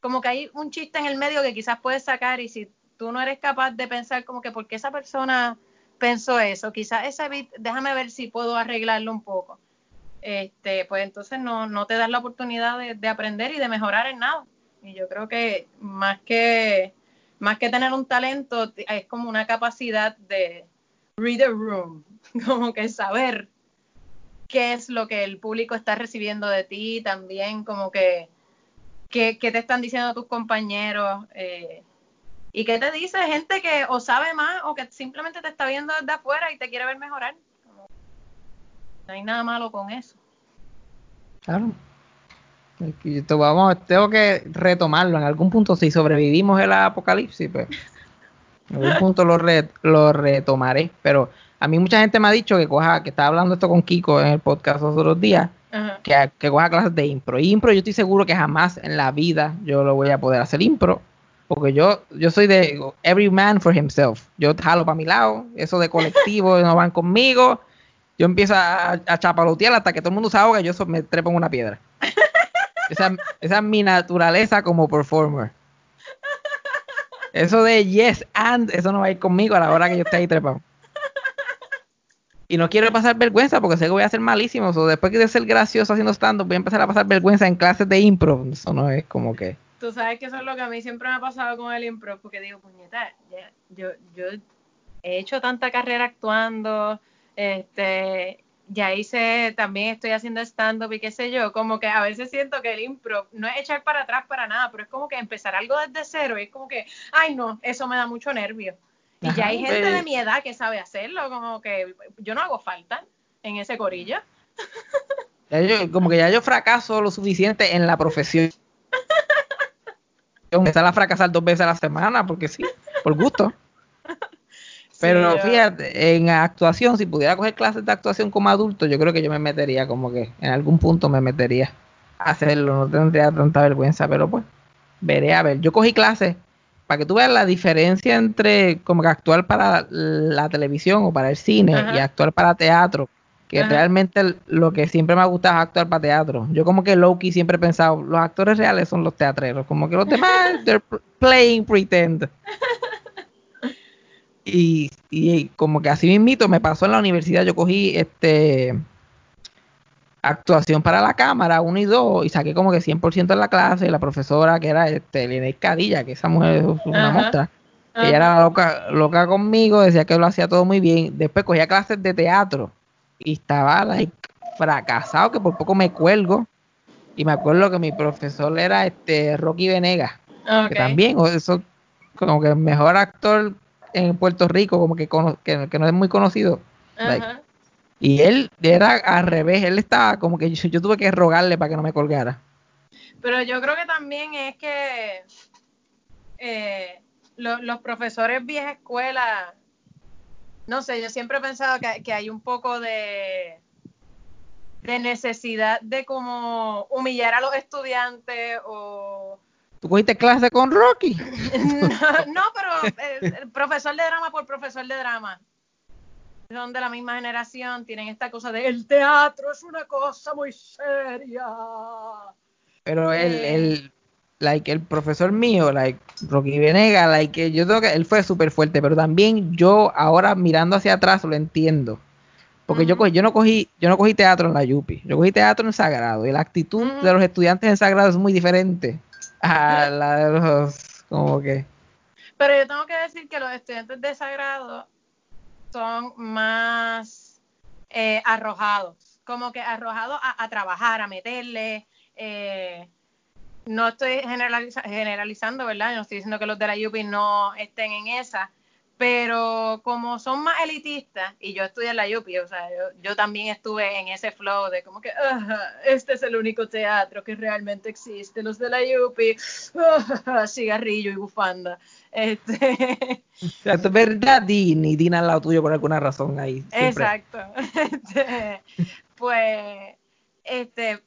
como que hay un chiste en el medio que quizás puedes sacar y si tú no eres capaz de pensar como que por qué esa persona pensó eso, quizás beat, déjame ver si puedo arreglarlo un poco. Este, pues entonces no, no te das la oportunidad de, de aprender y de mejorar en nada. Y yo creo que más que más que tener un talento, es como una capacidad de read the room, como que saber qué es lo que el público está recibiendo de ti, también como que qué, te están diciendo tus compañeros eh, y qué te dice gente que o sabe más o que simplemente te está viendo desde afuera y te quiere ver mejorar. No hay nada malo con eso. Claro. Vamos, tengo que retomarlo. En algún punto, si sobrevivimos el apocalipsis, pues en algún punto lo, lo retomaré. Pero a mí mucha gente me ha dicho que coja, que estaba hablando esto con Kiko en el podcast los otros días, que, que coja clases de impro. Y impro yo estoy seguro que jamás en la vida yo lo voy a poder hacer impro. Porque yo, yo soy de every man for himself. Yo jalo para mi lado, eso de colectivo no van conmigo. Yo empiezo a, a chapalotear hasta que todo el mundo se ahoga y yo me trepo en una piedra. Esa, esa es mi naturaleza como performer. Eso de yes and, eso no va a ir conmigo a la hora que yo esté ahí trepado. Y no quiero pasar vergüenza porque sé que voy a ser malísimo. O después de ser gracioso haciendo stand-up, voy a empezar a pasar vergüenza en clases de impro. Eso no es como que. Tú sabes que eso es lo que a mí siempre me ha pasado con el impro, porque digo, puñeta, yo, yo he hecho tanta carrera actuando, este, ya hice, también estoy haciendo stand-up y qué sé yo, como que a veces siento que el impro no es echar para atrás para nada, pero es como que empezar algo desde cero y es como que, ay no, eso me da mucho nervio. Y ya hay gente de mi edad que sabe hacerlo, como que yo no hago falta en ese corillo. como que ya yo fracaso lo suficiente en la profesión. Empezar a fracasar dos veces a la semana, porque sí, por gusto. Pero fíjate, en actuación, si pudiera coger clases de actuación como adulto, yo creo que yo me metería como que en algún punto me metería a hacerlo, no tendría tanta vergüenza, pero pues veré a ver. Yo cogí clases para que tú veas la diferencia entre como que actuar para la televisión o para el cine y actuar para teatro, que realmente lo que siempre me ha gustado es actuar para teatro. Yo como que Loki siempre he pensado, los actores reales son los teatreros, como que los demás, they're playing pretend. Y, y como que así mismito me pasó en la universidad, yo cogí este actuación para la cámara, uno y dos, y saqué como que 100% en la clase, y la profesora que era este, Linet Cadilla, que esa mujer es una muestra, ella era loca, loca conmigo, decía que lo hacía todo muy bien, después cogía clases de teatro, y estaba like, fracasado, que por poco me cuelgo, y me acuerdo que mi profesor era este Rocky Venegas, que también, eso, como que el mejor actor en Puerto Rico, como que, que, no es muy conocido. Y él era al revés, él estaba como que yo, tuve que rogarle para que no me colgara. Pero yo creo que también es que eh, los profesores vieja escuela, no sé, yo siempre he pensado que, hay un poco de, de necesidad de como humillar a los estudiantes o... ¿Tú cogiste clase con Rocky? no, pero el eh, profesor de drama por profesor de drama son de la misma generación, tienen esta cosa de el teatro es una cosa muy seria. Pero el, eh, el, like, el profesor mío, like, Rocky Venega, like, yo creo que él fue súper fuerte, pero también yo ahora mirando hacia atrás lo entiendo. Porque yo, yo no cogí yo no cogí teatro en la Yupi, yo cogí teatro en Sagrado y la actitud de los estudiantes en Sagrado es muy diferente a la de los como que pero yo tengo que decir que los estudiantes de Sagrado son más eh, arrojados, como que arrojados a, trabajar, a meterle. Eh, no estoy generalizando, ¿verdad? No estoy diciendo que los de la UP no estén en esa, pero como son más elitistas, y yo estudié en la UP, o sea, yo, también estuve en ese flow de como que, este es el único teatro que realmente existe, los de la UP, cigarrillo y bufanda. Este... es verdad, Dini, Dina al lado tuyo por alguna razón ahí. Exacto. Este, pues, este,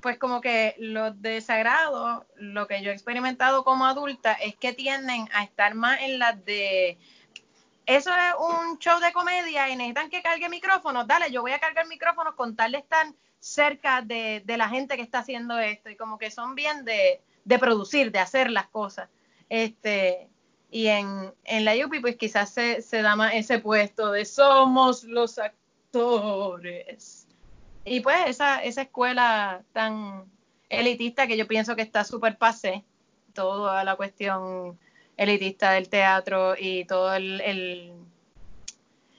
pues como que los desagrados, lo que yo he experimentado como adulta es que tienden a estar más en las de eso es un show de comedia y necesitan que cargue micrófonos, dale, yo voy a cargar micrófonos con tal de estar cerca de, la gente que está haciendo esto y como que son bien de, de producir, de hacer las cosas. Este, y en, en la UPI pues quizás se, se da más ese puesto de somos los actores. Y pues esa, esa escuela tan elitista que yo pienso que está súper pase, toda la cuestión elitista del teatro y todo el, el,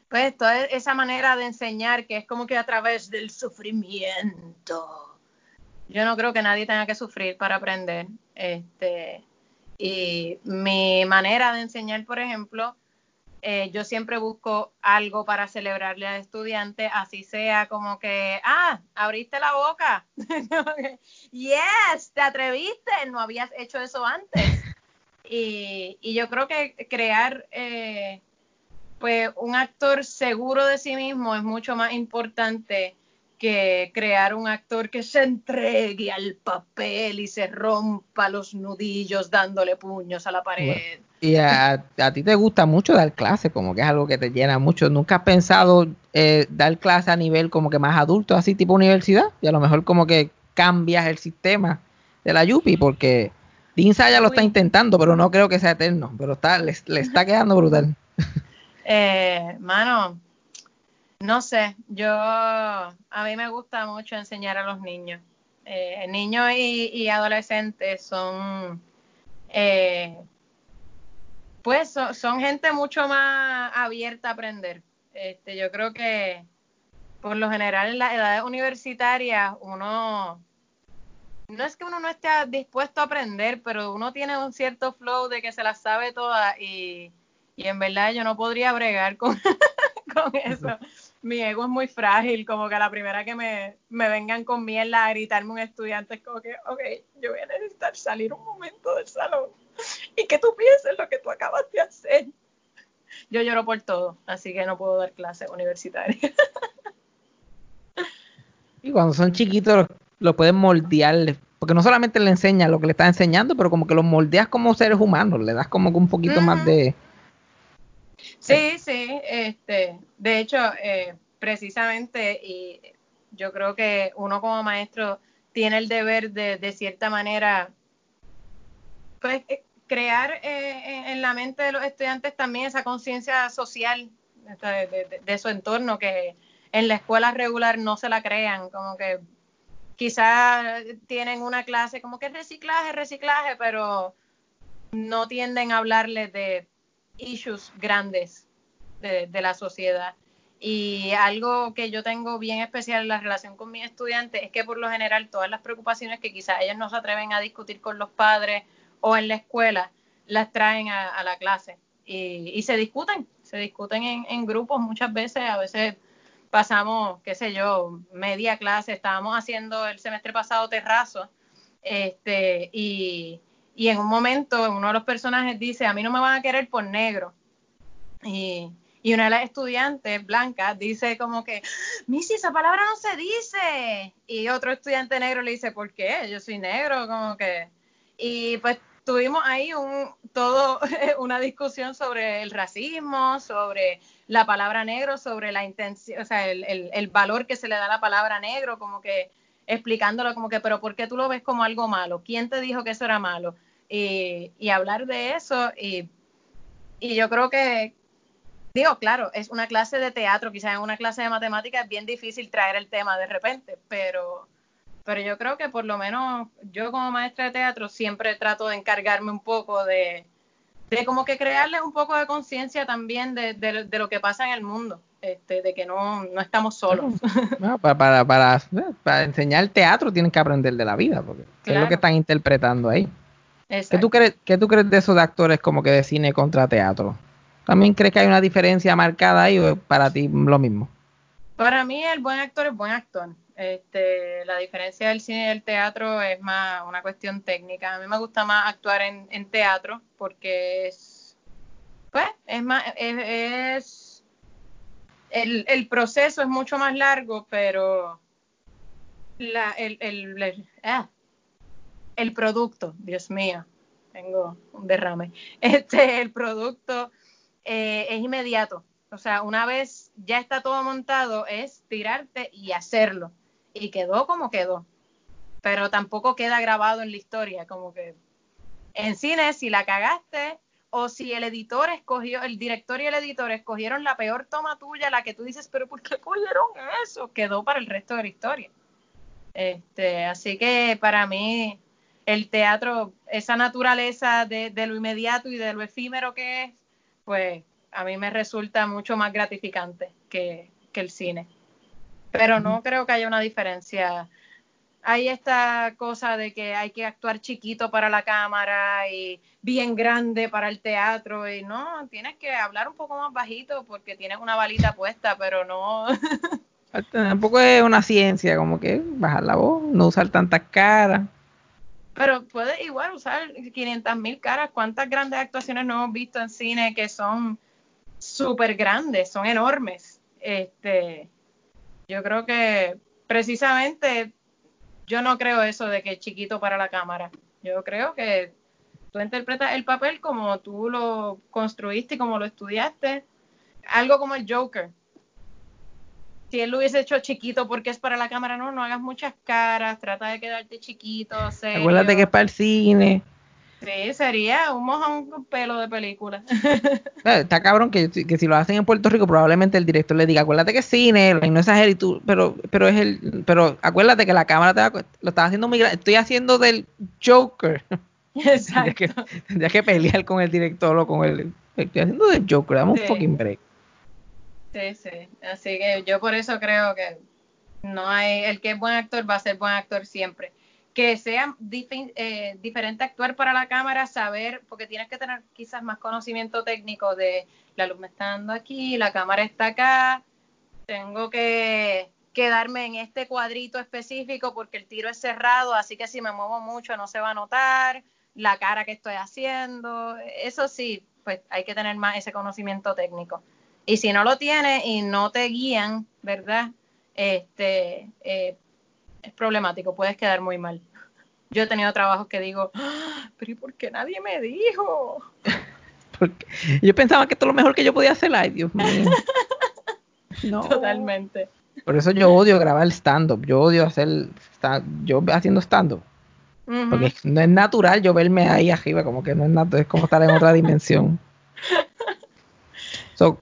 pues toda esa manera de enseñar que es como que a través del sufrimiento. Yo no creo que nadie tenga que sufrir para aprender. Este, y mi manera de enseñar, por ejemplo, eh, yo siempre busco algo para celebrarle al estudiante, así sea como que, ah, abriste la boca. yes, te atreviste, no habías hecho eso antes. Y, y yo creo que crear eh, pues un actor seguro de sí mismo es mucho más importante que crear un actor que se entregue al papel y se rompa los nudillos dándole puños a la pared. Y a, ti te gusta mucho dar clase, como que es algo que te llena mucho. ¿Nunca has pensado eh, dar clase a nivel como que más adulto, así tipo universidad? Y a lo mejor como que cambias el sistema de la Yupi, porque Dinsa ya lo está intentando, pero no creo que sea eterno, pero está, le, le está quedando brutal. Eh, mano, no sé, yo a mí me gusta mucho enseñar a los niños. Eh, niños y, adolescentes son, eh, pues son, gente mucho más abierta a aprender. Este, yo creo que por lo general en las edades universitarias uno, no es que uno no esté dispuesto a aprender, pero uno tiene un cierto flow de que se las sabe todas y, y en verdad yo no podría bregar con, con eso. Mi ego es muy frágil, como que a la primera que me, me vengan con mierda a gritarme un estudiante es como que, ok, yo voy a necesitar salir un momento del salón y que tú pienses lo que tú acabas de hacer. Yo lloro por todo, así que no puedo dar clases universitarias. Y cuando son chiquitos lo, pueden moldear, porque no solamente le enseñas lo que le estás enseñando, pero como que los moldeas como seres humanos, le das como un poquito más de Sí, sí, este, de hecho, eh, precisamente, y yo creo que uno como maestro tiene el deber de, de cierta manera, pues, eh, crear eh, en la mente de los estudiantes también esa conciencia social de, de, su entorno que en la escuela regular no se la crean, como que quizás tienen una clase como que reciclaje, reciclaje, pero no tienden a hablarles de issues grandes de, la sociedad. Y algo que yo tengo bien especial en la relación con mis estudiantes es que por lo general todas las preocupaciones que quizás ellos no se atreven a discutir con los padres o en la escuela, las traen a, la clase y, se discuten, se discuten en, grupos muchas veces, a veces pasamos, qué sé yo, media clase, estábamos haciendo el semestre pasado terrazo, este, y, y en un momento uno de los personajes dice, a mí no me van a querer por negro. Y, y una de las estudiantes blancas dice como que, Missy, esa palabra no se dice. Y otro estudiante negro le dice, ¿por qué? Yo soy negro, como que... Y pues tuvimos ahí un, todo una discusión sobre el racismo, sobre la palabra negro, sobre la intención, o sea, el, el, valor que se le da a la palabra negro, como que explicándolo como que, pero ¿por qué tú lo ves como algo malo? ¿Quién te dijo que eso era malo? Y, y hablar de eso y, y yo creo que, digo, claro, es una clase de teatro, quizás en una clase de matemáticas es bien difícil traer el tema de repente, pero, pero yo creo que por lo menos yo como maestra de teatro siempre trato de encargarme un poco de, de como que crearles un poco de conciencia también de, de, lo que pasa en el mundo, este, de que no, no estamos solos. para, para, para, para, enseñar teatro tienen que aprender de la vida, porque es lo que están interpretando ahí. ¿Qué tú, crees, ¿Qué tú crees de esos actores como que de cine contra teatro? ¿También crees que hay una diferencia marcada ahí o para ti lo mismo? Para mí el buen actor es buen actor. Este, la diferencia del cine y del teatro es más una cuestión técnica. A mí me gusta más actuar en, teatro porque es, pues, es más, es, el, proceso es mucho más largo, pero la, el, el, ah, el producto, Dios mío, tengo un derrame. Este, el producto eh, es inmediato. O sea, una vez ya está todo montado, es tirarte y hacerlo. Y quedó como quedó. Pero tampoco queda grabado en la historia, como que en cine, si la cagaste, o si el editor escogió, el director y el editor escogieron la peor toma tuya, la que tú dices, pero ¿por qué cogieron eso? Quedó para el resto de la historia. Este, así que para mí, el teatro, esa naturaleza de, lo inmediato y de lo efímero que es, pues a mí me resulta mucho más gratificante que, el cine. Pero no creo que haya una diferencia. Hay esta cosa de que hay que actuar chiquito para la cámara y bien grande para el teatro y no, tienes que hablar un poco más bajito porque tienes una balita puesta, pero no. Tampoco es una ciencia, como que bajar la voz, no usar tantas caras. Pero puedes igual usar 500 mil caras. ¿Cuántas grandes actuaciones no hemos visto en cine que son súper grandes, son enormes? Este, yo creo que precisamente yo no creo eso de que es chiquito para la cámara. Yo creo que tú interpretas el papel como tú lo construiste y como lo estudiaste. Algo como el Joker si él lo hubiese hecho chiquito porque es para la cámara, no, no hagas muchas caras, trata de quedarte chiquito, serio. Acuérdate que es para el cine. Sí, sería un mojón pelo de película. Está cabrón que, que, si lo hacen en Puerto Rico, probablemente el director le diga, acuérdate que es cine, no exageres, tú, pero, pero es el, pero acuérdate que la cámara te va, lo estás haciendo muy grande, estoy haciendo del Joker. Exacto. tendría, que, pelear con el director o con el, estoy haciendo del Joker, dame un fucking break. Sí, sí. Así que yo por eso creo que no hay, el que es buen actor va a ser buen actor siempre. Que sea eh, diferente actuar para la cámara, saber, porque tienes que tener quizás más conocimiento técnico de la luz me está dando aquí, la cámara está acá, tengo que quedarme en este cuadrito específico porque el tiro es cerrado, así que si me muevo mucho no se va a notar, la cara que estoy haciendo, eso sí, pues hay que tener más ese conocimiento técnico. Y si no lo tienes y no te guían, ¿verdad? Este, eh, es problemático, puedes quedar muy mal. Yo he tenido trabajos que digo, ¡Ah! pero ¿y por qué nadie me dijo? Porque yo pensaba que esto es lo mejor que yo podía hacer, ay Dios mío. No. Totalmente. Por eso yo odio grabar stand-up, yo odio hacer, yo haciendo stand-up. Porque no es natural yo verme ahí arriba, como que no es natural, es como estar en otra dimensión.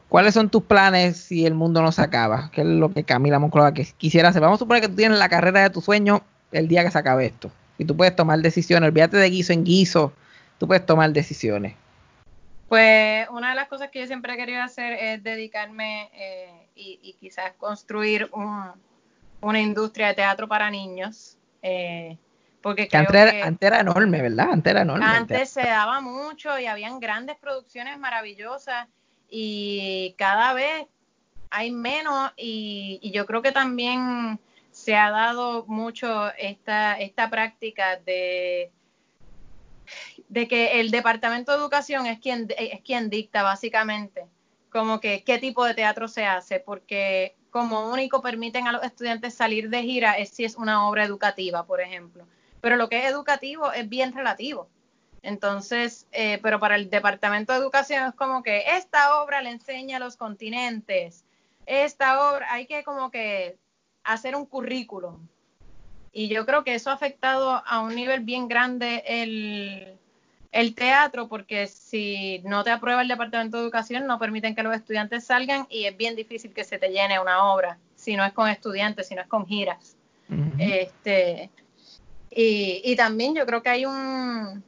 ¿Cuáles son tus planes si el mundo no se acaba? ¿Qué es lo que Camila Monclova que quisiera hacer? Vamos a suponer que tú tienes la carrera de tu sueño el día que se acabe esto. Y tú puedes tomar decisiones. Olvídate de guiso en guiso. Tú puedes tomar decisiones. Pues una de las cosas que yo siempre he querido hacer es dedicarme eh, y, quizás construir una industria de teatro para niños. Eh, porque que antes, era, enorme, ¿verdad? Antes era enorme. Antes se daba mucho y habían grandes producciones maravillosas y cada vez hay menos y, yo creo que también se ha dado mucho esta, esta práctica de, de que el Departamento de Educación es quien, es quien dicta básicamente como que qué tipo de teatro se hace, porque como único permiten a los estudiantes salir de gira es si es una obra educativa, por ejemplo. Pero lo que es educativo es bien relativo. Entonces, eh, pero para el Departamento de Educación es como que esta obra le enseña a los continentes, esta obra, hay que como que hacer un currículum. Y yo creo que eso ha afectado a un nivel bien grande el, el teatro, porque si no te aprueba el Departamento de Educación, no permiten que los estudiantes salgan y es bien difícil que se te llene una obra, si no es con estudiantes, si no es con giras. este, y, y también yo creo que hay un,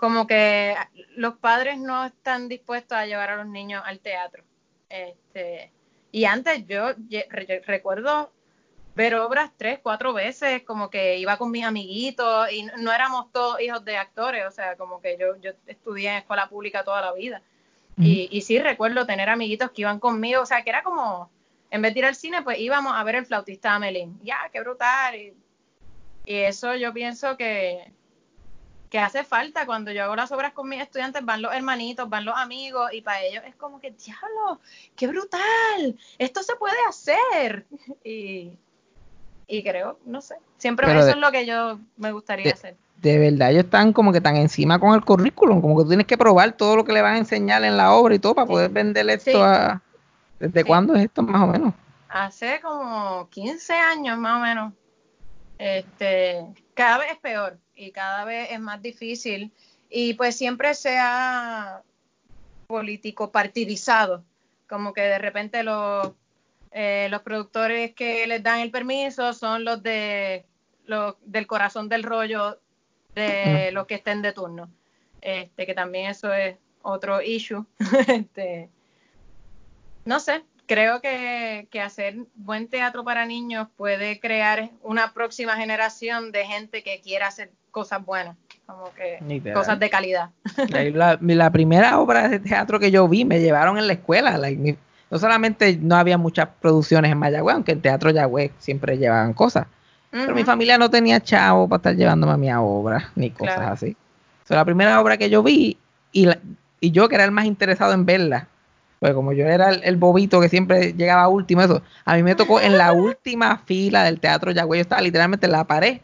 como que los padres no están dispuestos a llevar a los niños al teatro. Este, y antes yo recuerdo ver obras tres, cuatro veces, como que iba con mis amiguitos y no éramos todos hijos de actores, o sea, como que yo, yo estudié en escuela pública toda la vida. y, y, sí recuerdo tener amiguitos que iban conmigo, o sea, que era como, en vez de ir al cine, pues íbamos a ver el flautista Amelín. Ya, qué brutal. y eso yo pienso que, que hace falta cuando yo hago las obras con mis estudiantes, van los hermanitos, van los amigos y para ellos es como que, diablo, qué brutal, esto se puede hacer. Y, creo, no sé, siempre eso es lo que yo me gustaría hacer. De verdad, ellos están como que tan encima con el currículum, como que tú tienes que probar todo lo que le van a enseñar en la obra y todo para poder venderle esto a... ¿Desde cuándo es esto más o menos? Hace como 15 años más o menos. Este, cada vez es peor y cada vez es más difícil y pues siempre se ha político partidizado, como que de repente los, eh, los productores que les dan el permiso son los de los del corazón del rollo de los que estén de turno. Este, que también eso es otro issue. este, no sé, creo que, que, hacer buen teatro para niños puede crear una próxima generación de gente que quiera hacer cosas buenas, como que cosas de calidad. La, la, primera obra de teatro que yo vi me llevaron en la escuela. no solamente no había muchas producciones en Mayagüez, aunque en Teatro Yagüez siempre llevaban cosas. Pero mi familia no tenía chavo para estar llevándome a mi obra, ni cosas así. O la primera obra que yo vi, y, y yo que era el más interesado en verla, pues como yo era el, bobito que siempre llegaba último, eso, a mí me tocó en la última fila del Teatro Yagüey, yo estaba literalmente en la pared,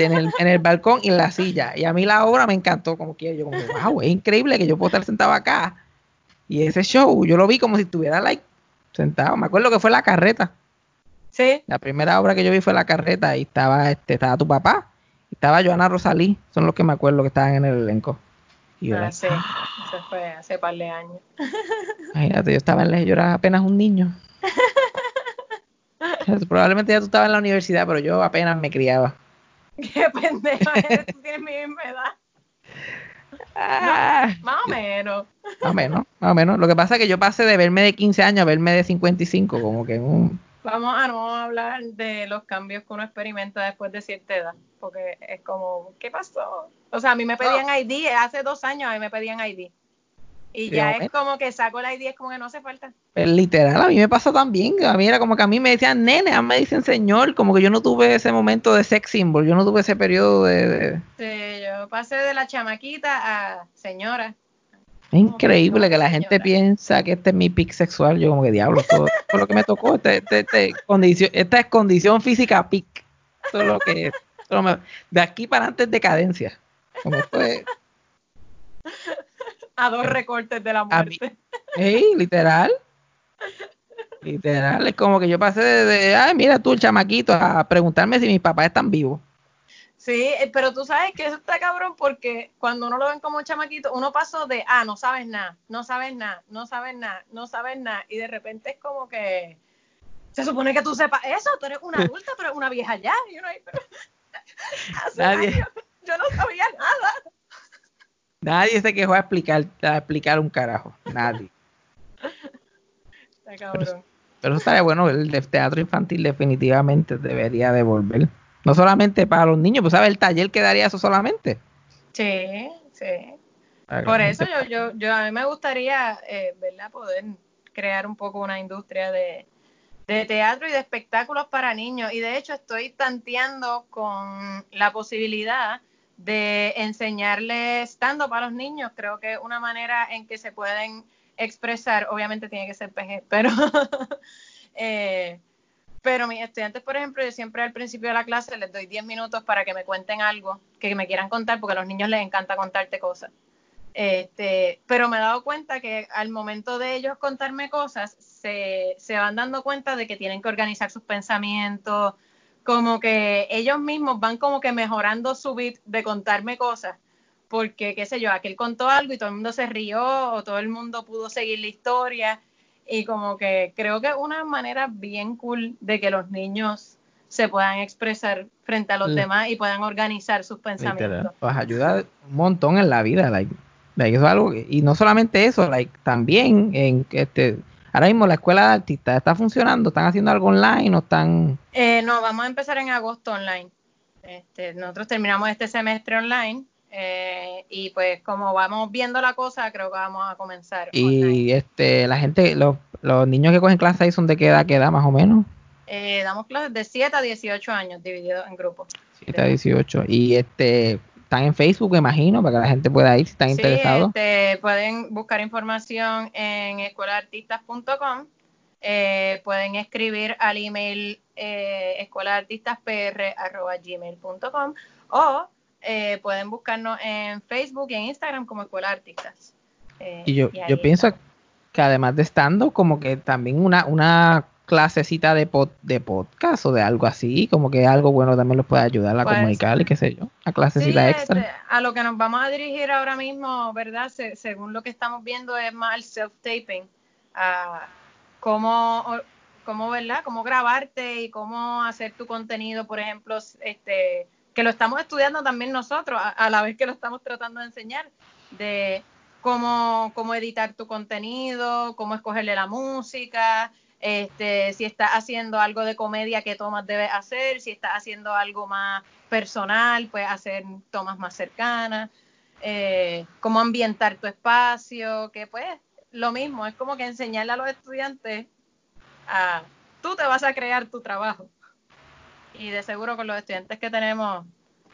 en el, en el balcón y en la silla. Y a mí la obra me encantó, como que yo como, wow, es increíble que yo puedo estar sentado acá. Y ese show, yo lo vi como si estuviera like sentado. Me acuerdo que fue la carreta. Sí. La primera obra que yo vi fue la carreta y estaba, este, estaba tu papá, y estaba Joana Rosalí, son los que me acuerdo que estaban en el elenco. Y ah, sí, eso fue hace par de años. Imagínate, yo estaba en la, yo era apenas un niño. Probablemente ya tú estabas en la universidad, pero yo apenas me criaba. Qué pendejo, tú tienes mi misma edad. Ah. más o menos. Más o menos, más o menos. Lo que pasa es que yo pasé de verme de 15 años a verme de 55, como que en un Vamos a no hablar de los cambios que uno experimenta después de cierta edad, porque es como, ¿qué pasó? O sea, a mí me pedían ID, hace dos años a mí me pedían ID. Y ya es como que saco la ID, es como que no hace falta. Pero literal, a mí me pasa también. A mí era como que a mí me decían nene, a mí me dicen señor, como que yo no tuve ese momento de sex symbol, yo no tuve ese periodo de... Sí, yo pasé de la chamaquita a señora. Es increíble que la gente piensa que este es mi pic sexual. Yo como que diablo, todo, lo que me tocó, este, este, este, condición, esta es condición física pic. Todo lo que de aquí para antes decadencia. Como fue, a dos recortes de la muerte. Hey, literal. Literal, es como que yo pasé de, ay, mira tú el chamaquito, a preguntarme si mis papás están vivos. Sí, eh, pero tú sabes que eso está cabrón porque cuando uno lo ven como un chamaquito, uno pasó de, ah, no sabes nada, no sabes nada, no sabes nada, no sabes nada, y de repente es como que se supone que tú sepas eso, tú eres una adulta, pero una vieja ya, y uno ahí, pero hace Nadie. yo no sabía nada. Nadie se quejó a explicar, a explicar un carajo, nadie. Está cabrón. Pero, eso estaría bueno, el teatro infantil definitivamente debería devolver no solamente para los niños, pues sabes el taller que daría eso solamente. Sí, sí. Por eso yo, yo, yo a mí me gustaría, eh, ¿verdad? Poder crear un poco una industria de, de teatro y de espectáculos para niños. Y de hecho estoy tanteando con la posibilidad de enseñarles estando para los niños. Creo que una manera en que se pueden expresar, obviamente tiene que ser PG, pero eh, pero mis estudiantes, por ejemplo, yo siempre al principio de la clase les doy 10 minutos para que me cuenten algo que me quieran contar, porque a los niños les encanta contarte cosas. Este, pero me he dado cuenta que al momento de ellos contarme cosas, se, se van dando cuenta de que tienen que organizar sus pensamientos, como que ellos mismos van como que mejorando su bit de contarme cosas, porque qué sé yo, aquel contó algo y todo el mundo se rió o todo el mundo pudo seguir la historia y como que creo que es una manera bien cool de que los niños se puedan expresar frente a los demás y puedan organizar sus pensamientos. Pues ayuda un montón en la vida, like, eso es algo y no solamente eso, like, también en este ahora mismo la escuela de artistas está funcionando, están haciendo algo online o están eh, no, vamos a empezar en agosto online. Este, nosotros terminamos este semestre online eh, y pues como vamos viendo la cosa, creo que vamos a comenzar. Y este la gente, los, los niños que cogen clases ahí son de qué edad, qué edad más o menos. Eh, damos clases de 7 a 18 años divididos en grupos. 7 a 18. Y este están en Facebook, imagino, para que la gente pueda ir si están sí, interesados. Este, pueden buscar información en escuelaartistas.com. Eh, pueden escribir al email eh, escuelaartistaspr.gmail.com o eh, pueden buscarnos en Facebook y en Instagram como Escuela Artistas. Eh, y yo, yo pienso que además de estando, como que también una, una clasecita de, de podcast o de algo así, como que algo bueno también los puede ayudar a pues, comunicar y qué sé yo, a clasecita extra. Este, a lo que nos vamos a dirigir ahora mismo, ¿verdad? según lo que estamos viendo es más el self-taping, a cómo, cómo, ¿verdad? Cómo grabarte y cómo hacer tu contenido, por ejemplo, este que lo estamos estudiando también nosotros, a, la vez que lo estamos tratando de enseñar, de cómo, cómo editar tu contenido, cómo escogerle la música, este, si estás haciendo algo de comedia, qué tomas debes hacer, si estás haciendo algo más personal, pues hacer tomas más cercanas, eh, cómo ambientar tu espacio, que pues lo mismo, es como que enseñarle a los estudiantes a, tú te vas a crear tu trabajo. Y de seguro con los estudiantes que tenemos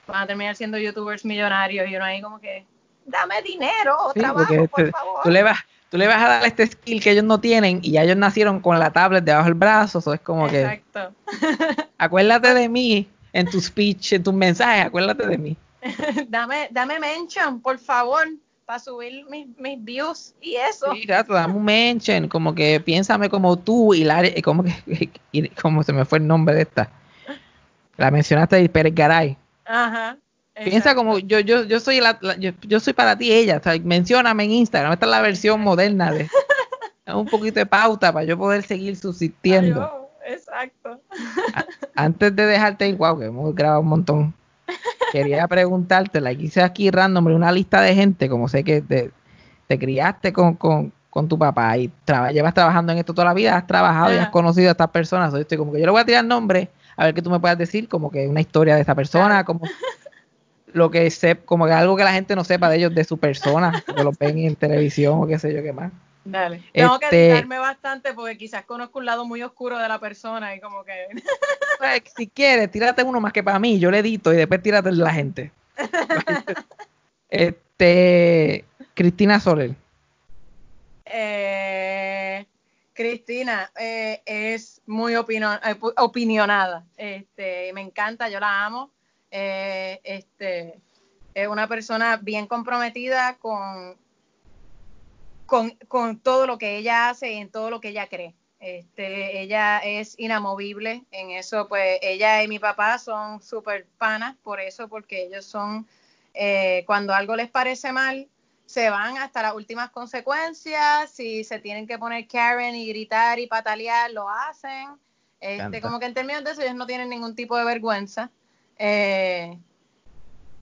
van a terminar siendo youtubers millonarios y uno ahí como que, dame dinero, trabajo, por favor. Tú le vas tú le vas a dar este skill que ellos no tienen y ya ellos nacieron con la tablet debajo del brazo, eso es como Exacto. que acuérdate de mí en tu speech, en tus mensajes, acuérdate de mí. dame, dame mention, por favor, para subir mis, mis, views y eso. Sí, gato, dame un mention, como que piénsame como tú y la como que y, como se me fue el nombre de esta. La mencionaste de Pérez Garay. Ajá. Piensa como yo, yo, yo soy la, yo, soy para ti ella, o sea, mencióname en Instagram, esta es la versión moderna de un poquito de pauta para yo poder seguir subsistiendo. exacto. antes de dejarte ir, wow, que hemos grabado un montón. Quería preguntarte, la hice aquí random, una lista de gente, como sé que te, te criaste con, con, con, tu papá y llevas trabajando en esto toda la vida, has trabajado y has conocido a estas personas. Yo estoy como que yo le voy a tirar nombre, a ver qué tú me puedas decir, como que una historia de esa persona, como lo que sé, como que algo que la gente no sepa de ellos, de su persona, que lo ven en televisión o qué sé yo qué más. Dale. Tengo que este, editarme bastante porque quizás conozco un lado muy oscuro de la persona y como que... Pues, si quieres, tírate uno más que para mí, yo le edito y después tírate la gente. este, Cristina Soler. Eh, Cristina eh, es muy eh, opinionada. Este, me encanta, yo la amo eh, este, es una persona bien comprometida con, con, todo lo que ella hace y en todo lo que ella cree. Este, ella es inamovible en eso, pues ella y mi papá son súper panas por eso, porque ellos son, eh, cuando algo les parece mal, se van hasta las últimas consecuencias, si se tienen que poner Karen y gritar y patalear, lo hacen. Este, como que en términos de eso ellos no tienen ningún tipo de vergüenza. Eh,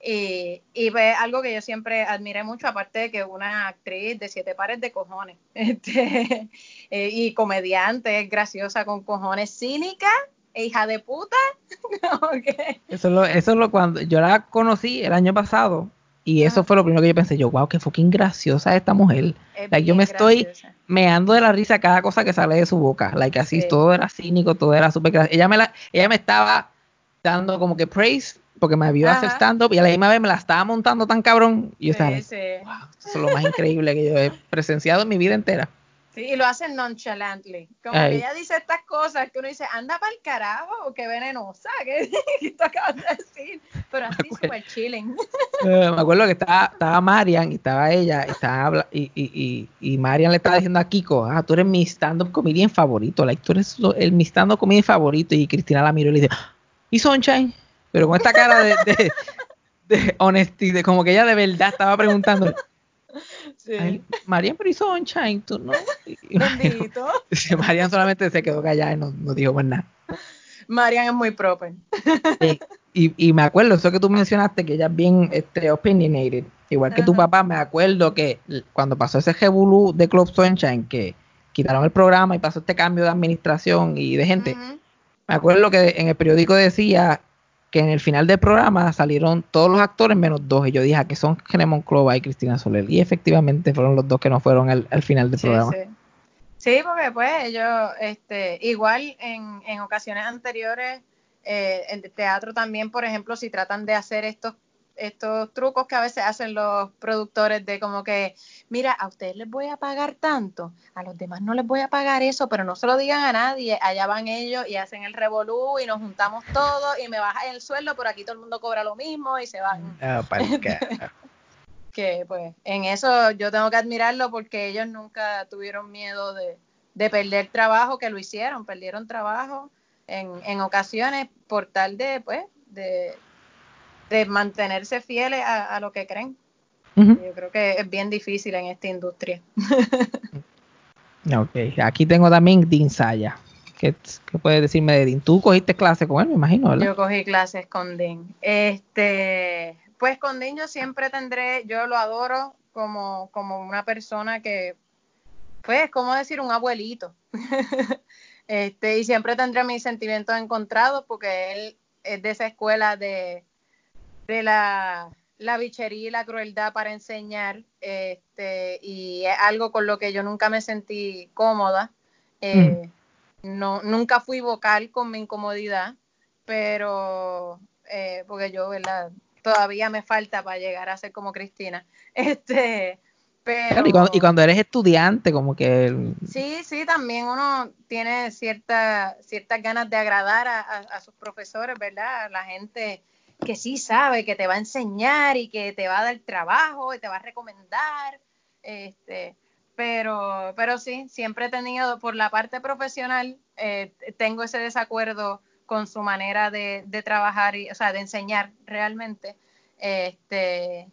y, y pues, algo que yo siempre admiré mucho, aparte de que una actriz de siete pares de cojones, este, eh, y comediante, graciosa con cojones, cínica, e hija de puta. Eso es lo, eso es lo cuando yo la conocí el año pasado y eso fue lo primero que yo pensé, yo, wow, qué fucking graciosa esta mujer. Like, yo me estoy meando de la risa cada cosa que sale de su boca. Like así, todo era cínico, todo era súper gracioso. Ella me la, ella me estaba dando como que praise porque me vio hacer stand-up y a la misma vez me la estaba montando tan cabrón. Y yo estaba, wow, esto es lo más increíble que yo he presenciado en mi vida entera. Sí, y lo hacen nonchalantly. Como que ella dice estas cosas que uno dice, anda para el carajo, qué venenosa, ¿qué, tú acabas de decir? Pero así súper chilling. Eh, me acuerdo que estaba, estaba Marian y estaba ella, y, estaba, y, y, y, Marian le estaba diciendo a Kiko, ah, tú eres mi stand-up comedian favorito, like, tú eres el, mi stand-up comedian favorito. Y Cristina la miró y le dice, y Sunshine, pero con esta cara de, de, de honestidad, como que ella de verdad estaba preguntando. Sí. Marian, pero y Sunshine, tú no. Bendito. Marian solamente se quedó callada y no, no dijo más nada. Marian es muy proper. y, y, me acuerdo, eso que tú mencionaste, que ella es bien este, opinionated. Igual que tu papá, me acuerdo que cuando pasó ese Jebulú de Club Sunshine, que quitaron el programa y pasó este cambio de administración y de gente, me acuerdo que en el periódico decía que en el final del programa salieron todos los actores menos dos. Y yo dije, ah, que son Genemon Clova y Cristina Soler. Y efectivamente fueron los dos que no fueron al, final del programa. Sí. sí. porque pues ellos, este, igual en, en ocasiones anteriores, eh, en teatro también, por ejemplo, si tratan de hacer estos estos trucos que a veces hacen los productores de como que, mira, a ustedes les voy a pagar tanto, a los demás no les voy a pagar eso, pero no se lo digan a nadie, allá van ellos y hacen el revolú y nos juntamos todos y me baja el sueldo, pero aquí todo el mundo cobra lo mismo y se van. Ah, que pues en eso yo tengo que admirarlo porque ellos nunca tuvieron miedo de, de perder trabajo, que lo hicieron, perdieron trabajo en, en ocasiones por tal de, pues, de de mantenerse fieles a, lo que creen. Yo creo que es bien difícil en esta industria. ok, aquí tengo también Dinsaya. ¿Qué, qué puedes decirme de Dean? Tú cogiste clase con él, me imagino, ¿verdad? Yo cogí clases con Dean. Este, pues con Dean yo siempre tendré, yo lo adoro como, como una persona que, pues, como decir, un abuelito. este, y siempre tendré mis sentimientos encontrados porque él es de esa escuela de, de la, la bichería y la crueldad para enseñar, este, y es algo con lo que yo nunca me sentí cómoda. Eh, no, nunca fui vocal con mi incomodidad, pero eh, porque yo, ¿verdad? Todavía me falta para llegar a ser como Cristina. Este, pero... y, cuando, y, cuando, eres estudiante, como que... Sí, sí, también uno tiene cierta, ciertas ganas de agradar a, a, a, sus profesores, ¿verdad? La gente que sí sabe, que te va a enseñar y que te va a dar trabajo y te va a recomendar. Este, pero, pero sí, siempre he tenido, por la parte profesional, eh, tengo ese desacuerdo con su manera de, de, trabajar, y, o sea, de enseñar realmente. Este,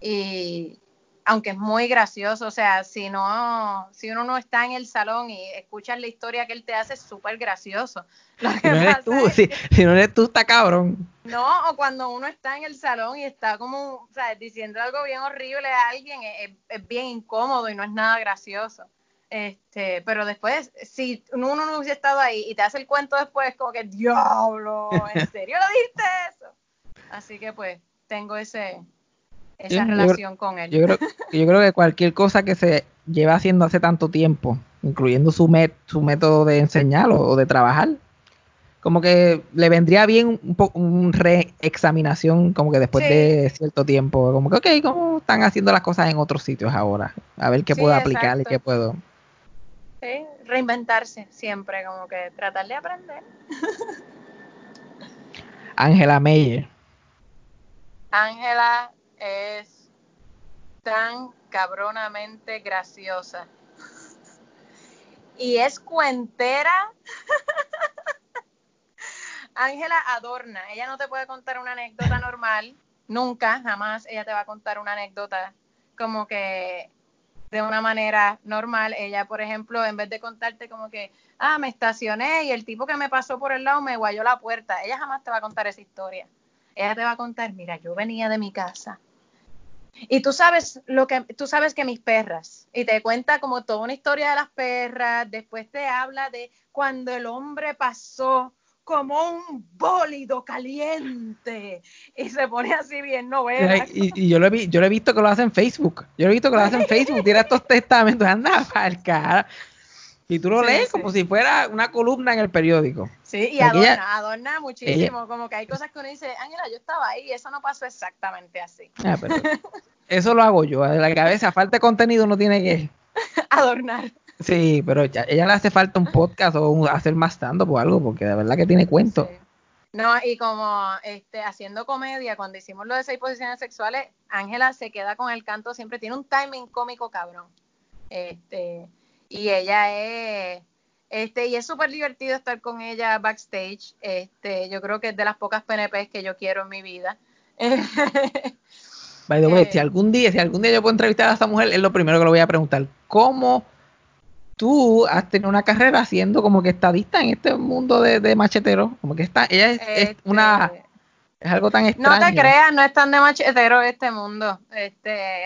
y aunque es muy gracioso, o sea, si no, si uno no está en el salón y escuchas la historia que él te hace, es súper gracioso. Lo que si, no eres tú, es si, si, no eres tú, está cabrón. No, o cuando uno está en el salón y está como, o sea, diciendo algo bien horrible a alguien, es, es bien incómodo y no es nada gracioso. Este, pero después, si uno no hubiese estado ahí y te hace el cuento después, como que, diablo, ¿en serio lo dijiste eso? Así que pues, tengo ese, esa yo, relación yo, con él. Yo creo, yo creo que cualquier cosa que se lleva haciendo hace tanto tiempo, incluyendo su, met, su método de enseñar o, o, de trabajar, como que le vendría bien un, po, un reexaminación como que después sí. de cierto tiempo, como que, ok, ¿cómo están haciendo las cosas en otros sitios ahora? A ver qué sí, puedo aplicar y qué puedo... Sí, reinventarse siempre, como que tratar de aprender. Ángela Meyer. Ángela es tan cabronamente graciosa. Y es cuentera. Ángela adorna. Ella no te puede contar una anécdota normal. Nunca, jamás ella te va a contar una anécdota como que de una manera normal. Ella, por ejemplo, en vez de contarte como que, ah, me estacioné y el tipo que me pasó por el lado me guayó la puerta, ella jamás te va a contar esa historia. Ella te va a contar, mira, yo venía de mi casa. Y tú sabes lo que tú sabes que mis perras y te cuenta como toda una historia de las perras, después te habla de cuando el hombre pasó como un bólido caliente y se pone así bien novela. Y, y, yo, lo he, yo lo he visto que lo hace en Facebook. Yo lo he visto que lo hace en Facebook. Tira estos testamentos, anda para cara. Y tú lo sí, lees sí. como si fuera una columna en el periódico. Sí, y adorna, ella, adorna muchísimo. Ella, como que hay cosas que uno dice, Ángela, yo estaba ahí, eso no pasó exactamente así. Ah, pero eso lo hago yo. De la cabeza, falta de contenido, no tiene que adornar. Sí, pero ella, ella, le hace falta un podcast o un, hacer más stand-up o algo, porque de verdad que tiene cuento. Sí. No, y como este, haciendo comedia, cuando hicimos lo de seis posiciones sexuales, Ángela se queda con el canto, siempre tiene un timing cómico cabrón. Este, y ella es, este, y es súper divertido estar con ella backstage. Este, yo creo que es de las pocas PNPs que yo quiero en mi vida. By the way, eh, si algún día, si algún día yo puedo entrevistar a esta mujer, es lo primero que le voy a preguntar. ¿Cómo tú has tenido una carrera siendo como que estadista en este mundo de, de machetero. Como que está, ella es, este, es, una es algo tan extraño. No te creas, no es tan de machetero este mundo. Este,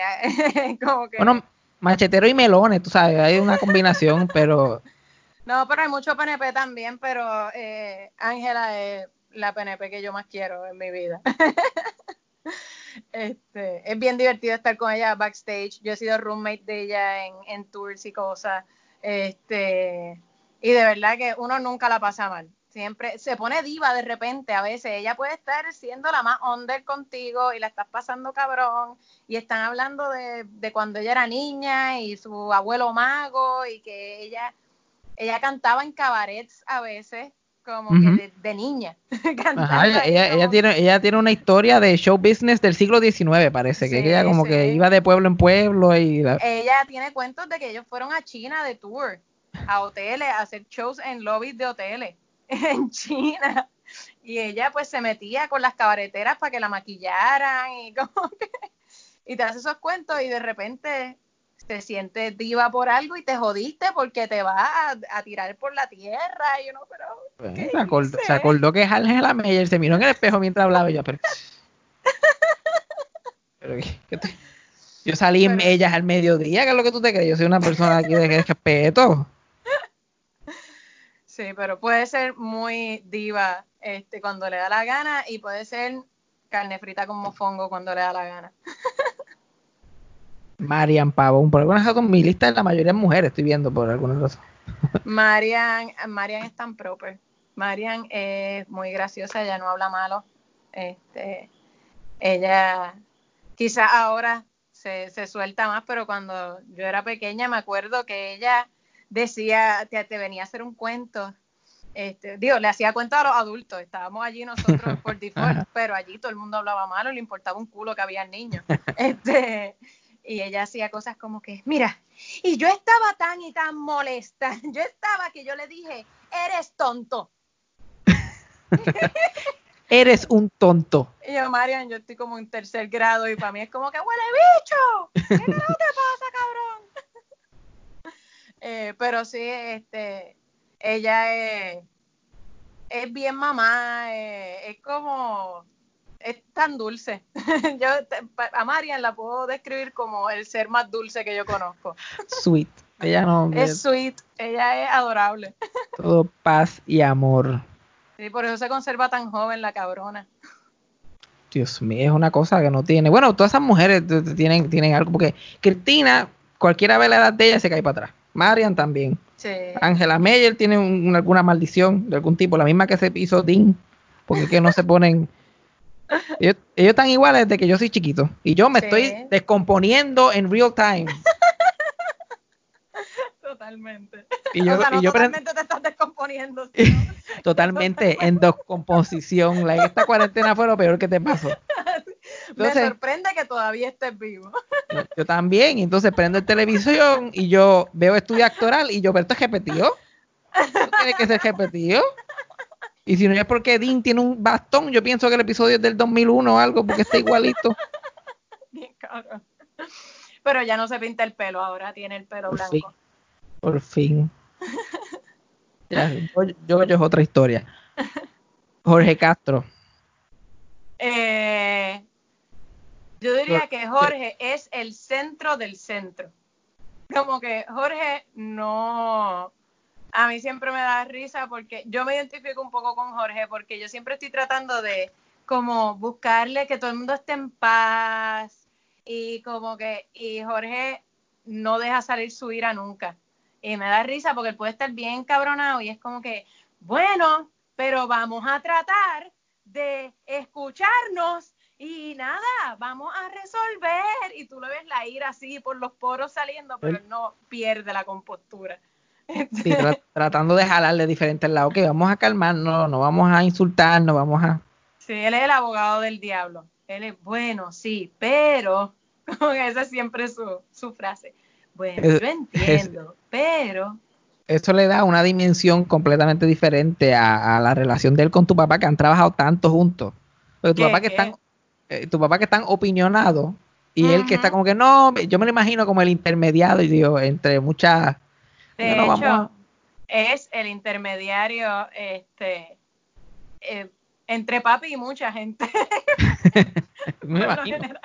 como que... Bueno, machetero y melones, tú sabes, hay una combinación, pero... No, pero hay mucho PNP también, pero Ángela eh, es la PNP que yo más quiero en mi vida. este, es bien divertido estar con ella backstage. Yo he sido roommate de ella en, en tours y cosas. Este, y de verdad que uno nunca la pasa mal. Siempre se pone diva de repente a veces. Ella puede estar siendo la más under contigo y la estás pasando cabrón. Y están hablando de, de cuando ella era niña y su abuelo mago y que ella, ella cantaba en cabarets a veces como uh -huh. que de, de niña. Ajá, ella, ella, ella, tiene, ella tiene una historia de show business del siglo XIX, parece, sí, que ella como sí. que iba de pueblo en pueblo y... La... Ella tiene cuentos de que ellos fueron a China de tour, a hoteles, a hacer shows en lobbies de hoteles en China. Y ella pues se metía con las cabareteras para que la maquillaran y como que... Y te hace esos cuentos y de repente te sientes diva por algo y te jodiste porque te vas a, a tirar por la tierra. Y uno, pero. Pues, ¿qué se, acordó, se acordó que es Angela Meyer, se miró en el espejo mientras hablaba y yo, pero... Pero, ¿qué- te- Yo salí en ellas al mediodía, ¿qué es lo que tú te crees? Yo soy una persona aquí de respeto. Sí, pero puede ser muy diva este, cuando le da la gana y puede ser carne frita con mofongo cuando le da la gana. Marian Pavón, por alguna razón mi lista es la mayoría de mujeres, estoy viendo por alguna razón. Marian, Marian es tan proper. Marian es muy graciosa, ella no habla malo. Este, ella quizás ahora se, se suelta más, pero cuando yo era pequeña me acuerdo que ella decía, te, te venía a hacer un cuento. Este, digo, le hacía cuento a los adultos, estábamos allí nosotros por default, pero allí todo el mundo hablaba malo, le importaba un culo que había niños. Este, y ella hacía cosas como que, mira, y yo estaba tan y tan molesta, yo estaba que yo le dije, eres tonto. Eres un tonto. Y yo, Marian, yo estoy como en tercer grado y para mí es como que huele bicho. ¿Qué carajo te pasa, cabrón? Eh, pero sí, este, ella es, es bien mamá, eh, es como, es tan dulce. yo a Marian la puedo describir como el ser más dulce que yo conozco. Sweet. Ella no, Es sweet, ella es adorable. todo paz y amor. Sí, por eso se conserva tan joven la cabrona. Dios mío, es una cosa que no tiene. Bueno, todas esas mujeres tienen, tienen algo, porque Cristina, cualquiera ve la edad de ella se cae para atrás. Marian también. Sí. Angela Meyer tiene un- una- alguna maldición de algún tipo, la misma que se hizo Dean, porque es que no se ponen. Ellos, ellos están iguales desde que yo soy chiquito. Y yo me Sí. estoy descomponiendo en real time. Totalmente. Y yo, o sea, no y yo totalmente te estás descomponiendo. totalmente en descomposición. Like, esta cuarentena fue lo peor que te pasó. Me sorprende que todavía estés vivo. Yo, yo también, entonces prendo el televisión y yo veo estudio actoral y yo, pero esto es repetido. Tiene que ser repetido. Y si no es porque Dean tiene un bastón, yo pienso que el episodio es del 2001 o algo, porque está igualito. Bien cabrón. Pero ya no se pinta el pelo, ahora tiene el pelo Por blanco. fin. Por fin. Ya, yo, yo, es otra historia. Jorge Castro. Eh, yo diría que Jorge es el centro del centro. Como que Jorge no. A mí siempre me da risa porque yo me identifico un poco con Jorge porque yo siempre estoy tratando de como buscarle que todo el mundo esté en paz y como que y Jorge no deja salir su ira nunca. Y me da risa porque él puede estar bien cabronado y es como que, bueno, pero vamos a tratar de escucharnos y nada, vamos a resolver. Y tú le ves la ira así por los poros saliendo, pero Él- él no pierde la compostura. Sí, tra- tratando de jalarle de diferentes lados. Que vamos a calmarnos, no vamos a insultarnos, vamos a. Sí, él es el abogado del diablo. Él es bueno, sí, pero, esa es siempre su, su frase. Bueno, Es- yo entiendo, pero, Eso le da una dimensión completamente diferente a, a la relación de él con tu papá, que han trabajado tanto juntos. Porque tu ¿Qué, papá que qué? están, eh, tu papá que están y él que está como que no, yo me lo imagino como el intermediario y digo, entre muchas. De vamos hecho, a- es el intermediario este, eh, entre papi y mucha gente. me imagino.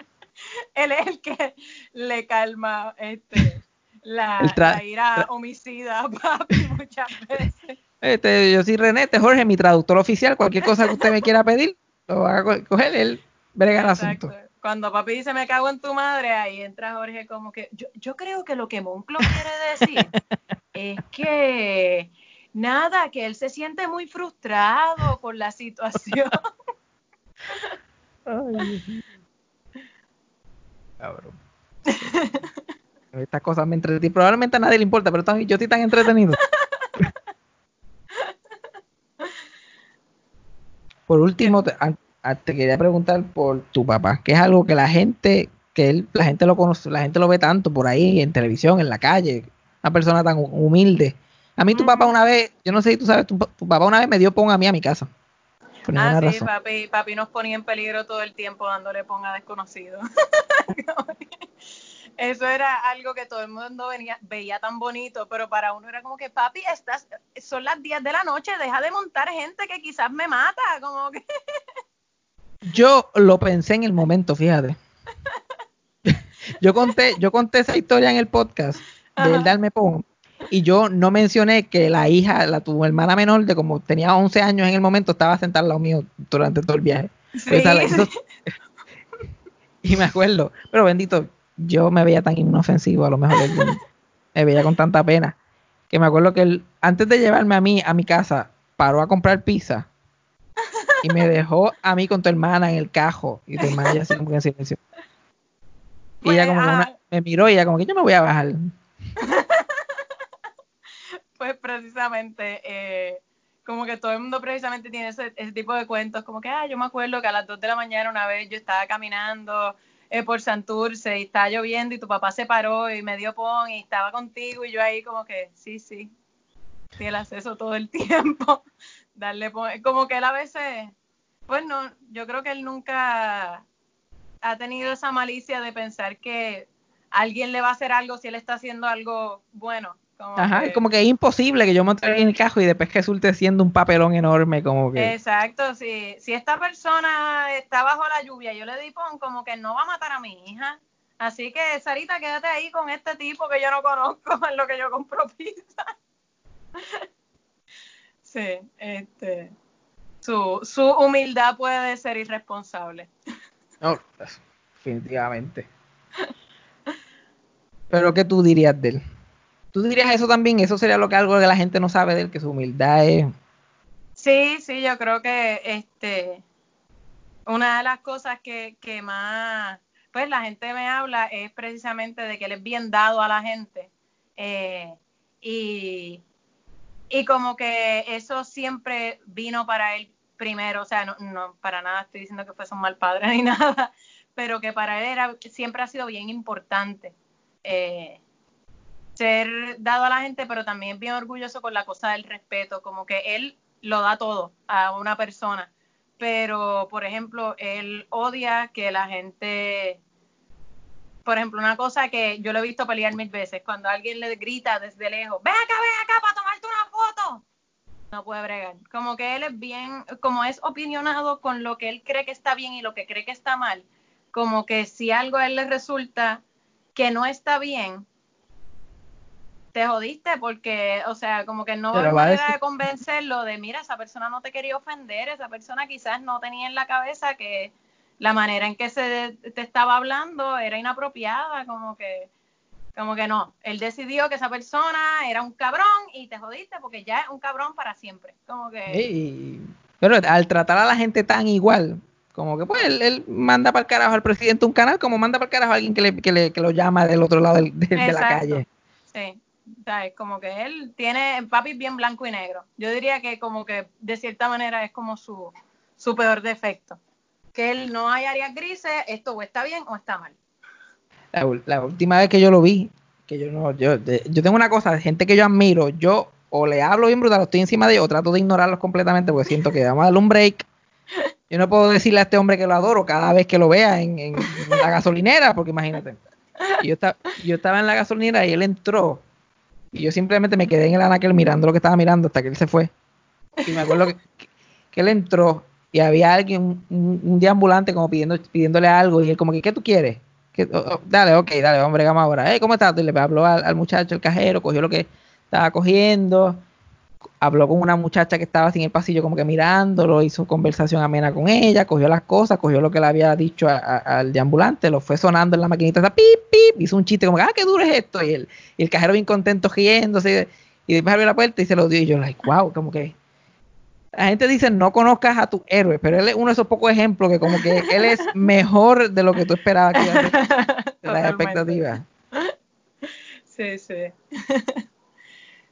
Él es el que le calma este, la, la ira homicida a papi muchas veces. Este, yo soy René, este es Jorge, mi traductor oficial. Cualquier cosa que usted me quiera pedir, lo va a co- coger él, brega el asunto. Cuando papi dice me cago en tu madre, ahí entra Jorge como que yo, yo creo que lo que Monclo quiere decir es que nada, que él se siente muy frustrado con la situación. Cabrón. Estas cosas me entretienen. Probablemente a nadie le importa, pero yo estoy tan entretenido. Por último, te, te quería preguntar por tu papá, que es algo que la gente, que él, la gente lo conoce, la gente lo ve tanto por ahí, en televisión, en la calle, una persona tan hu- humilde. A mí tu papá una vez, yo no sé si tú sabes, tu, tu papá una vez me dio pon a mí a mi casa. Por Ah, sí, razón. papi, papi nos ponía en peligro todo el tiempo dándole pon a desconocido. Eso era algo que todo el mundo venía, veía tan bonito, pero para uno era como que, papi, estás, son las 10 de la noche, deja de montar gente que quizás me mata, como que... Yo lo pensé en el momento, fíjate. yo conté, yo conté esa historia en el podcast de El Darme Pon, y yo no mencioné que la hija, la tu hermana menor, de como tenía 11 años en el momento, estaba sentada al lado mío durante todo el viaje. Sí, y me acuerdo, pero bendito, yo me veía tan inofensivo, a lo mejor él me veía con tanta pena, que me acuerdo que él, antes de llevarme a mí a mi casa, paró a comprar pizza y me dejó a mí con tu hermana en el cajo y tu hermana ya así como que en silencio. Y ella Pues, como que una- ah. me miró y ella como que yo me voy a bajar. Pues precisamente, eh, como que todo el mundo precisamente tiene ese, ese tipo de cuentos, como que, ah, yo me acuerdo que a las 2 de la mañana una vez yo estaba caminando eh, por Santurce y estaba lloviendo y tu papá se paró y me dio pon y estaba contigo y yo ahí como que, sí, sí, sí, el acceso todo el tiempo, darle como que él a veces, pues no, yo creo que él nunca ha tenido esa malicia de pensar que alguien le va a hacer algo si él está haciendo algo bueno. Como Ajá, que- es como que es imposible que yo monte en el cajo y después resulte siendo un papelón enorme como que... Exacto, si, si esta persona está bajo la lluvia, yo le di pon como que no va a matar a mi hija. Así que, Sarita, quédate ahí con este tipo que yo no conozco en lo que yo compro pizza. Sí, este, su, su humildad puede ser irresponsable. No, definitivamente. Pero ¿qué tú dirías de él? ¿Tú dirías eso también? Eso sería lo que algo que la gente no sabe de él, que su humildad es... Sí, sí, yo creo que este una de las cosas que, que más pues la gente me habla es precisamente de que él es bien dado a la gente. Eh, y, y como que eso siempre vino para él primero, o sea, no, no para nada estoy diciendo que fuese un mal padre ni nada, pero que para él era, siempre ha sido bien importante. Eh, ser dado a la gente, pero también bien orgulloso con la cosa del respeto, como que él lo da todo a una persona, pero por ejemplo, él odia que la gente, por ejemplo, una cosa que yo lo he visto pelear mil veces, cuando alguien le grita desde lejos, ven acá, ven acá para foto, no puede bregar, como que él es bien, como es opinionado con lo que él cree que está bien y lo que cree que está mal, como que si algo a él le resulta que no está bien, te jodiste porque, o sea, como que no va a manera de convencerlo de, mira, esa persona no te quería ofender, esa persona quizás no tenía en la cabeza que la manera en que se te estaba hablando era inapropiada, como que, como que no. Él decidió que esa persona era un cabrón y te jodiste porque ya es un cabrón para siempre. Como que, pero al tratar a la gente tan igual, como que pues él, él manda para el carajo al presidente un canal, como manda para el carajo a alguien que, le, que, le- que lo llama del otro lado del- de, de la calle. sí. ¿sabes? Como que él tiene papi bien blanco y negro. Yo diría que como que de cierta manera es como su, su peor defecto. Que él no hay áreas grises, esto o está bien o está mal. La, última vez que yo lo vi, que yo no, yo, yo tengo una cosa gente que yo admiro, yo o le hablo bien brutal, estoy encima de ellos, o trato de ignorarlos completamente porque siento que vamos a darle un break. Yo no puedo decirle a este hombre que lo adoro cada vez que lo vea en, en la gasolinera, porque imagínate. Yo, esta- yo estaba en la gasolinera y él entró. Y yo simplemente me quedé en el anaquel mirando lo que estaba mirando hasta que él se fue. Y me acuerdo que, que él entró y había alguien, un, un deambulante como pidiendo, pidiéndole algo. Y él como que, ¿qué tú quieres? Oh, oh, dale, ok, dale, hombre, vamos ahora. Hey, ¿cómo estás? Y le habló al, muchacho, el cajero, cogió lo que estaba cogiendo. Habló con una muchacha que estaba así en el pasillo como que mirándolo, hizo conversación amena con ella, cogió las cosas, cogió lo que le había dicho al deambulante, lo fue sonando en la maquinita, esa, pip, pip, hizo un chiste como que, ah, qué duro es esto, y el, y el cajero bien contento riéndose, y después abrió la puerta y se lo dio, y yo, like, wow, como que, la gente dice, no conozcas a tu héroe, pero él es uno de esos pocos ejemplos que como que él es mejor de lo que tú esperabas que de las expectativas. Sí, sí.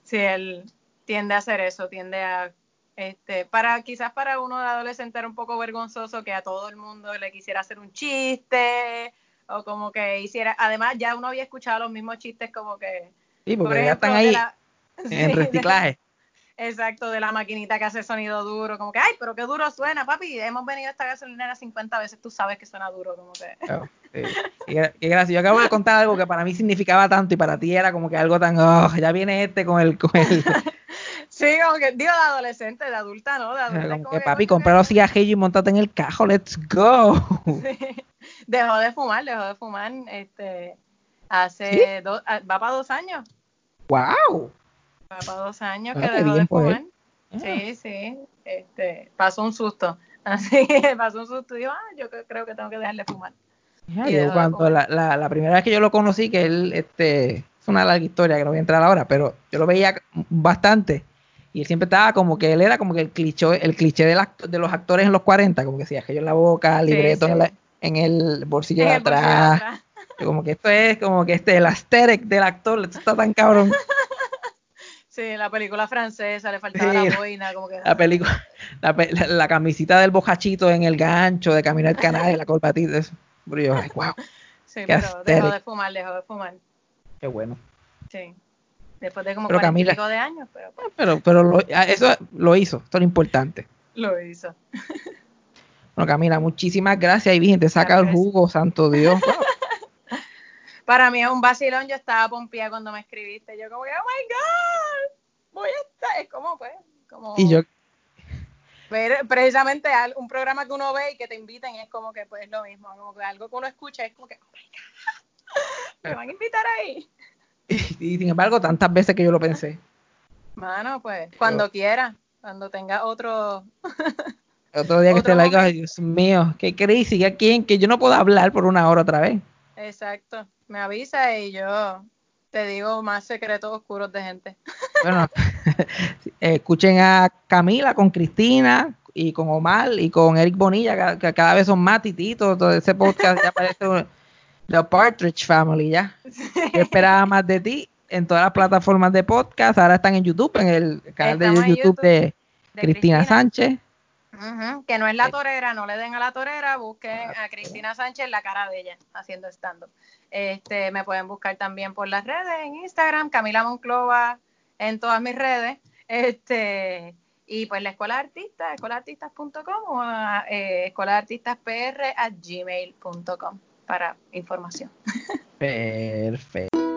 sí, él tiende a hacer eso, tiende a este, para quizás para uno de adolescente era un poco vergonzoso que a todo el mundo le quisiera hacer un chiste o como que hiciera, además ya uno había escuchado los mismos chistes como que Sí, porque por ya están ahí la- en sí, reciclaje. Exacto, de la maquinita que hace sonido duro, como que, ay, pero qué duro suena, papi. Hemos venido a esta gasolinera 50 veces, tú sabes que suena duro, como que. Oh, sí. Qué, qué gracia. Yo acabo de contar algo que para mí significaba tanto y para ti era como que algo tan, oh, ya viene este con el, con el, sí, como que, digo, de adolescente, de adulta, ¿no? De adulta, como como que que, papi, compra los y montate en el cajo, let's go. Sí. Dejó de fumar, dejó de fumar, este, hace dos, ah, va para dos años, Wow. Para dos años Ah, que dejó de fumar. él. Ah. Sí, sí, este, pasó un susto, así que pasó un susto y dijo, ah, yo cre- creo que tengo que dejarle fumar. Ya, Y yo de cuando fumar. la, la, la primera vez que yo lo conocí, que él, este, es una larga historia que no voy a entrar ahora, pero yo lo veía bastante. Y él siempre estaba como que él era como que el cliché, el cliché del act- de los actores en los 40, como que decía que yo en la boca, Sí, libreto sí. En, la- en el bolsillo En de el bolsillo de atrás. atrás. Como que esto es como que este, el aesthetic del actor, esto está tan cabrón. Sí, la película francesa, le faltaba Sí, la boina, como que... La película, la, la- la camisita del bojachito en el gancho de Camino al Canal, la corbatita, eso. Pero yo, like, wow, Sí, qué pero dejó de fumar, dejó de fumar. qué bueno. Sí. Después de como Pero cuarenta y Camila- pico de años, pero pues, Pero, pero lo- ah, eso lo hizo, esto es lo importante. lo hizo. Bueno, Camila, muchísimas gracias. Y bien, te saca el jugo, santo Dios. Bueno, Para mí es un vacilón, yo estaba pompeada cuando me escribiste. Yo como que, oh my God, voy a estar. Es como, pues, como y yo, ver precisamente un programa que uno ve y que te inviten es como que pues lo mismo. Como que algo que uno escucha es como que, oh my God, me van a invitar ahí. y, y sin embargo, tantas veces que yo lo pensé. Mano, pues, cuando quiera, cuando tenga otro. Otro día que like, momento. ay, Dios mío, qué crazy, ¿a quién? Que yo no puedo hablar por una hora otra vez. Exacto. Me avisa y yo te digo más secretos oscuros de gente. Bueno, escuchen a Camila con Cristina y con Omar y con Eric Bonilla, que, cada vez son más tititos. Todo ese podcast ya parece un- The Partridge Family ya. Yo esperaba más de ti en todas las plataformas de podcast. Ahora están en YouTube, en el canal de Estamos YouTube, YouTube de, de Cristina, Cristina. Que no es la torera, no le den a la torera, busquen a Cristina Sánchez la cara de ella haciendo stand-up. Este, me pueden buscar también por las redes, en Instagram, Camila Monclova, en todas mis redes. Este, y pues la Escuela de Artistas, escuelaartistas.com o eh, escuelaartistaspr a gmail.com para información. Perfecto.